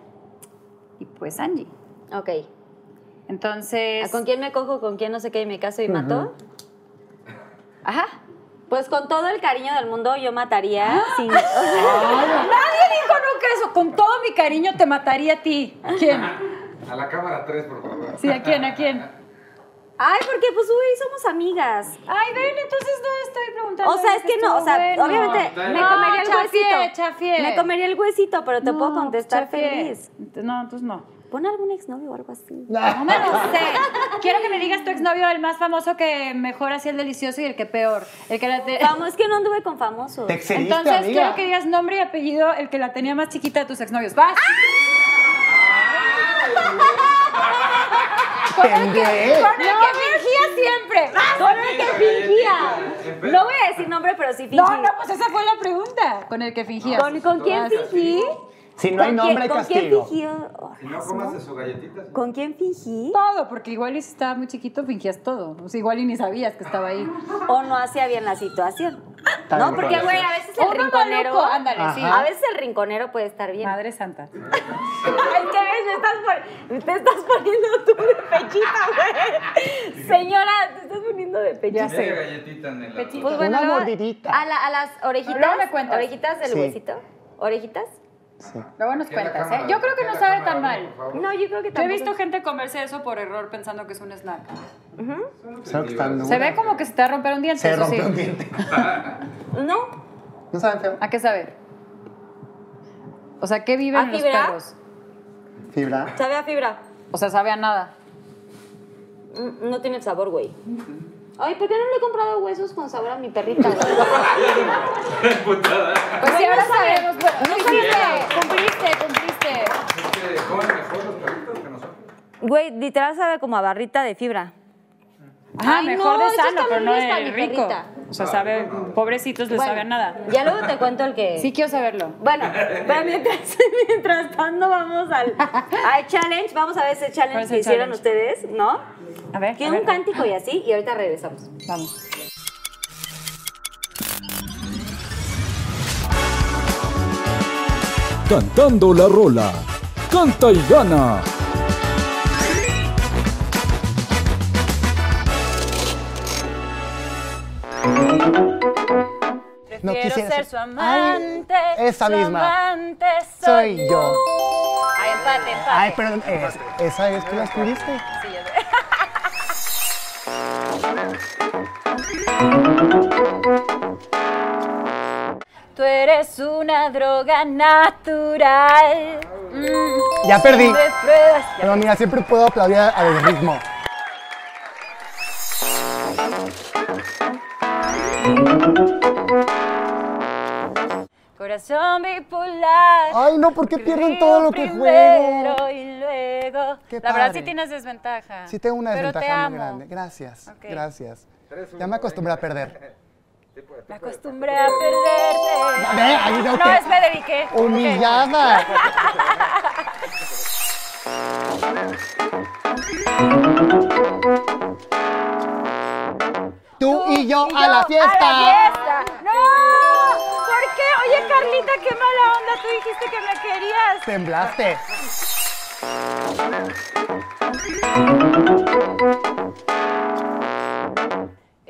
y pues Angie. Ok. Entonces, ¿A ¿Con quién me cojo, con quién no sé qué y me caso y mato? Ajá. Pues con todo el cariño del mundo yo mataría sin... nadie dijo nunca eso. Con todo mi cariño te mataría a ti. ¿A quién? A la cámara 3, por favor. Sí, ¿a quién? ¿A quién? Ay, porque pues uy, somos amigas. Ay, ven, entonces no estoy preguntando. O sea, es que no, o sea, bueno. obviamente me No, comería el chafié, huesito. chafié. Me comería el huesito, pero te puedo contestar chafié. feliz. No, entonces no. Pon algún exnovio o algo así. No me lo sé. Quiero que me digas tu exnovio, el más famoso que mejor hacía el delicioso y el que peor. El que la te- Vamos, es que no anduve con famosos. Te excediste, Entonces amiga. quiero que digas nombre y apellido, el que la tenía más chiquita de tus exnovios. ¡Vas! Tendré. Con el que fingía siempre. Con el que fingía. No voy a decir nombre, pero sí fingí. No, no, pues esa fue la pregunta. Con el que fingías. ¿Con, con quién Ah, fingí? Si no hay ¿Con nombre, hay quién- ¿Con quién castigo. fingí? Oh, Si no comas de su galletita. sí. ¿Con quién fingí? Todo, porque igual y si estaba muy chiquito fingías todo. O sea, igual y ni sabías que estaba ahí. ¿O no hacía bien la situación? También No, porque, güey, a veces el rinconero. ándale, sí. A veces el rinconero puede estar bien. Madre santa. Es que ves, me estás pon- te estás poniendo tú de pechita, güey. Señora, te estás poniendo de pechita. Ya sé. galletita en el Pechito. Pues bueno, Una luego- mordidita. A, la- a las orejitas. Luego me cuentas. Orejitas del Sí. huesito. ¿Orejitas? Sí. Luego nos cuentas, ¿eh? Yo creo que no sabe tan mal. No, yo creo que Yo he visto gente comerse eso por error pensando que es un snack. Están Se ve como que se te va a romper un diente. Se eso rompe sí. un diente. No, ¿No saben feo? ¿A qué sabe? O sea, ¿qué viven ¿A los fibra? perros? Fibra. sabe a fibra. O sea, sabe a nada. Mm, No tiene sabor, güey. Ay, ¿por qué no le he comprado huesos con sabor a mi perrita. Pues sí, no ahora sabe. sabemos. No no hiciste, cumpliste, cumpliste. Es que comen mejor los perritos que nosotros. Güey, literal sabe como a barrita de fibra. Ajá, Ay, mejor no, de eso sano, está pero muy no de mi rico. perrita. O sea, sabe, pobrecitos les Bueno, sabe a nada. Ya luego te cuento el que. Sí quiero saberlo. Bueno, pero mientras, mientras tanto vamos al, al challenge. Vamos a ver ese ¿Cuál challenge que hicieron challenge? ustedes, ¿no? A ver. Que a un ver. cántico y así, y ahorita regresamos. Vamos. Cantando la rola. Canta y gana. No Quiero quisiera ser su amante. Ay, esa su misma. amante Soy yo. Ay, empate, empate. Ay, perdón. es- esa es tú la escribiste. Tú eres una droga natural. Mm, Ya perdí. Pero mira, siempre puedo aplaudir al ritmo. Corazón bipolar. Ay, no, ¿por qué pierden todo lo que juego? y luego. Qué La verdad sí tienes desventaja. Sí tengo una Pero te desventaja muy grande. Gracias, gracias. Ya me acostumbré a perder. Me acostumbré a perderte. Ve, ahí no es me dediqué. Humillada. Tú y yo Y a la fiesta. ¡A la fiesta! ¡No! ¿Por qué? Oye, Carlita, qué mala onda. Tú dijiste que me querías. Temblaste.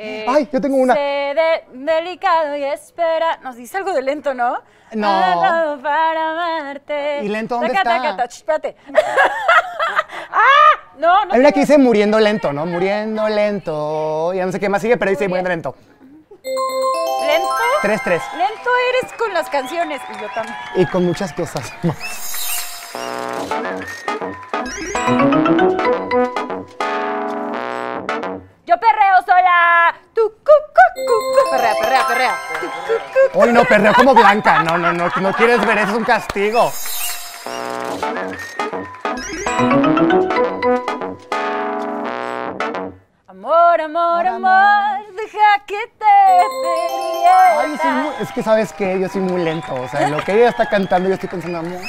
Eh, Ay, yo tengo una. De- delicado y espera. Nos dice algo de lento, ¿no? No. Algo para amarte. ¿Y lento dónde Taca, está? taca, espérate. ¡Ah! No, no. Hay una que dice muriendo lento, ¿no? Muriendo lento. Ya no sé qué más sigue, pero dice muriendo lento. ¿Lento? 3-3. Lento eres con las canciones. Y yo también. Y con muchas cosas más. Yo perreo sola. Tu, cu, cu, cu, cu. Perrea, perrea, perrea. Tu. Hoy no, perreo como blanca. No, no, no. No quieres ver eso, es un castigo. Amor, amor, amor, deja que te Ay, divierta. soy muy- es que sabes que yo soy muy lento. O sea, en lo que ella está cantando, yo estoy pensando, amor.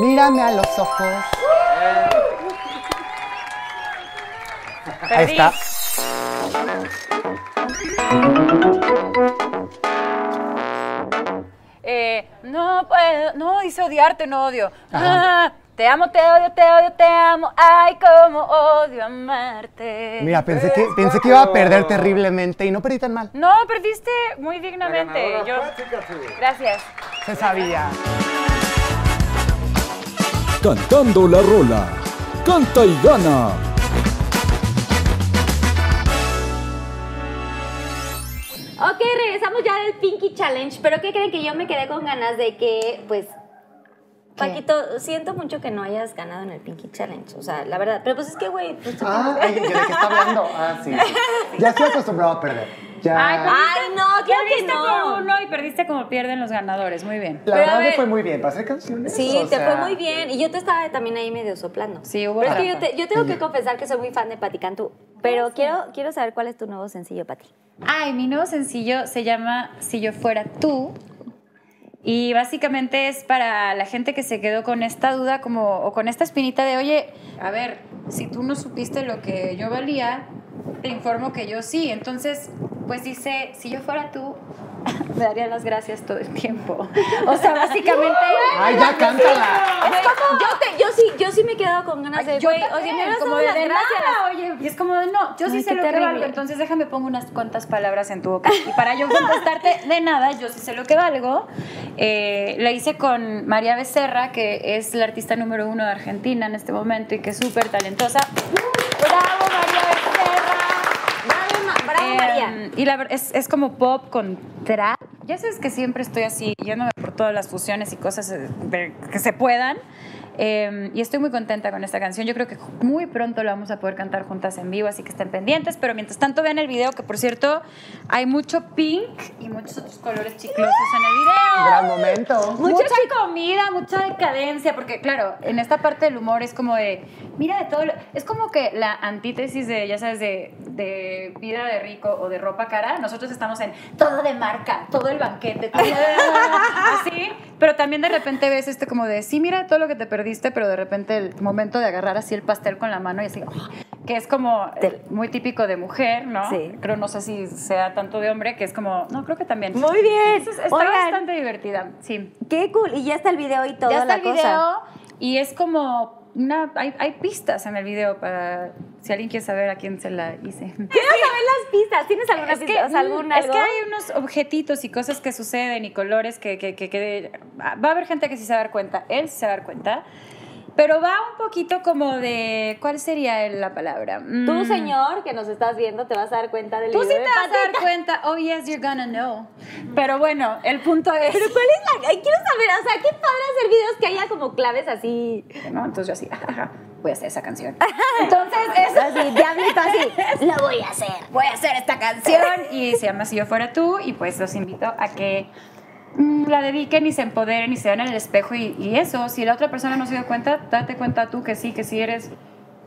Mírame a los ojos. Ahí está. Eh, no puedo, no, dice odiarte, no odio. Ah, te amo, te odio, te odio, te amo. Ay, cómo odio amarte. Mira, pensé que, pensé que iba a perder terriblemente y no perdí tan mal. No, perdiste muy dignamente. Yo, gracias. Se sabía. Cantando la rola. Canta y gana. Ok, regresamos ya del Pinky Challenge, pero ¿qué creen que yo me quedé con ganas de que, pues, Paquito, siento mucho que no hayas ganado en el Pinky Challenge, o sea, la verdad, pero pues es que, güey, pues Ah, ay, ¿de qué está hablando? Ah, sí. Ya estoy acostumbrado a perder. Ya. Ay, no, claro que Perdiste por no. uno y perdiste como pierden los ganadores. Muy bien. la verdad me fue muy bien. Para hacer canciones. Sí, o te sea, fue muy bien. Y yo te estaba también ahí medio soplando. Sí, hubo Pero es que yo, te- yo tengo que confesar que soy muy fan de Pati Cantú. Pero quiero, quiero saber cuál es tu nuevo sencillo, Pati. Ay, mi nuevo sencillo se llama Si yo fuera tú. Y básicamente es para la gente que se quedó con esta duda como, o con esta espinita de, oye, a ver, si tú no supiste lo que yo valía, te informo que yo sí. Entonces, pues dice, si yo fuera tú, me daría las gracias todo el tiempo. O sea, básicamente... Ay, ya cántala. Es como, yo, te- yo, sí, yo sí me he quedado con ganas de, Yo güey, o sea, también, me hubieras como de, las de gracias. nada, oye, y es como de, no, yo sí Ay, sé lo que terrible. valgo, entonces déjame pongo unas cuantas palabras en tu boca. Y para yo contestarte de nada, yo sí sé lo que valgo. Eh, la hice con María Becerra, que es la artista número uno de Argentina en este momento y que es súper talentosa. ¡Bravo, María Becerra! Bravo, Ma- bravo, Eh, María. Y la verdad es, es como pop con trap. Ya sabes que siempre estoy así, yéndome por todas las fusiones y cosas eh, que se puedan. Eh, y estoy muy contenta con esta canción. Yo creo que muy pronto la vamos a poder cantar juntas en vivo, así que estén pendientes. Pero mientras tanto, vean el video, que por cierto, hay mucho pink y muchos otros colores chiclosos en el video. Gran momento. Mucha, comida, mucha decadencia, porque claro, en esta parte del humor es como de, mira de todo, lo- es como que la antítesis de, ya sabes, de, de vida de rico o de ropa cara, nosotros estamos en todo de marca, todo el banquete, todo así, pero también de repente ves este como de, sí, mira todo lo que te perdiste, pero de repente el momento de agarrar así el pastel con la mano y así, ¡ah! que es como muy típico de mujer, ¿no? Sí. Creo, no sé si sea tanto de hombre, que es como, no, creo que también. Muy bien. Está Oigan. bastante divertida, sí. Qué cool. Y ya está el video y toda Ya está la el cosa. video y es como una hay, hay pistas en el video para si alguien quiere saber a quién se la hice. Quiero saber las pistas. ¿Tienes alguna Es que, pista? O sea, algún mm, es algo? que hay unos objetitos y cosas que suceden y colores que, que, que- que- va a haber gente que sí se va a dar cuenta, él sí se va a dar cuenta, pero va un poquito como de ¿cuál sería la palabra? Tú, Mm, señor, que nos estás viendo, te vas a dar cuenta del Tú sí te de vas a dar cuenta, oh yes, you're gonna know. Pero bueno, el punto es... Pero ¿cuál es la...? Quiero saber, o sea, qué padre hacer videos que haya como claves así... ¿no? Entonces yo así, "Ajá, voy a hacer esa canción. Entonces, eso Así, diablito así. Lo voy a hacer. voy a hacer esta canción y se llama Si yo fuera tú y pues los invito a que la dediquen y se empoderen y se vean en el espejo y, y eso, si la otra persona no se dio cuenta, date cuenta tú que sí, que sí eres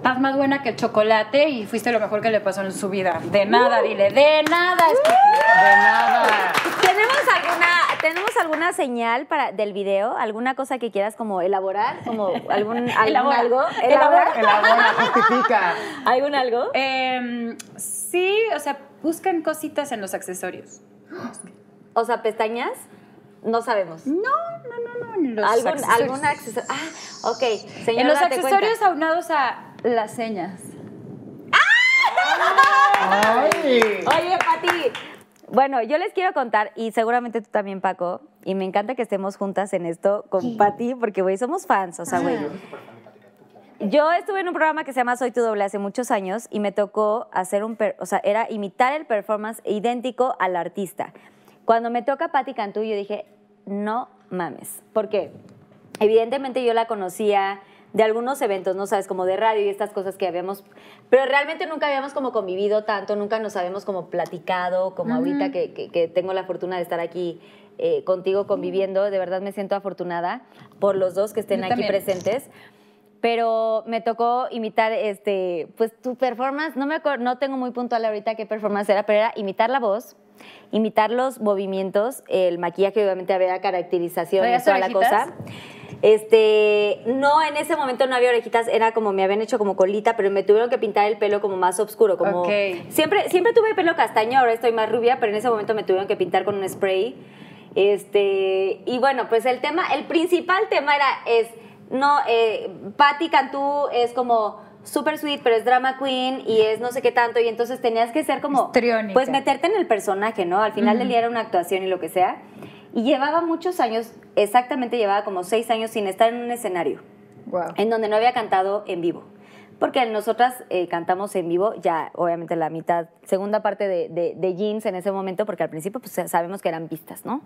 estás más buena que el chocolate y fuiste lo mejor que le pasó en su vida. De nada, dile, de nada. De nada. ¿Tenemos alguna, ¿Tenemos alguna señal para, del video? ¿Alguna cosa que quieras como elaborar? Como algún, algún Elabora. algo? Elabora. Elabora, justifica. ¿Algún algo? Em, sí, o sea, buscan cositas en los accesorios. O sea, pestañas, no sabemos. No, no, no, no. en los ¿Algún, accesorios. algún accesorio? Ah, ok. Señora, En los accesorios cuenta. aunados a las señas. Ay. Oye, Pati. Bueno, yo les quiero contar, y seguramente tú también, Paco, y me encanta que estemos juntas en esto con Pati, porque, güey, somos fans, o sea, güey. Yo estuve en un programa que se llama Soy tu doble hace muchos años y me tocó hacer un, per- o sea, era imitar el performance idéntico al artista. Cuando me toca Patti Cantú, yo dije, no mames, porque evidentemente yo la conocía de algunos eventos, no sabes, como de radio y estas cosas que habíamos, pero realmente nunca habíamos como convivido tanto, nunca nos habíamos como platicado, como ahorita que, que- que tengo la fortuna de estar aquí eh, contigo conviviendo, de verdad me siento afortunada por los dos que estén Yo aquí también. presentes. Pero me tocó imitar este pues tu performance. No me acuer- no tengo muy puntual ahorita qué performance era pero era imitar la voz imitar los movimientos el maquillaje obviamente había caracterización y ¿Traías toda la cosa. Este no en ese momento no había orejitas era como me habían hecho como colita pero me tuvieron que pintar el pelo como más oscuro como siempre siempre tuve pelo castaño ahora estoy más rubia pero en ese momento me tuvieron que pintar con un spray. Este, y bueno, pues el tema, el principal tema era, es, no, eh, Patti Cantú es como super sweet, pero es drama queen y es no sé qué tanto, y entonces tenías que ser como, Histriónica. pues meterte en el personaje, ¿no? Al final del día era una actuación y lo que sea. Y llevaba muchos años, exactamente llevaba como seis años sin estar en un escenario Wow. en donde no había cantado en vivo. Porque nosotras eh, cantamos en vivo, ya obviamente la mitad, segunda parte de, de, de Jeans en ese momento, porque al principio pues sabemos que eran pistas, ¿no?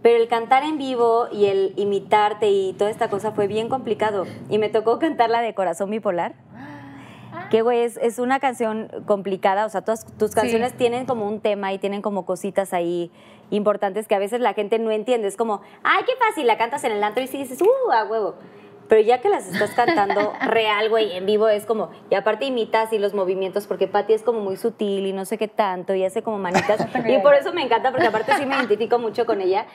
Pero el cantar en vivo y el imitarte y toda esta cosa fue bien complicado. Y me tocó cantar la de Corazón Bipolar. Que, güey, es, es una canción complicada. O sea, todas tus canciones tienen como un tema y tienen como cositas ahí importantes que a veces la gente no entiende. Es como, ay, qué fácil, la cantas en el antro y sí dices, uh, a huevo. Pero ya que las estás cantando real, güey, en vivo, es como, y aparte imitas y los movimientos, porque Patti es como muy sutil y no sé qué tanto, y hace como manitas. y por eso me encanta, porque aparte sí me identifico mucho con ella.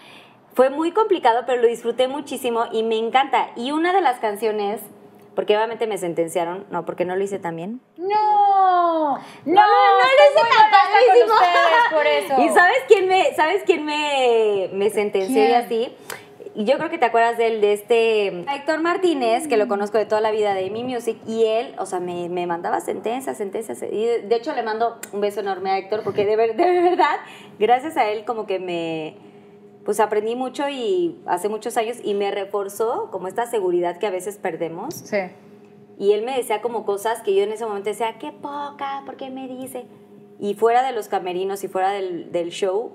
Fue muy complicado, pero lo disfruté muchísimo y me encanta. Y una de las canciones, porque obviamente me sentenciaron, no, porque no lo hice tan bien. No, no, no, no lo hice tan ustedes por eso. ¿Y sabes quién me, sabes quién me, me sentenció y así? Y yo creo que te acuerdas de él, de este Héctor Martínez, que lo conozco de toda la vida de Mi Music, y él, o sea, me, me mandaba sentencias, sentencias, y de, de hecho le mando un beso enorme a Héctor, porque de, ver- de verdad, gracias a él como que me, pues aprendí mucho y hace muchos años, y me reforzó como esta seguridad que a veces perdemos, Sí. y él me decía como cosas que yo en ese momento decía, qué poca, ¿por qué me dice? Y fuera de los camerinos y fuera del, del show,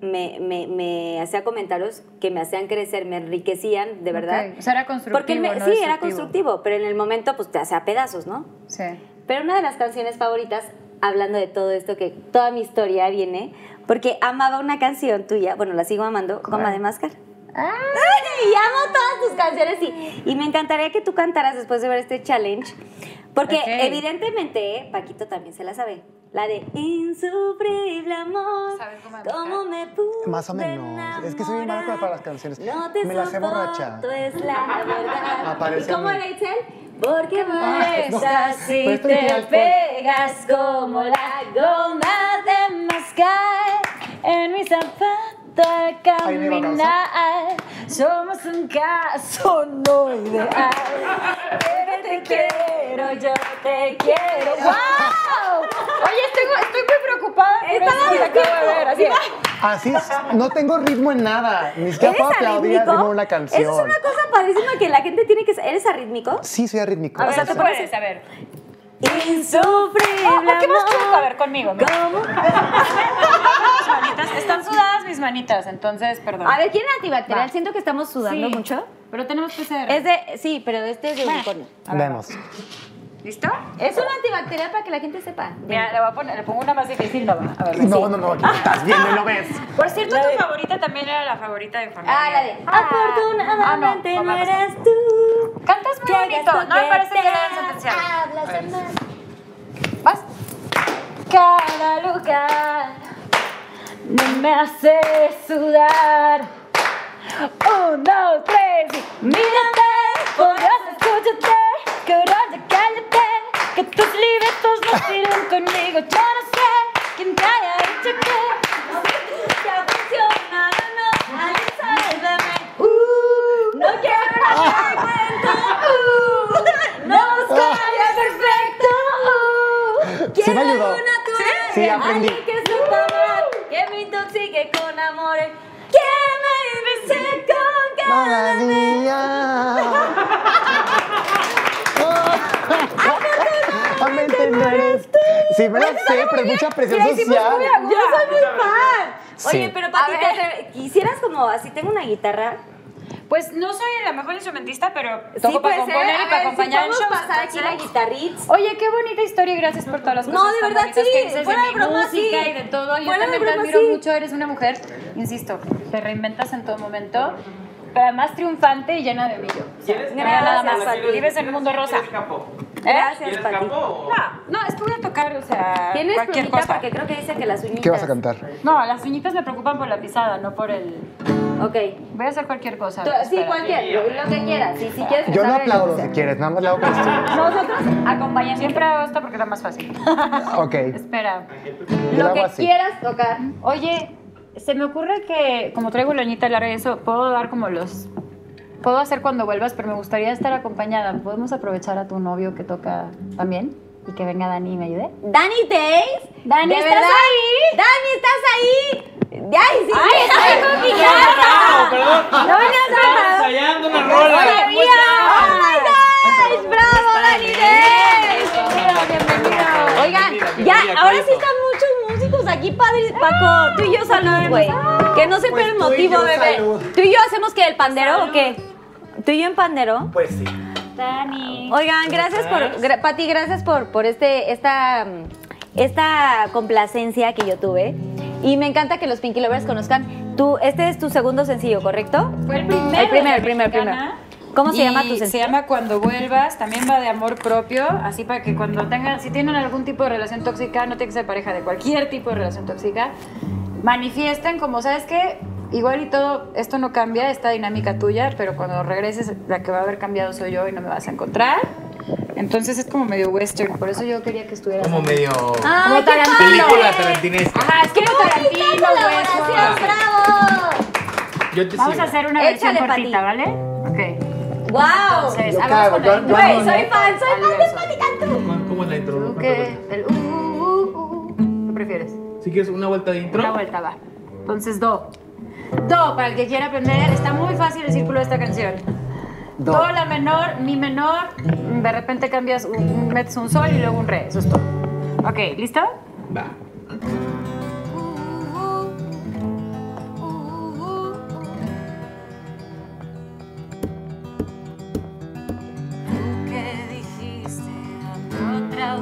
me, me, me hacía comentarios que me hacían crecer, me enriquecían, de verdad. Ok, O sea, era constructivo. Porque él me- no sí, era constructivo, pero en el momento pues te hacía pedazos, ¿no? Sí. Pero una de las canciones favoritas, hablando de todo esto, que toda mi historia viene, porque amaba una canción tuya, bueno, la sigo amando, Goma de Máscara. Y amo todas tus canciones y, y me encantaría que tú cantaras después de ver este challenge. Porque evidentemente Paquito también se la sabe. La de insufrible amor. ¿Sabes cómo ¿Cómo me pude Más o menos. Es que soy malo para- para las canciones. No te Me las sé borracha. es la verdad. Aparece ¿Y cómo era Itzel? Porque no. si tiene te pegas como la goma de mascar En mi zapato al Ahí me iba a caminar, somos un caso no ideal. Pero te quiero, yo te quiero. ¡Wow! Oye, estoy, estoy muy preocupada por Estaba eso que acabo de ver. Así, Así es, no tengo ritmo en nada. Ni siquiera ¿Eres puedo aplaudir al ritmo de una canción. Eso es una cosa padrísima que la gente tiene que saber. ¿Eres arrítmico? Sí, soy arrítmico. A ver, o sea, te tú puedes- puedes, a ver. Insufrible Oh, ¿Por qué más chueco? A ver, conmigo. mira. ¿Cómo? Mis manitas, están sudadas mis manitas, entonces, perdón. A ver, ¿quién es antibacterial? Va. Siento que estamos sudando Sí, mucho. Pero tenemos que ser. Es de, sí, pero este es de unicornio. Vemos. ¿Listo? Es un antibacterial para que la gente sepa. Mira, le voy a poner, le pongo una más difícil, no va. A ver, No, no, no, aquí estás viendo y no ves. Por cierto, tu favorita también era la favorita de mi familia. Ah, la de Ah, Afortunadamente ah, no, no, eres tú. Cantas muy bonito. No me parece que hayan sentenciado. hablas. Vas. Cada lugar no me hace sudar. Un, dos, tres y mírate, por Dios escúchate, que ahora ya cállate, que tus libretos no sirven conmigo. Yo no sé quién te haya dicho que Ya funciona, no, no, alguien sálvame. Uh, no quiero darte cuenta. Uh, no soy perfecto. Uh, Sí me quiero ayudó. Sí, aprendí. Alguien que sepa amar, que me intoxique con amores, que me bese con cada Afortunadamente no eres tú. Sí, me la sé, pero es mucha presión social. Yo soy muy fan. Sí. Oye, pero Pati, te atre- quisieras como así tengo una guitarra. Pues no soy la mejor instrumentista, pero Sí, toco para puede ser. componer A y para ver, acompañar si shows. pasar aquí la guitarrita. Oye, qué bonita historia y gracias por todas las No, cosas de tan verdad, bonitas sí. que dices Fuera de de mi broma, música sí. y de todo. Yo Fuera de también te broma, admiro sí. mucho, eres una mujer, insisto, te reinventas en todo momento, pero además triunfante y llena de brillo. O sea, ¿Quieres no hay nada Gracias, más. Vives en un mundo rosa. ¿Quieres capó? Gracias, ¿Quieres Pati. No, no, es que voy a tocar, o sea, Tienes cualquier cosa. porque creo que dice que las uñitas. ¿Qué vas a cantar? No, las uñitas me preocupan por la pisada, no por el... Ok. Voy a hacer cualquier cosa. Tú- Sí, cualquier, lo, lo que quieras. Si, si quieres Yo no aplaudo lo que si quieres, nada más le hago esto. Nosotros acompañamos. Siempre hago esto porque es la más fácil. Ok. Espera. Yo lo que así. quieras tocar. Oye, se me ocurre que como traigo la uñita larga y eso, puedo dar como los... Puedo hacer cuando vuelvas, pero me gustaría estar acompañada. ¿Podemos aprovechar a tu novio que toca también? Y que venga Dani y me ayude. Dani Days. Dani, ¿De ¿estás verdad? ahí? Dani, ¿estás ahí? ¡Ay, sí! ¡Ay, estoy con mi No, perdón. No Estaba preparado. ensayando una rola. ¡Oh, my gosh! ¡Bravo, Dani Days! Bienvenido. Oigan, ya, ahora sí están muchos músicos aquí, padre. Paco, tú y yo salud, güey. Que no sepa Pues el motivo, bebé. ¿Tú y yo hacemos que el pandero o qué? ¿Tú y yo en pandero? Pues sí. Dani. Oigan, gracias por, gra- Pati, gracias por, por este, esta, esta complacencia que yo tuve. Y me encanta que los Pinky Lovers conozcan. Tú, este es tu segundo sencillo, ¿correcto? Fue el primero. El primero, el primero, el primero. ¿Cómo se Y llama tu Se sencillo? llama Cuando vuelvas, también va de amor propio, así para que cuando tengan, si tienen algún tipo de relación tóxica, no tiene que ser pareja de cualquier tipo de relación tóxica, manifiesten como, ¿sabes qué? Igual y todo, esto no cambia, esta dinámica tuya, pero cuando regreses, la que va a haber cambiado soy yo y no me vas a encontrar. Entonces es como medio western, por eso yo quería que estuvieras. Como medio. Como Tarantino. Película tarantinesca. Ajá, es que Tarantino, colaboración! güey. ¡Bravo! Yo te Vamos sigo. a hacer una versión Échale, cortita. ¿vale? Ok. ¡Wow! Entonces, Yo hagamos cago, con yo- el- yo Güey, no, soy fan, soy fan de Pati ¿Cómo, la intro? El uh, uh, uh, uh. ¿Qué prefieres? ¿Sí quieres una vuelta de intro? Una vuelta, va. Entonces, do. Do, para el que quiera aprender, está muy fácil el círculo de esta canción. Do. Do, la menor, mi menor, de repente cambias, un, un- metes un sol y luego un re, eso es todo. Ok, ¿listo? Va. Tú que dijiste dame otra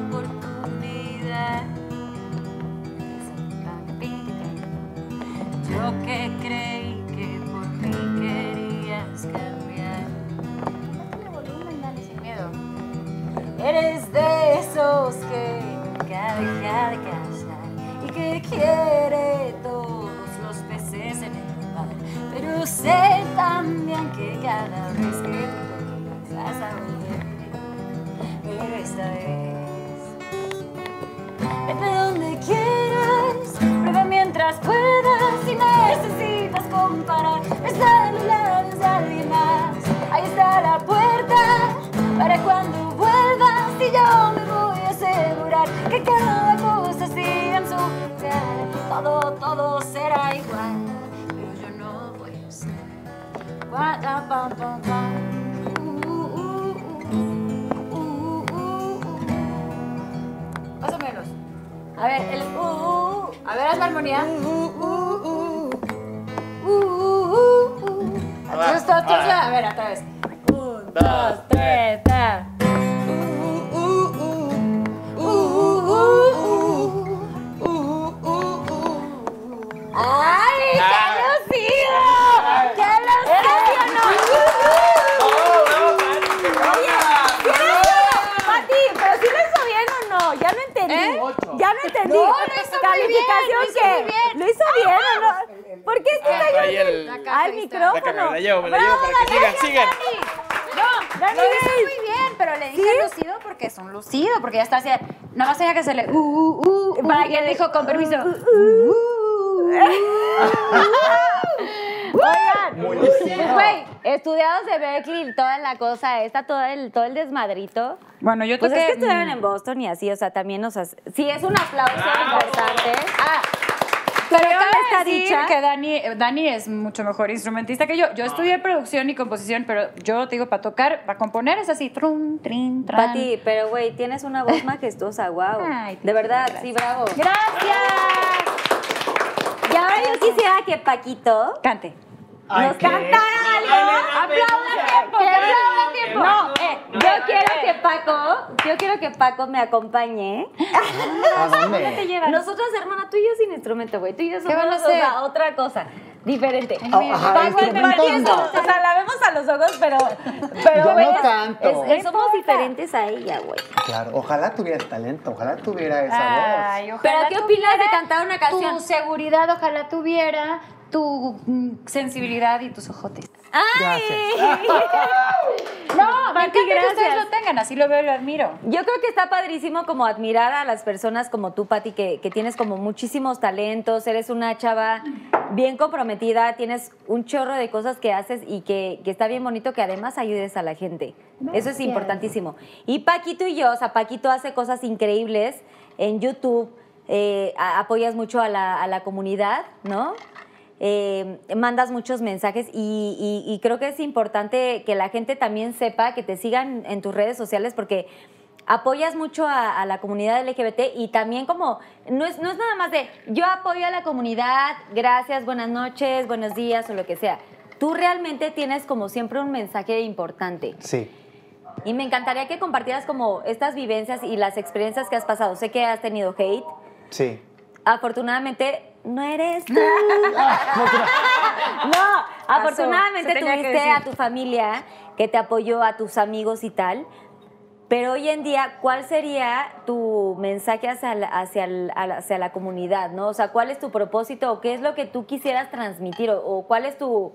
Más o menos. A ver, el uh, uh, a ver, haz la armonía. Entonces, a ver, otra vez. Un, dos, tres, entendí. No, lo hizo muy bien, ¿Calificación lo hizo bien. ¿Lo hizo bien o no? ¿Por qué es que Ah, está el- al La micrófono? me la llevo, me la Bravo, llevo para que sigan, sigan. No, Dani lo hizo muy bien, pero le dije lucido porque es un lucido, porque ya está así. Nada más tenía que hacerle uh, uh, uh, Para y que él le- dijo con permiso. Oigan, güey, estudiados de Berkeley, toda la cosa, esta, todo el, todo el desmadrito. Bueno, yo Pues es que estudiaron en Boston y así, o sea, también nos hace... Sí, es un aplauso importante. Ah, Pero Pero cabe está decir dicha. que Dani, Dani es mucho mejor instrumentista que yo. Yo estudié producción y composición, pero yo te digo, para tocar, para componer es así, trum, trin, tran. Pati, pero güey, tienes una voz majestuosa, wow. Ay, de verdad, gracias. sí, bravo. ¡Gracias! Y ahora yo quisiera que Paquito Cante. Nos cantara algo. ¡Aplauda tiempo! ¡Que aplauda tiempo! No, eh, yo quiero que Paco, yo quiero que Paco me acompañe. ¿A dónde? te llevan? Nosotras, hermana, tú y yo sin instrumento, güey. Tú y yo somos van a o sea, hacer? otra cosa. Diferente. Ah, ajá, Paco, es- no. O sea, la vemos a los ojos, pero. pero Yo no es- canto. es- es- somos diferentes a ella, güey. Claro, ojalá tuviera talento, ojalá tuviera esa Ay, voz. ojalá Pero, ¿qué opinas de tuviera cantar una canción? Tu seguridad, ojalá tuviera tu mm, sensibilidad y tus ojotes. ¡Ay! No, me encanta que ustedes gracias. lo tengan, así lo veo y lo admiro. Yo creo que está padrísimo como admirar a las personas como tú, Pati, que, que tienes como muchísimos talentos, eres una chava bien comprometida, tienes un chorro de cosas que haces y que, que está bien bonito que además ayudes a la gente. Eso es importantísimo. Y Paquito y yo, o sea, Paquito hace cosas increíbles en YouTube, eh, apoyas mucho a la, a la comunidad, ¿no? Eh, mandas muchos mensajes y, y- y creo que es importante que la gente también sepa que te sigan en tus redes sociales porque apoyas mucho a, a la comunidad LGBT y también como, no es, no es nada más de yo apoyo a la comunidad, gracias, buenas noches, buenos días o lo que sea. Tú realmente tienes como siempre un mensaje importante. Sí. Y me encantaría que compartieras como estas vivencias y las experiencias que has pasado. Sé que has tenido hate. Sí. Afortunadamente, no eres tú. no, afortunadamente tuviste a tu familia que te apoyó, a tus amigos y tal. Pero hoy en día, ¿cuál sería tu mensaje hacia la, hacia, el- a la- hacia la comunidad, no? O sea, ¿cuál es tu propósito o qué es lo que tú quisieras transmitir o, o cuál es tu,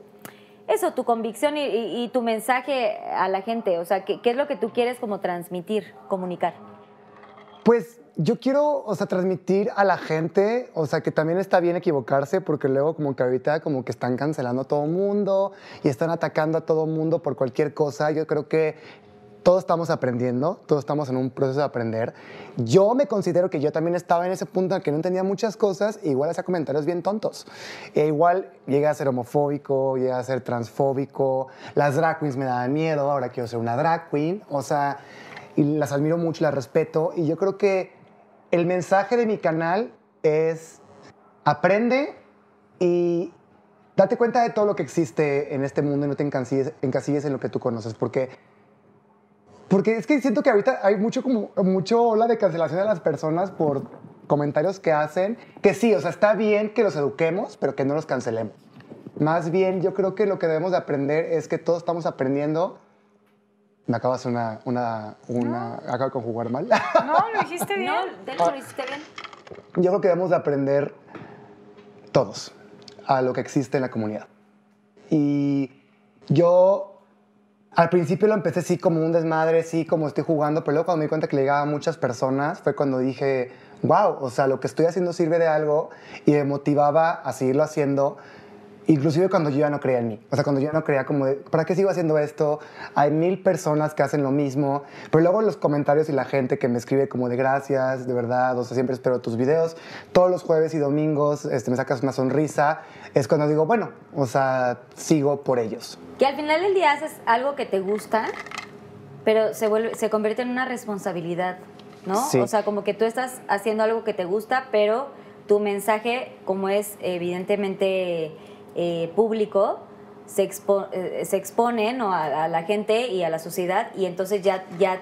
eso, tu convicción y, y- y tu mensaje a la gente? O sea, ¿qué, qué es lo que tú quieres como transmitir, comunicar? Pues yo quiero, o sea, transmitir a la gente, o sea, que también está bien equivocarse porque luego como que ahorita como que están cancelando a todo mundo y están atacando a todo mundo por cualquier cosa. Yo creo que todos estamos aprendiendo, todos estamos en un proceso de aprender. Yo me considero que yo también estaba en ese punto en que no entendía muchas cosas e igual hacía comentarios bien tontos. E igual llegué a ser homofóbico, llegué a ser transfóbico, las drag queens me daban miedo, ahora quiero ser una drag queen, o sea, y las admiro mucho, las respeto y yo creo que el mensaje de mi canal es aprende y date cuenta de todo lo que existe en este mundo y no te encasilles, encasilles en lo que tú conoces, porque porque es que siento que ahorita hay mucho como mucho ola de cancelación de las personas por comentarios que hacen, que sí, o sea, está bien que los eduquemos, pero que no los cancelemos. Más bien, yo creo que lo que debemos de aprender es que todos estamos aprendiendo. Me hacer una, una, una acabo de conjugar mal. No, lo dijiste bien. No, de hecho, lo hiciste bien. Yo creo que debemos de aprender todos a lo que existe en la comunidad. Y yo al principio lo empecé sí como un desmadre, sí como estoy jugando, pero luego cuando me di cuenta que le llegaba a muchas personas fue cuando dije, wow, o sea, lo que estoy haciendo sirve de algo y me motivaba a seguirlo haciendo. Inclusive cuando yo ya no creía en mí. O sea, cuando yo ya no creía como de, ¿para qué sigo haciendo esto? Hay mil personas que hacen lo mismo. Pero luego los comentarios y la gente que me escribe como de gracias, de verdad, o sea, siempre espero tus videos. Todos los jueves y domingos este, me sacas una sonrisa. Es cuando digo, bueno, o sea, sigo por ellos. Que al final del día haces algo que te gusta, pero se, vuelve, se convierte en una responsabilidad, ¿no? Sí. O sea, como que tú estás haciendo algo que te gusta, pero tu mensaje, como es evidentemente eh, público, se, expo- eh, se expone ¿no? a, a la gente y a la sociedad y entonces ya, ya,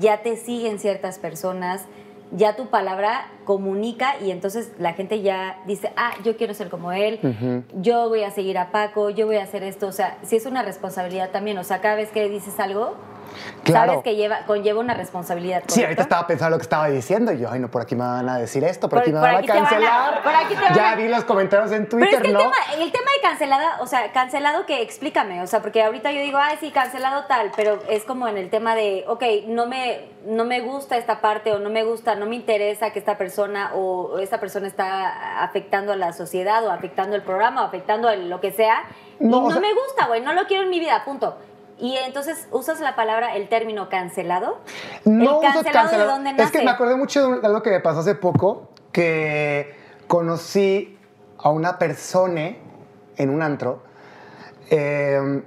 ya te siguen ciertas personas, ya tu palabra comunica y entonces la gente ya dice, ah, yo quiero ser como él, yo voy a seguir a Paco, yo voy a hacer esto, o sea, sí es una responsabilidad también, o sea, cada vez que dices algo, Claro. sabes que lleva, conlleva una responsabilidad. Sí, ahorita estaba pensando lo que estaba diciendo y yo, ay, no, por aquí me van a decir esto, por, Por- aquí me por van aquí a te van a- cancelar. por aquí te van ya a- vi los comentarios en Pero Twitter, es que el, tema, el tema de cancelada, o sea, cancelado que explícame, o sea, porque ahorita yo digo, ay, sí, cancelado tal, pero es como en el tema de, ok, no me, no me gusta esta parte o no me gusta, no me interesa que esta persona o, esta persona está afectando a la sociedad o afectando el programa o afectando el- lo que sea. No, y o no sea- me gusta, güey, no lo quiero en mi vida, punto. Y entonces usas la palabra, el término cancelado. No el cancelado, cancelado. de dónde nace. Es que me acordé mucho de algo que me pasó hace poco, que conocí a una persona en un antro. Eh,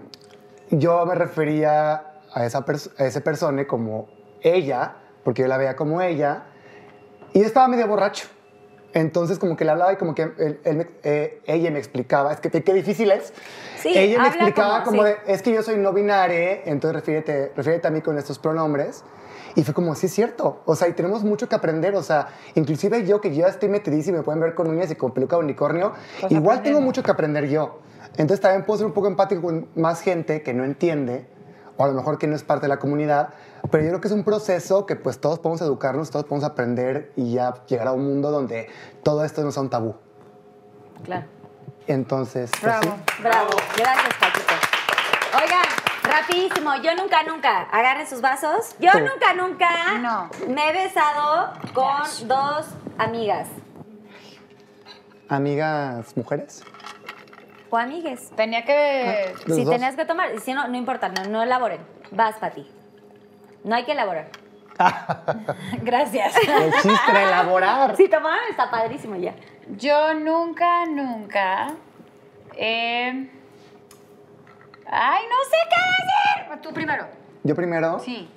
yo me refería a esa a ese persona como ella, porque yo la veía como ella, y yo estaba medio borracho. Entonces como que le hablaba y como que él- él me- eh, ella me explicaba, es que qué difícil es. Sí, ella me explicaba como- como, sí. de, es que yo soy no binaria, entonces refiérete, refiérete a mí con estos pronombres. Y fue como, sí es cierto. O sea, y tenemos mucho que aprender. O sea, inclusive yo que ya estoy metidísimo y me pueden ver con uñas y con peluca de unicornio, Pues igual tengo aprendemos. mucho que aprender yo. Entonces también puedo ser un poco empático con más gente que no entiende, o a lo mejor que no es parte de la comunidad, pero yo creo que es un proceso que pues todos podemos educarnos, todos podemos aprender y ya llegar a un mundo donde todo esto no sea un tabú. Claro. Entonces, pues, Bravo. sí. Bravo, gracias Paquito. Oigan, rapidísimo, yo nunca, nunca, agarren sus vasos. Yo Sí. nunca, nunca No. me he besado con dos amigas Amigas mujeres. o amigues. Tenía que. Los si dos. tenías que tomar, si no, no importa, no, no elaboren. Vas, Pati. No hay que elaborar. Gracias. El chiste de elaborar. Si tomaron, está padrísimo ya. Yo nunca, nunca. eh, Ay, no sé qué decir. Tú primero. Yo primero. Sí.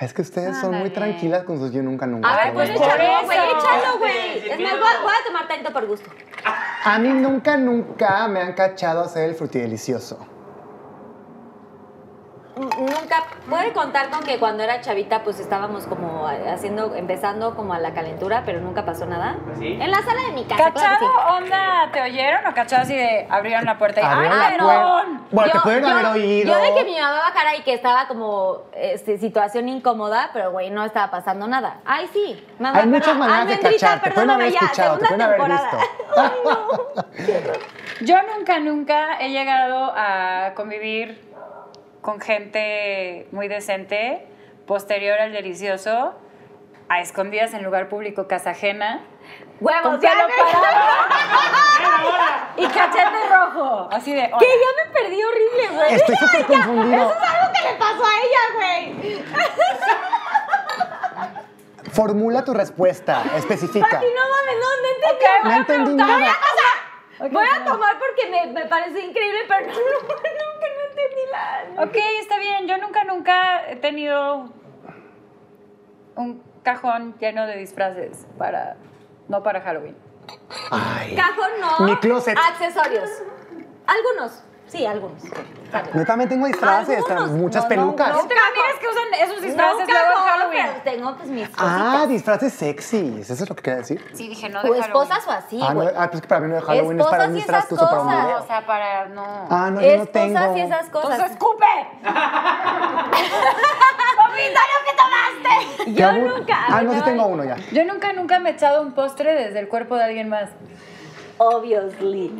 Es que ustedes son muy tranquilas con sus yo nunca nunca. A ver, pues échalo, güey, échalo, güey. Es más, voy a, voy a tomar tanto por gusto. A mí nunca, nunca me han cachado hacer el frutidelicioso. Nunca puede contar con que cuando era chavita pues estábamos como haciendo, empezando como a la calentura, pero nunca pasó nada. ¿Sí? En la sala de mi casa, claro ¿Cachado sí. onda te oyeron o cachado así de abrieron la puerta y ¡ay, perdón! Bueno, te pueden yo- haber oído. Yo de que mi mamá bajara y que estaba como este, situación incómoda, pero güey, no estaba pasando nada. Ay, sí. Mamá, Hay muchas perdón. maneras de Almendrita, cachar, te pueden haber perdóname ya, escuchado, te segunda pueden haber temporada. visto. Yo nunca, nunca he llegado a convivir con gente muy decente, posterior al delicioso, a escondidas en lugar público, casa ajena, Huevos, ya me- y cachete rojo, así de... Que ya me perdí horrible, güey. Estoy súper confundido. Eso es algo que le pasó a ella, güey. Formula tu respuesta, especifica. Pati, no mames, no, no entendí. Ok, No voy a entendí preguntar. nada. Voy a tomar porque me, me parece increíble, pero no, no, nunca no entendí la... Ok, está bien. Yo nunca, nunca he tenido un cajón lleno de disfraces para... No para Halloween. Ay. Cajón no. Mi closet. Accesorios. Algunos. Sí, algunos. Yo también tengo disfraces, Algunos. muchas No, no, pelucas. no, tengo amigas que usan esos disfraces no, luego en cajón, Halloween. pero tengo pues mis Ah, cositas. disfraces sexys. ¿Eso es lo que quería decir? Sí, dije, no de o Halloween. esposas o así, ah, no, ah, pues que para mí no de Halloween es para Esposas un y disfraz esas que uso para un cosas. video. O sea, para... No. Ah, no, yo no tengo. Esposas y esas cosas. Entonces, escupe. ¡Vomita lo que tomaste! ¿Qué Yo nunca. Ah, no, sí tengo uno ya. Yo nunca, nunca me he echado un postre desde el cuerpo de alguien más. Obviously.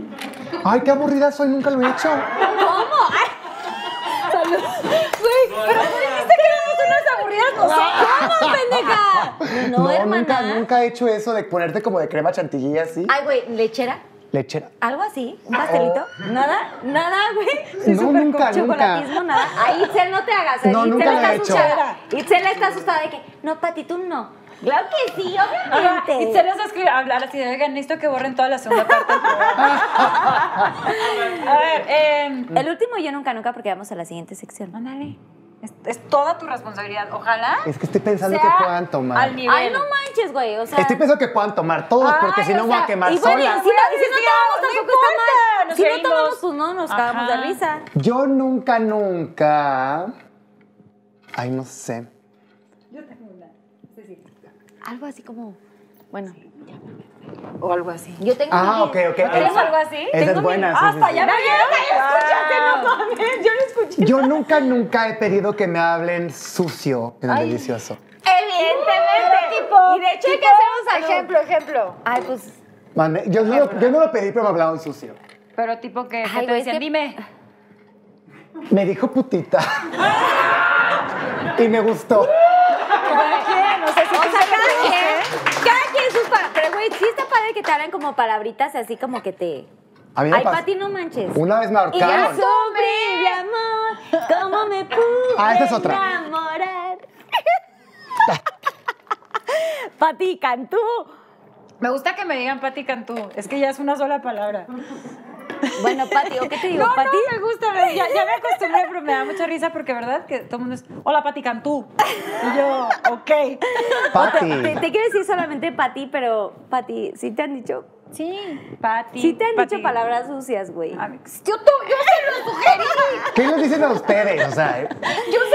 Ay, qué aburrida soy, nunca lo he hecho. ¿Cómo? Ay. Salud. Güey, pero tú dijiste que éramos unas aburridas nosotros. ¿Cómo, pendeja? No, hermana. nunca, nunca he hecho eso de ponerte como de crema chantilly así. Ay, güey, lechera. Lechera. ¿Algo así? ¿Un pastelito? ¿Nada? ¿Nada, güey? Soy No, súper nunca, con nunca. nada. Ay, Itzel, no te hagas. No, Itzel nunca lo está he hecho. asustada. Itzel está asustada de que, no, Pati, tú no. Claro que sí, obviamente. Y se nos escribe hablar así de, oigan, necesito que borren toda la segunda parte. A ver, eh, El último yo nunca, nunca, porque vamos a la siguiente sección. ándale. Es, es toda tu responsabilidad. Ojalá Es que estoy pensando que puedan tomar. al nivel. Ay, no manches, güey, o sea... Estoy pensando que puedan tomar todos, porque Ay, si no voy a quemar y bueno, sola. y si no, y si no tomamos no tampoco importa, está mal. nos Si no tomamos, pues no, nos cagamos de risa. Yo nunca, nunca. Ay, no sé. Algo así como, bueno, O algo así. yo tengo... Ah, mi- ok, ok. ¿Tienes algo así? Esa es Tengo mi- buena. Hasta sí. ya me vieron. escúchate, no mames, yo no escuché. Yo nunca, nunca he pedido que me hablen sucio en el delicioso. Evidentemente. tipo, y de hecho hay que hacer un. Ejemplo, ejemplo. Ay, pues, Yo, no lo, yo no lo pedí, pero me hablaban sucio. Pero tipo que, que Ay, te decían, que- dime. Me dijo putita. y me gustó. No sé si o sea, se lo cada dijiste. quien, cada quien sus palabras. Pero, güey, sí está padre que te hablen como palabritas así como que te... A mí me Ay, pasó- Pati, no manches. Una vez me Y ya ahorcaron. sufrí de amor, cómo me pude Ah, esa es otra. enamorar. Pati Cantú. Me gusta que me digan Pati Cantú. Es que ya es una sola palabra. Bueno, Pati, ¿o qué te digo? No, Pati. no, me gusta. me- Ya, ya me acostumbré, pero me da mucha risa porque, ¿verdad? Que todo el mundo es, hola, Pati Cantú. Y yo, ok. Pati. Te, te quiero decir solamente Pati, pero Pati, ¿sí te han dicho? Sí, Pati. Sí te han Pati. dicho palabras sucias, güey. A mí- Yo, tú- yo se lo sugerí. ¿Qué les dicen a ustedes? O sea, eh,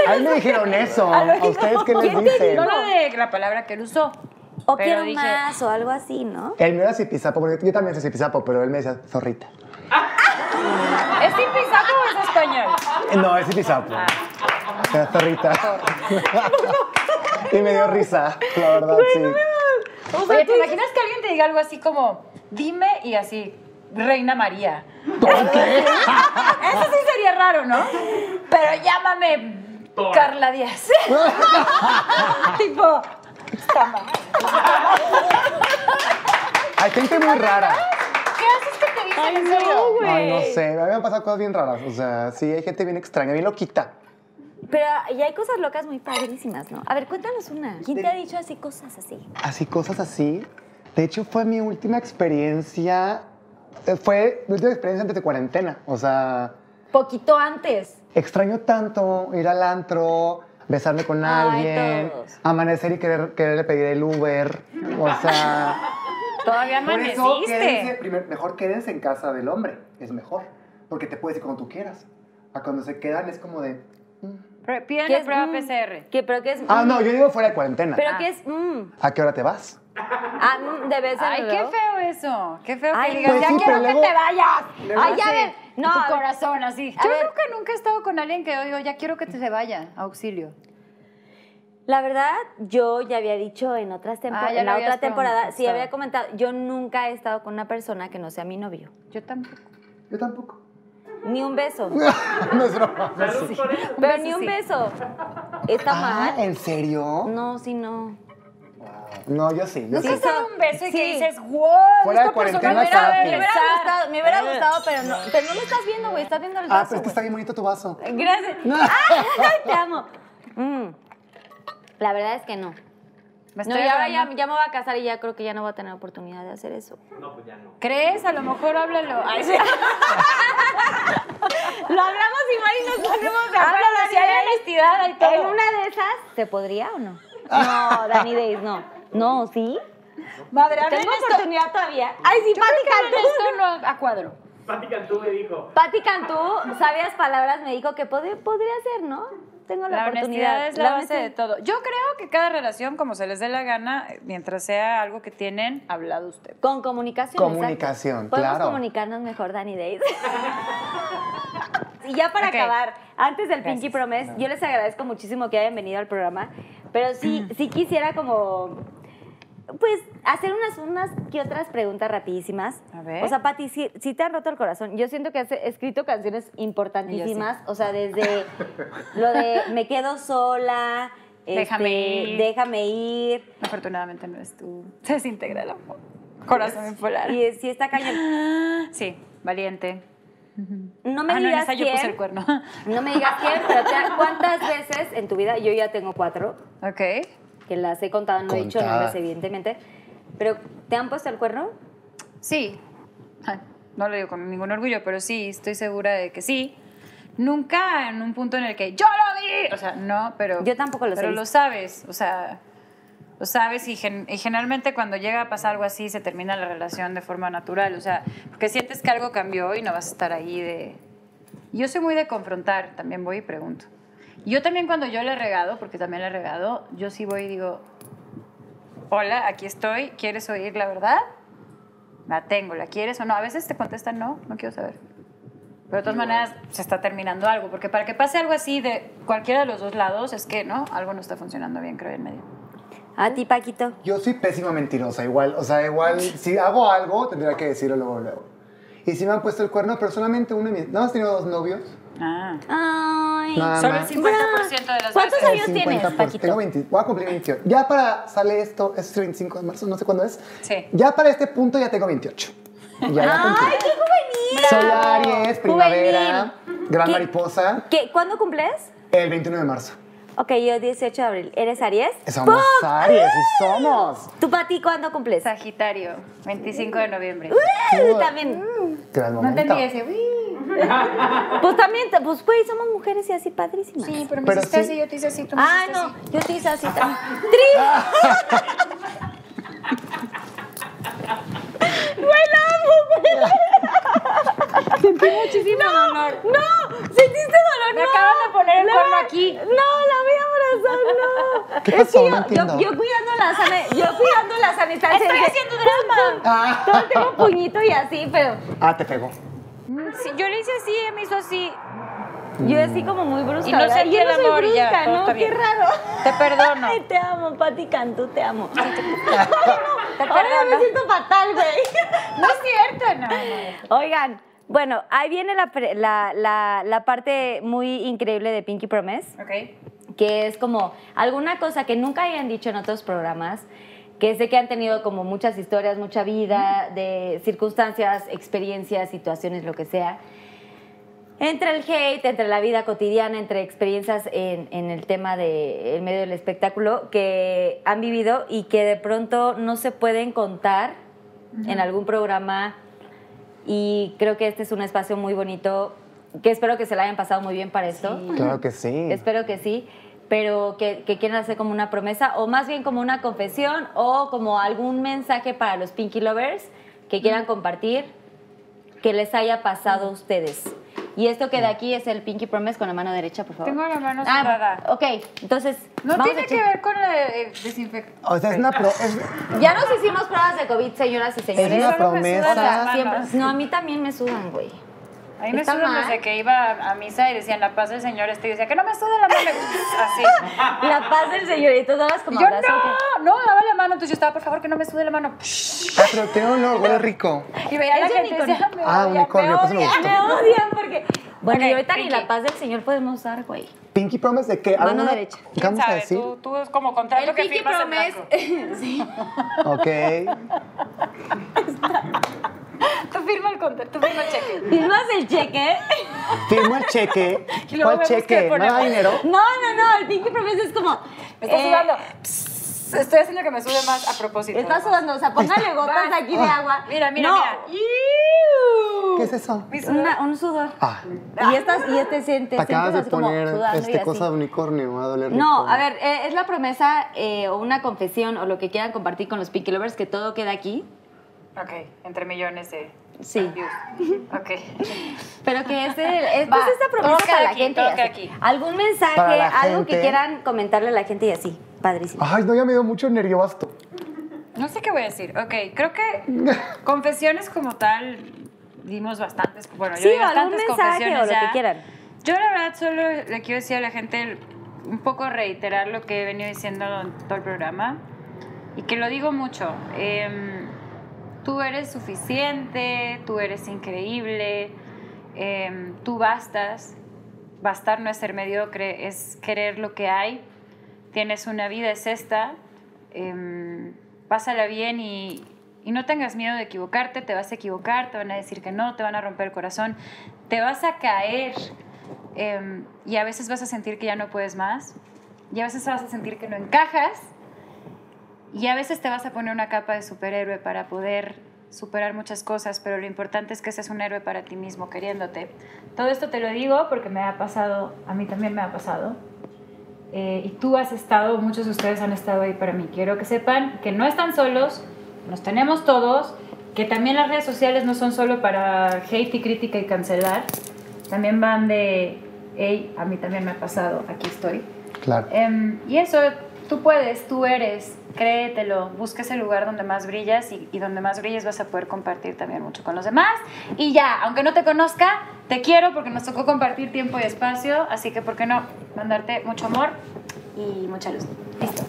a mí me dijeron eso. A ¿A ustedes qué les ¿Quién te dicen? No lo de la palabra que él usó. O pero quiero dije- más, o algo así, ¿no? El mío era Zipizapo, porque yo también soy Zipizapo, pero él me decía zorrita. ¿Es tipizapo o es español? No, es Zipizapo. Era zorrita. y me dio risa, la verdad, sí. Oye, ¿te imaginas que alguien te diga algo así como, dime y así, Reina María? qué? Eso sí sería raro, ¿no? Pero llámame Carla Díaz. tipo, está mal. Hay gente muy rara. Ay, no sé, a mí me han pasado cosas bien raras. O sea, sí, hay gente bien extraña, bien loquita. Pero y hay cosas locas muy padrísimas, ¿no? A ver, cuéntanos una. ¿Quién te ha dicho así cosas así? Así, cosas así. De hecho, fue mi última experiencia. eh, Fue mi última experiencia antes de cuarentena. O sea, Poquito antes. extraño tanto ir al antro, besarme con Ay, alguien, todos. amanecer y querer, quererle pedir el Uber. O sea. Todavía Por eso, quédense, amaneciste. primer- mejor quédense en casa del hombre. Es mejor. Porque te puedes ir cuando tú quieras. A cuando se quedan es como de. mm, ¿Qué es, prueba mm? PCR. ¿Qué, pero qué es? Ah, mm? no, yo digo fuera de cuarentena. ¿Pero qué es? mm? ¿A qué hora te vas? Ah, mm, debe ser. Ay, qué luego. feo eso. Qué feo Ay, que digas, pues ya sí, quiero pero que luego- te vayas. Ay, ya Así, ven. No, tu a corazón así. Yo ver. nunca, nunca he estado con alguien que digo, ya quiero que te se vaya. Auxilio. La verdad, yo ya había dicho en otras tempo- Ah, en la otra temporada, sí había comentado, yo nunca he estado con una persona que no sea mi novio. Yo tampoco. Yo tampoco. Ni un beso. no es broma. Pero ni un beso. ¿Está Ah, mal? ¿en serio? No, sí, no. No, yo sí. Yo Sí, sí. Has dado un beso y Sí. que dices, wow, Fuera de esta persona me hubiera gustado, me hubiera gustado, pero no, pero no lo estás viendo, güey, estás viendo el Ah, vaso. pero es que está bien bonito tu vaso. Gracias. Ay, te amo. Mm. La verdad es que no. Me No, y ahora ya, ya me voy a casar y ya creo que ya no voy a tener oportunidad de hacer eso. ¿Crees? A lo mejor háblalo. Ay, sí. Lo hablamos igual y nos ponemos de Háblalo, si hay honestidad, hay todo. En una de esas, ¿se podría o no? No, Dani Days, no. No, ¿sí? Madre, ¿Tengo esto- oportunidad todavía? Ay, sí, Yo Pati Cantú. esto no a cuadro. Pati Cantú me dijo. Pati Cantú, sabias palabras, me dijo que pod- podría ser, ¿no? Tengo la, La oportunidad. honestidad es la, base honestidad. de todo. Yo creo que cada relación, como se les dé la gana, mientras sea algo que tienen, hablado usted. Con comunicación. Comunicación, exacto. Podemos claro. comunicarnos mejor, Dani Days. y ya para acabar, antes del Gracias. Pinky Promise, yo les agradezco muchísimo que hayan venido al programa, pero sí, sí quisiera como, pues, hacer unas, unas que otras preguntas rapidísimas. A ver. O sea, Pati, sí te han roto el corazón. Yo siento que has escrito canciones importantísimas, o sea, desde lo de Me quedo sola, Déjame este, ir. Déjame ir. Afortunadamente no es tu. Se desintegra el amor. Corazón bipolar. Y sí está cañón. Sí, valiente. No me ah, no, en digas yo quién. puse el cuerno. No me digas quién, pero te- ¿cuántas veces en tu vida? Yo ya tengo cuatro, ok. Que las he contado, no he dicho nombres, evidentemente. Pero, ¿te han puesto el cuerno? Sí. No lo digo con ningún orgullo, pero sí, estoy segura de que sí. Nunca en un punto en el que yo lo vi. O sea, no, pero. Yo tampoco los he Pero lo sabes. O sea, lo sabes y, gen- y generalmente cuando llega a pasar algo así se termina la relación de forma natural. O sea, porque sientes que algo cambió y no vas a estar ahí de. Yo soy muy de confrontar, también voy y pregunto. Yo también cuando yo le he regado, porque también le he regado, yo sí voy y digo, hola, aquí estoy, ¿quieres oír la verdad? La tengo, ¿la quieres o no? A veces te contestan no, no quiero saber. Pero de todas maneras se está terminando algo, porque para que pase algo así de cualquiera de los dos lados es que, ¿no? Algo no está funcionando bien, creo, en medio. A ti, Paquito. Yo soy pésima mentirosa, igual. O sea, igual, si hago algo, tendría que decirlo luego, luego. Y si me han puesto el cuerno, pero solamente uno de mis... ¿No has tenido dos novios? Ah. Ay. Nada Solo el más. 50% de las ¿Cuántos veces. años El tienes, 50%. Paquito? Tengo 20, voy a cumplir 28. Ya para, sale esto, es el 25 de marzo, no sé cuándo es. Sí. Ya para este punto ya tengo 28. Ya, cumplí. ¡Ay, qué juvenil! Soy Aries, primavera, gran ¿Qué- mariposa, ¿Qué, ¿Cuándo cumples? el 21 de marzo. Ok, yo 18 de abril. ¿Eres Aries? Somos Aries, y somos. ¿Tú, Pati, cuándo cumples? Sagitario, 25 de noviembre. Uy, también. Gran No momento. entendí ese. uy. Pues también, pues, güey, somos mujeres y así padrísimas. Sí, pero me Pero hiciste sí. así, yo te hice así, tú me Ah, hiciste no, así. yo te hice así también. Sentí muchísimo dolor. No, sentiste dolor. Me no. acaban de poner el cuerno aquí. No, la voy a abrazar, no. ¿Qué Es que yo, yo, yo cuidando la sana, yo cuidando la sana. Estoy haciendo drama. Ah. Todo tengo puñito y así, pero Ah, te pegó. Sí, yo le hice así, él me hizo así. yo así como muy brusca. Y no sentí yo el no amor ya, brusca, todo ¿no? Qué bien. raro. Te perdono. Ay, te amo, Pati Cantú, te amo. Te Ay, no, ahora perdono. me siento fatal, güey. No es cierto, no. Oigan, bueno, ahí viene la, la, la, la parte muy increíble de Pinky Promise, Ok. que es como alguna cosa que nunca hayan dicho en otros programas, que sé que han tenido como muchas historias, mucha vida, de circunstancias, experiencias, situaciones, lo que sea. Entre el hate, entre la vida cotidiana, entre experiencias en, en el tema del medio del espectáculo que han vivido y que de pronto no se pueden contar en algún programa. Y creo que este es un espacio muy bonito, que espero que se la hayan pasado muy bien para esto. Claro que sí. Espero que sí, pero que, que quieran hacer como una promesa, o más bien como una confesión, o como algún mensaje para los Pinky Lovers que quieran compartir, que les haya pasado a ustedes. Y esto que de aquí es el Pinky Promise con la mano derecha, por favor. Tengo la mano Ah, cerrada. ok, entonces. No vamos tiene a que ver con la eh, desinfección. O sea, es una, pro- es, Ya nos hicimos pruebas de COVID, señoras y señores. es una promesa. manos. Siempre- no, a mí también me sudan, güey. A mí me Está sudan desde que iba a misa y decían la paz del Señor este y decía que no me sude la mano. Así. La paz del señor. Y tú dabas como Yo abrazo. no, no, daba la mano. Entonces yo estaba, por favor, que no me sude la mano. Ah, pero tiene olor, huele rico. Y veía a la gente y unicornio. decía, me Ah, odia, unicornio, me pues me odia. gustó. Me odian porque. Bueno, Ok, y ahorita ni Pinky. la paz del señor podemos usar, güey. Pinky Promise de qué? Mano ¿Alguna- derecha. ¿Qué ¿Quién vamos a decir? Tú, tú es como contrato que firmas en blanco. sí. Ok. Tú firma el contrato, tú firma el cheque. ¿Firmas el cheque? Firmo el cheque. ¿Cuál cheque? ¿Me ponemos. da dinero? No, no, no. El Pinky Promise es como. Me está eh, sudando. Psst, Estoy haciendo que me sude más a propósito. Está sudando. O sea, póngale gotas aquí de agua. Mira, mira, No. mira. ¿Qué es eso? Una- un sudor. Ah, Y, estás, y este siente, te acabas de poner este cosa de unicornio, me va a doler rico. No, a ver, eh, es la promesa eh, o una confesión o lo que quieran compartir con los Pinky Lovers que todo queda aquí. Ok, entre millones de Sí. views. Ok. Pero que es, el, es, Va, pues esta queda para la aquí, gente. aquí. Algún mensaje, algo que quieran comentarle a la gente y así. Padrísimo. Ay, no, ya me dio mucho nervioso. No sé qué voy a decir. Ok, creo que confesiones como tal dimos bastantes. Bueno, yo Sí, di o algún bastantes mensaje confesiones o lo ya. que quieran. Yo la verdad solo le quiero decir a la gente un poco reiterar lo que he venido diciendo en todo el programa y que lo digo mucho. Em, tú eres suficiente, tú eres increíble, em, tú bastas. Bastar no es ser mediocre, es querer lo que hay. Tienes una vida, es esta. em, pásala bien y, y no tengas miedo de equivocarte. Te vas a equivocar, te van a decir que no, te van a romper el corazón, te vas a caer em, y a veces vas a sentir que ya no puedes más y a veces vas a sentir que no encajas y a veces te vas a poner una capa de superhéroe para poder superar muchas cosas, pero lo importante es que seas un héroe para ti mismo, queriéndote. Todo esto te lo digo porque me ha pasado, a mí también me ha pasado. Eh, y tú has estado, muchos de ustedes han estado ahí para mí. Quiero que sepan que no están solos, nos tenemos todos, que también las redes sociales no son solo para hate y crítica y cancelar, también van de, hey, a mí también me ha pasado, aquí estoy. Claro. Em, y eso, tú puedes, tú eres, créetelo, busca ese lugar donde más brillas y, y donde más brilles vas a poder compartir también mucho con los demás. Y ya, aunque no te conozca, te quiero porque nos tocó compartir tiempo y espacio, así que, ¿por qué no? Mandarte mucho amor y mucha luz. Listo.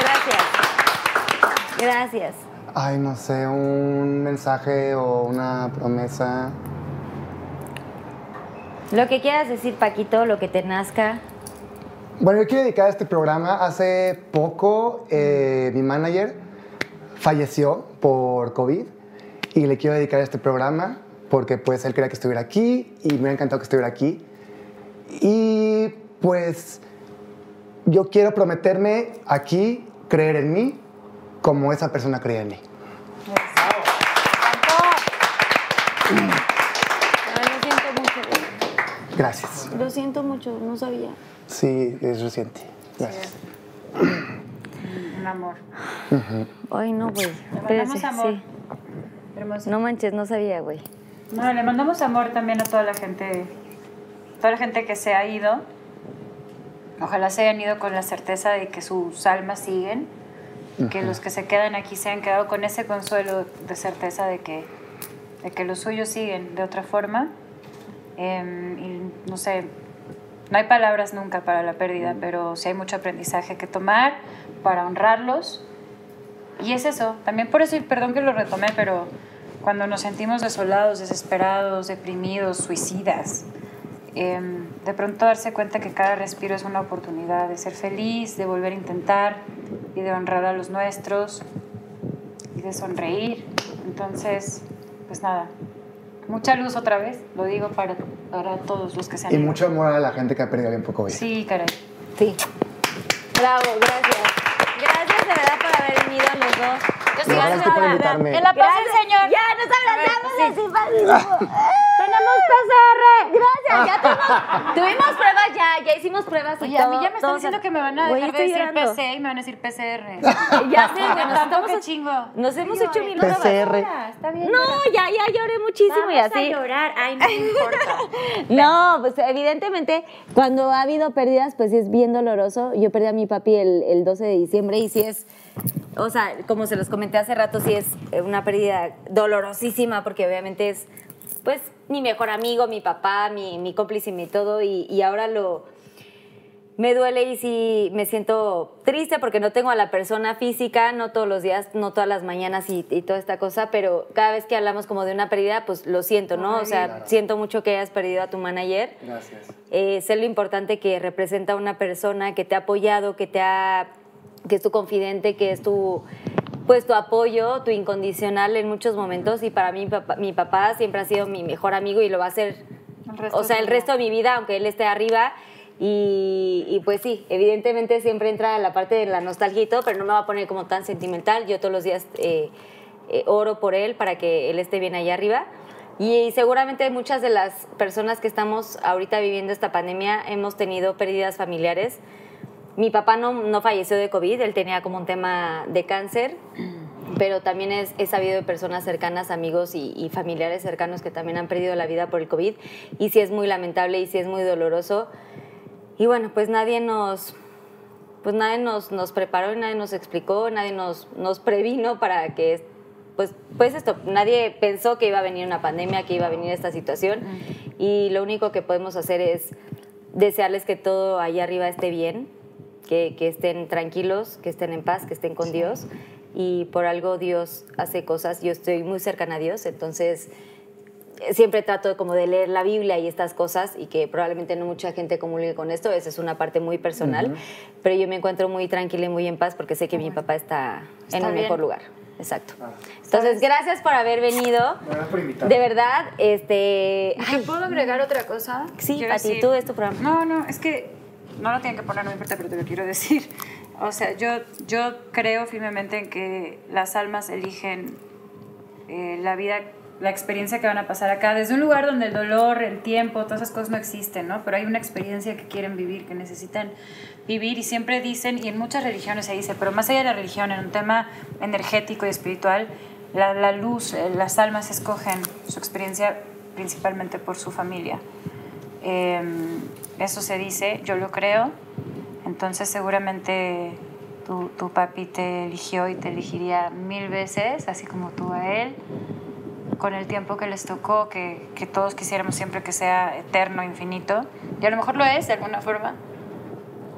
Gracias. Gracias. Ay, no sé, un mensaje o una promesa. Lo que quieras decir, Paquito, lo que te nazca. Bueno, yo quiero dedicar este programa. Hace poco eh, mi manager falleció por COVID y le quiero dedicar este programa porque pues él quería que estuviera aquí y me ha encantado que estuviera aquí. Y pues yo quiero prometerme aquí creer en mí como esa persona creía en mí. Gracias. Lo siento mucho, no sabía. Sí, es reciente. Gracias. Un amor. Ay, no, güey. Le mandamos Espérese, amor. sí. Hermoso. No manches, no sabía, güey. No, le mandamos amor también a toda la gente, toda la gente que se ha ido. Ojalá se hayan ido con la certeza de que sus almas siguen y que los que se quedan aquí se han quedado con ese consuelo de certeza de que, de que los suyos siguen de otra forma. Em, y no sé, no hay palabras nunca para la pérdida, pero sí hay mucho aprendizaje que tomar para honrarlos. Y es eso, también por eso, y perdón que lo retomé, pero cuando nos sentimos desolados, desesperados, deprimidos, suicidas, em, de pronto darse cuenta que cada respiro es una oportunidad de ser feliz, de volver a intentar y de honrar a los nuestros y de sonreír. Entonces, pues nada, mucha luz otra vez, lo digo para, para todos los que se han Y ido. mucho amor a la gente que ha perdido alguien por COVID. Sí, caray. Sí. Bravo, gracias. Gracias de verdad por haber venido los dos. Yo No, gracias por invitarme. En la paz del Señor. Ya nos abrazamos ver, así, PCR! Gracias, ya tuvimos, tuvimos pruebas ya, ya hicimos pruebas y a mí ya me están diciendo que me van a dejar de decir llorando. PC y me van a decir PCR. Ya sé, güey, nos estamos qué chingo. Nos hemos hecho lloré. mil PCR. Está bien. No, ya, ya lloré muchísimo y Vamos así. a llorar. Ay, no me importa. No, pues evidentemente cuando ha habido pérdidas, pues sí es bien doloroso. Yo perdí a mi papi el, el 12 de diciembre y sí es, o sea, como se los comenté hace rato, sí es eh, una pérdida dolorosísima porque obviamente es, pues, mi mejor amigo, mi papá, mi, mi cómplice y mi todo y, y ahora lo... Me duele y sí me siento triste porque no tengo a la persona física, no todos los días, no todas las mañanas y, y toda esta cosa, pero cada vez que hablamos como de una pérdida, pues lo siento, ¿no? O sea, siento mucho que hayas perdido a tu manager. Gracias. Eh, sé lo importante que representa a una persona que te ha apoyado, que te ha, que es tu confidente, que es tu, pues tu apoyo, tu incondicional en muchos momentos. Y para mí, mi papá, mi papá siempre ha sido mi mejor amigo y lo va a ser, o sea, el resto de mi vida, aunque él esté arriba. Y, y pues sí, evidentemente siempre entra la parte de la nostalgia pero no me va a poner como tan sentimental. Yo todos los días eh, eh, oro por él para que él esté bien allá arriba. Y seguramente muchas de las personas que estamos ahorita viviendo esta pandemia hemos tenido pérdidas familiares. Mi papá no, no falleció de COVID, él tenía como un tema de cáncer, pero también es, he sabido de personas cercanas, amigos y, y familiares cercanos que también han perdido la vida por el COVID. Y sí es muy lamentable y sí es muy doloroso. Y bueno, pues nadie nos, pues nadie nos, nos preparó nadie nos explicó, nadie nos, nos previno para que, pues, pues esto, nadie pensó que iba a venir una pandemia, que iba a venir esta situación. Y lo único que podemos hacer es desearles que todo allá arriba esté bien, que, que estén tranquilos, que estén en paz, que estén con Dios. Y por algo Dios hace cosas. Yo estoy muy cercana a Dios, entonces siempre trato de como de leer la Biblia y estas cosas y que probablemente no mucha gente comulgue con esto, esa es una parte muy personal, pero yo me encuentro muy tranquila y muy en paz porque sé que mi papá está, en Está bien. mejor lugar. Exacto. Entonces, gracias por haber venido. Gracias por invitarme. De verdad, este... ¿Te puedo agregar otra cosa? Sí, Quiero Pati, decir- tú es tu programa. No, no, es que no lo tienen que poner, no me importa, pero te lo quiero decir. O sea, yo, yo creo firmemente en que las almas eligen eh, la vida, la experiencia que van a pasar acá, desde un lugar donde el dolor, el tiempo, todas esas cosas no existen, ¿no? Pero hay una experiencia que quieren vivir, que necesitan vivir y siempre dicen, y en muchas religiones se dice, pero más allá de la religión, en un tema energético y espiritual, la, la luz, eh, las almas escogen su experiencia principalmente por su familia. Eh, eso se dice, yo lo creo. Entonces seguramente tu, tu papi te eligió y te elegiría mil veces, así como tú a él, con el tiempo que les tocó, que, que todos quisiéramos siempre que sea eterno, infinito. Y a lo mejor lo es de alguna forma,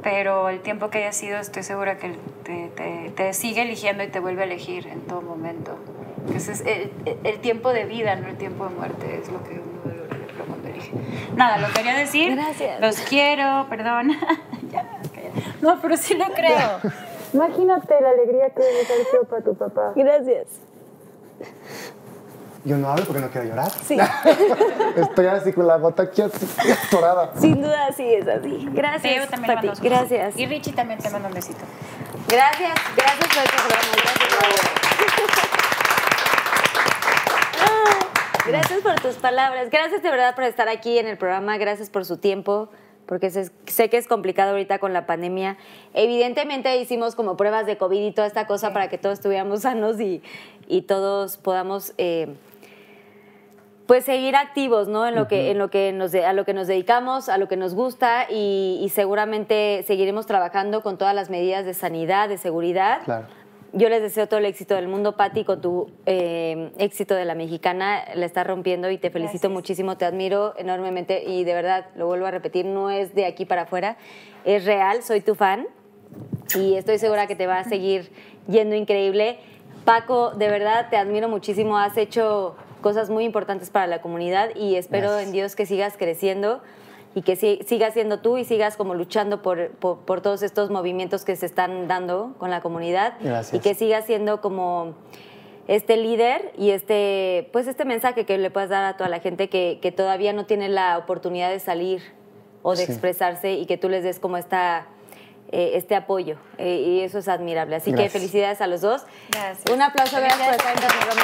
pero el tiempo que haya sido estoy segura que te, sigue eligiendo y te vuelve a elegir en todo momento. Que ese es el, el tiempo de vida, no el tiempo de muerte, es lo que uno valora cuando elige. Nada, lo quería decir. Gracias. Los quiero, perdón. Ya, no, pero sí lo creo. Imagínate la alegría que debe ser sido para tu papá. Gracias. Yo no hablo porque no quiero llorar. Sí. Estoy así con la bota aquí atorada. Sin duda sí es así. Gracias, Teo también besito. Gracias. Y Richie también te manda un besito. Gracias, gracias por este programa. Gracias, Gracias por tus palabras. Gracias de verdad por estar aquí en el programa. Gracias por su tiempo. Porque sé, que es complicado ahorita con la pandemia. Evidentemente hicimos como pruebas de COVID y toda esta cosa para que todos estuviéramos sanos y, y todos podamos eh, pues seguir activos, ¿no? En lo que, en lo que nos, de- a lo que nos dedicamos, a lo que nos gusta y, y seguramente seguiremos trabajando con todas las medidas de sanidad, de seguridad. Claro. Yo les deseo todo el éxito del mundo, Patti, con tu eh, éxito de la mexicana. La estás rompiendo y te felicito muchísimo, te admiro enormemente y de verdad, lo vuelvo a repetir, no es de aquí para afuera, es real, soy tu fan y estoy segura que te va a seguir yendo increíble. Paco, de verdad te admiro muchísimo, has hecho cosas muy importantes para la comunidad y espero Gracias. en Dios que sigas creciendo y que si- sigas siendo tú y sigas como luchando por, por, por todos estos movimientos que se están dando con la comunidad Gracias. y que sigas siendo como este líder y este pues este mensaje que le puedas dar a toda la gente que, que todavía no tiene la oportunidad de salir o de Sí. expresarse y que tú les des como esta eh, este apoyo eh, y eso es admirable así Gracias. que felicidades a los dos Gracias. un aplauso gracias por estar en nuestro programa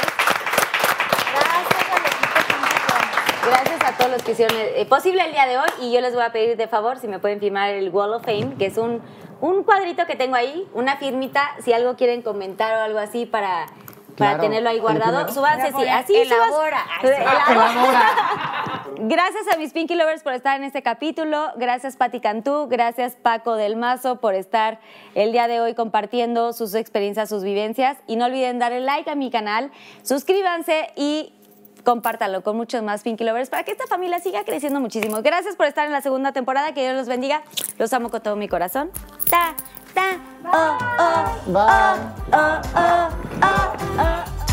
Gracias a todos los que hicieron eh, posible el día de hoy y yo les voy a pedir de favor si me pueden firmar el Wall of Fame, que es un, un cuadrito que tengo ahí, una firmita, si algo quieren comentar o algo así para, para Claro. tenerlo ahí ¿El guardado. Súbanse, sí, Elabora, así subas- elabora. Ay, sí. Elabora. Gracias a mis Pinky Lovers por estar en este capítulo. Gracias Patti Cantú. Gracias Paco del Mazo por estar el día de hoy compartiendo sus experiencias, sus vivencias. Y no olviden darle like a mi canal, suscríbanse y compártanlo con muchos más Pinky Lovers para que esta familia siga creciendo muchísimo. Gracias por estar en la segunda temporada. Que Dios los bendiga. Los amo con todo mi corazón. Ta, ta, oh, oh, Bye. oh, oh, oh, oh.